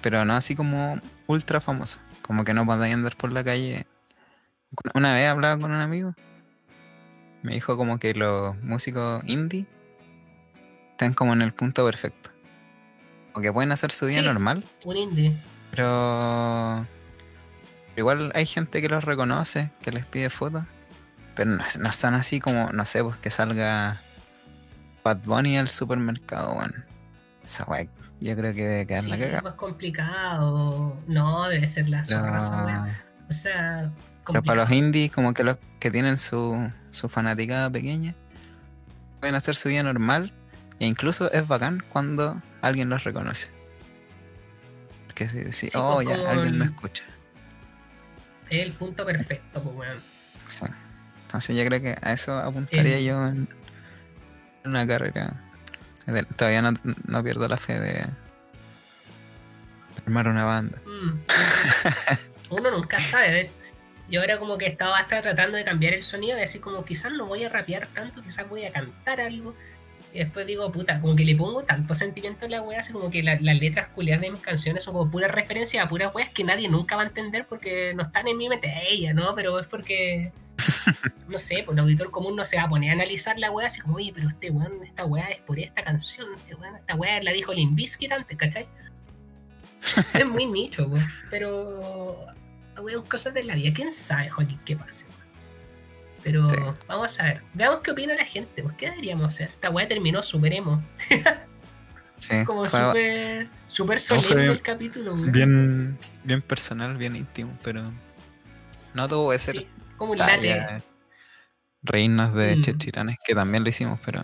Speaker 1: pero no así como ultra famoso. Como que no podía andar por la calle. Una vez hablaba con un amigo. Me dijo como que los músicos indie están como en el punto perfecto. O que pueden hacer su vida
Speaker 2: Sí.
Speaker 1: normal,
Speaker 2: Un indie.
Speaker 1: pero igual hay gente que los reconoce, que les pide fotos. Pero no, no son así como, no sé, pues que salga Bad Bunny al supermercado, weón. Esa weá, yo creo que debe quedar
Speaker 2: Sí,
Speaker 1: la
Speaker 2: es
Speaker 1: cagada.
Speaker 2: más complicado. No, debe ser la
Speaker 1: Pero,
Speaker 2: weá. O sea,
Speaker 1: pero para los indies, como que los que tienen su, su fanaticada pequeña, pueden hacer su vida normal. E incluso es bacán cuando alguien los reconoce. Porque si, si,
Speaker 2: Sí,
Speaker 1: oh,
Speaker 2: pues,
Speaker 1: ya, alguien me escucha.
Speaker 2: Es el punto perfecto, pues weón.
Speaker 1: Sí. Entonces yo creo que a eso apuntaría
Speaker 2: El-
Speaker 1: yo en una carrera. Todavía no, no pierdo la fe de, de armar una banda.
Speaker 2: Mm. Uno nunca sabe. Yo ahora como que estaba hasta tratando de cambiar el sonido, de decir como quizás no voy a rapear tanto, quizás voy a cantar algo. Y después digo, puta, como que le pongo tanto sentimiento a la wea, así como que la- las letras culiadas de mis canciones son como puras referencias a puras weas que nadie nunca va a entender porque no están en mi mente ella, ¿no? Pero es porque, no sé, pues el auditor común no se va a poner a analizar la wea así como, oye, pero este weón, esta wea es por esta canción, este weón, esta wea la dijo Limbiskit antes, ¿cachai? es muy nicho, pues. Pero, weón, cosas de la vida. ¿Quién sabe, Joaquín, qué pase? weón? Pero
Speaker 1: Sí.
Speaker 2: vamos a ver. Veamos qué opina la gente. Pues, ¿qué deberíamos hacer? Esta weá terminó super emo.
Speaker 1: Sí,
Speaker 2: Como súper super solemne
Speaker 1: bien-
Speaker 2: el capítulo, weón.
Speaker 1: bien, bien personal, bien íntimo, pero no tuvo que ser
Speaker 2: Sí, como un late.
Speaker 1: reírnos de
Speaker 2: Mm.
Speaker 1: Chechiranes, que también lo hicimos, pero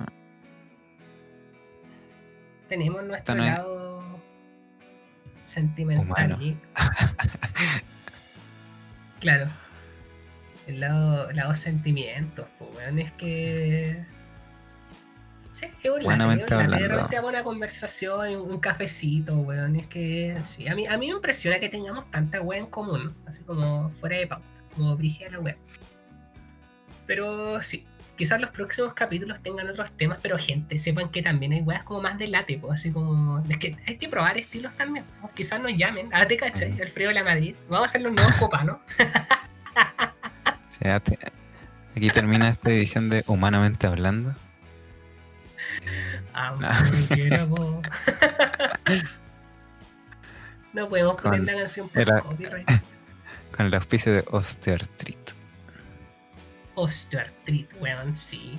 Speaker 2: Tenemos nuestro
Speaker 1: no
Speaker 2: lado sentimental.
Speaker 1: Humano.
Speaker 2: claro. El lado, el lado sentimientos, pues, weón. Es que. Sí, es un. De repente buena conversación, un cafecito, weón. Es que sí. A mí, a mí me impresiona que tengamos tanta weá en común, así como fuera de pauta, como brigida la weá. Pero sí, quizás los próximos capítulos tengan otros temas, pero gente, sepan que también hay weas como más de late, pues, así como. Es que hay que probar estilos también. pues, Quizás nos llamen. Ah, te cachai,
Speaker 1: Ujú.
Speaker 2: Alfredo de la Madrid. Vamos a hacer los nuevos copanos.
Speaker 1: sí, aquí termina esta edición de Humanamente Hablando.
Speaker 2: Ah,
Speaker 1: No.
Speaker 2: No podemos poner
Speaker 1: Con-
Speaker 2: la canción por copyright.
Speaker 1: Con el auspicio de osteoartrito.
Speaker 2: Osteoartritis, weón, sí.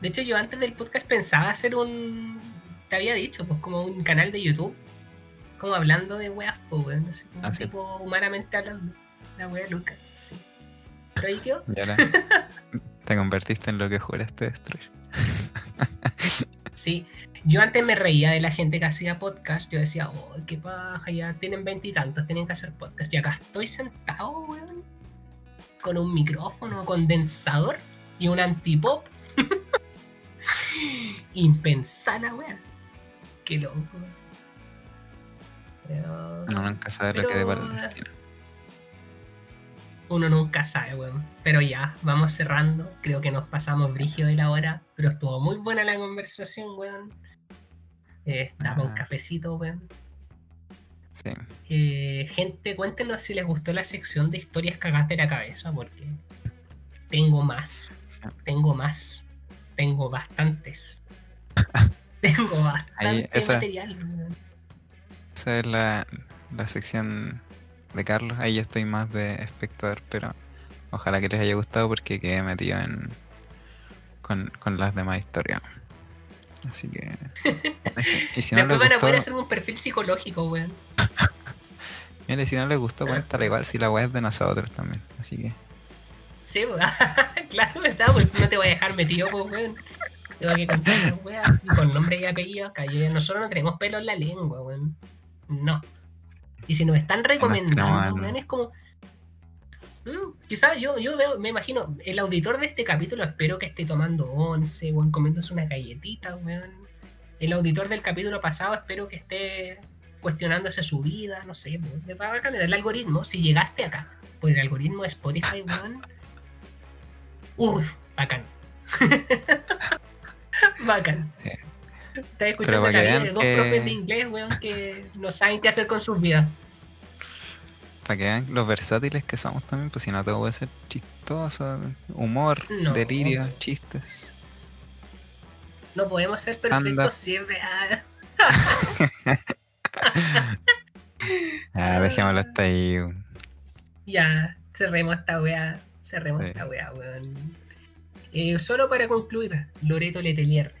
Speaker 2: De hecho, yo antes del podcast pensaba hacer un. Te había dicho, pues como un canal de YouTube. Como hablando de weas, pues, weón. Así como
Speaker 1: Ah, sí.
Speaker 2: tipo humanamente hablando. La wea Lucas, sí. Pero ahí quedó.
Speaker 1: Y ahora te convertiste en lo que juraste destruir.
Speaker 2: Sí. Yo antes me reía de la gente que hacía podcast. Yo decía, oh, qué paja, ya tienen veintitantos, tienen que hacer podcast. Y acá estoy sentado, weón. Con un micrófono condensador y un antipop. Impensada, weón. Qué loco. Pero
Speaker 1: Uno nunca sabe lo que depara el
Speaker 2: Pero-
Speaker 1: destino.
Speaker 2: uno nunca sabe, weón. Pero ya, vamos cerrando. Creo que nos pasamos brígido de la hora. Pero estuvo muy buena la conversación, weón. Eh, estaba un
Speaker 1: Ah.
Speaker 2: cafecito, weón.
Speaker 1: Sí.
Speaker 2: Eh, gente, cuéntenos si les gustó la sección de historias cagadas de la cabeza, porque tengo más,
Speaker 1: sí.
Speaker 2: tengo más, tengo bastantes. tengo bastante
Speaker 1: esa-
Speaker 2: material.
Speaker 1: Esa es la, la sección de Carlos. Ahí ya estoy más de espectador, pero ojalá que les haya gustado porque quedé metido en con, con las demás historias. Así que. Y si no
Speaker 2: Después van a poder hacer un perfil psicológico, weón.
Speaker 1: mira, si no les gustó, cuéntala igual si la weá es de nosotros también. Así que.
Speaker 2: Sí, weón. claro, ¿verdad? Pues no te voy a dejar metido, pues, weón. Tengo que contar. Y con nombre y apellido. Yo- nosotros no tenemos pelo en la lengua, weón. No. Y si nos están recomendando, weón, es como. Quizás yo, yo veo, me imagino, el auditor de este capítulo espero que esté tomando once, weón, comiéndose una galletita, weón. El auditor del capítulo pasado espero que esté cuestionándose su vida, no sé, weón. Va a cambiar el algoritmo. Si llegaste acá por el algoritmo de Spotify, weón. Uf, bacán. bacán.
Speaker 1: Sí.
Speaker 2: Estás escuchando la de dos profes de inglés, weón, que no saben qué hacer con sus vidas.
Speaker 1: Para que vean los versátiles que somos también, pues si no todo puede ser chistoso, humor,
Speaker 2: No.
Speaker 1: delirio, chistes.
Speaker 2: No podemos ser perfectos siempre. Ah,
Speaker 1: dejémoslo hasta ahí.
Speaker 2: ya, cerremos esta weá. Cerremos
Speaker 1: Sí.
Speaker 2: esta weá, weón. Eh, solo para concluir, Loreto Letelier,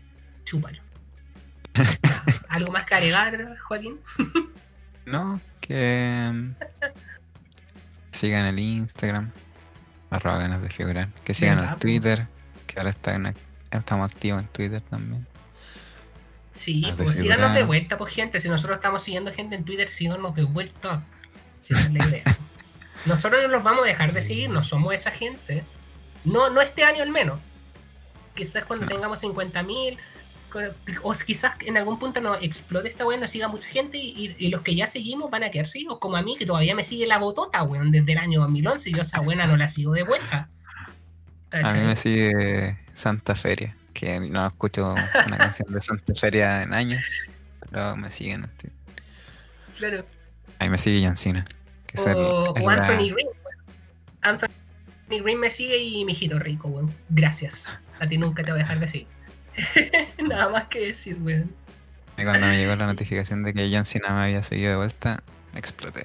Speaker 2: chúpalo. ¿Algo más que agregar, Joaquín?
Speaker 1: No, que sigan el Instagram, arroba ganas de figurar, que sigan
Speaker 2: ¿Verdad,
Speaker 1: el
Speaker 2: po?
Speaker 1: Twitter, que ahora está en ac- estamos activos en Twitter también.
Speaker 2: Sí, pues síganos de vuelta, pues gente. Si nosotros estamos siguiendo gente en Twitter, síganos de vuelta. Si esa es la idea. Nosotros no los vamos a dejar de seguir, no somos esa gente. No, no este año al menos. Quizás cuando
Speaker 1: No.
Speaker 2: tengamos 50.000 con- o quizás en algún punto nos explote esta weón, nos siga mucha gente y, y los que ya seguimos van a quedar seguidos, como a mí, que todavía me sigue la botota, weón, desde el año 2011 y yo esa buena no la sigo de vuelta.
Speaker 1: A mí me sigue Santa Feria, que no escucho una canción de Santa Feria en años, pero me siguen.
Speaker 2: Claro.
Speaker 1: Ahí me sigue que el-
Speaker 2: O,
Speaker 1: es
Speaker 2: o
Speaker 1: la-
Speaker 2: Anthony Green. Anthony Green me sigue y mi hijito rico, weón. Gracias. A ti nunca te voy a dejar de seguir. Nada más que decir, weón.
Speaker 1: Y cuando me llegó la notificación de que John Cena me había seguido de vuelta, exploté.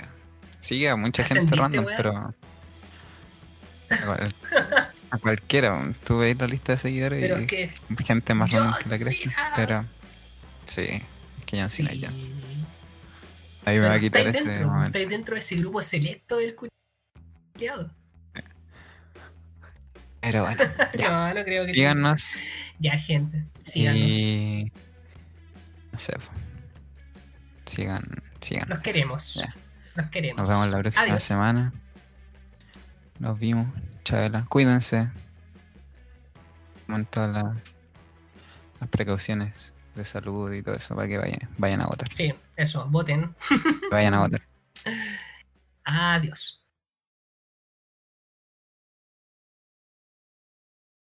Speaker 1: Sigue a mucha gente
Speaker 2: ¿Ascendiste,
Speaker 1: random,
Speaker 2: weón?
Speaker 1: pero. A, cual- a cualquiera. Tú veis la lista de seguidores
Speaker 2: Pero
Speaker 1: y
Speaker 2: que.
Speaker 1: gente más random que la crees.
Speaker 2: Cena.
Speaker 1: Pero. Sí, es que John Cena es John
Speaker 2: sí.
Speaker 1: Cena. Ahí me va a quitar este
Speaker 2: dentro,
Speaker 1: momento.
Speaker 2: estáis dentro de ese grupo selecto del culiado.
Speaker 1: Pero bueno, ya.
Speaker 2: No, no creo que.
Speaker 1: Síganos
Speaker 2: Ya, gente. Síganos.
Speaker 1: y. No sé. po. Sigan, síganos.
Speaker 2: Los queremos.
Speaker 1: Ya.
Speaker 2: Los queremos.
Speaker 1: Nos vemos la próxima
Speaker 2: Adiós.
Speaker 1: semana. Nos vimos. Chavela. Cuídense. Tomen todas las, las precauciones de salud y todo eso para que vayan, vayan a votar.
Speaker 2: Sí, eso. Voten.
Speaker 1: Vayan a votar.
Speaker 2: Adiós.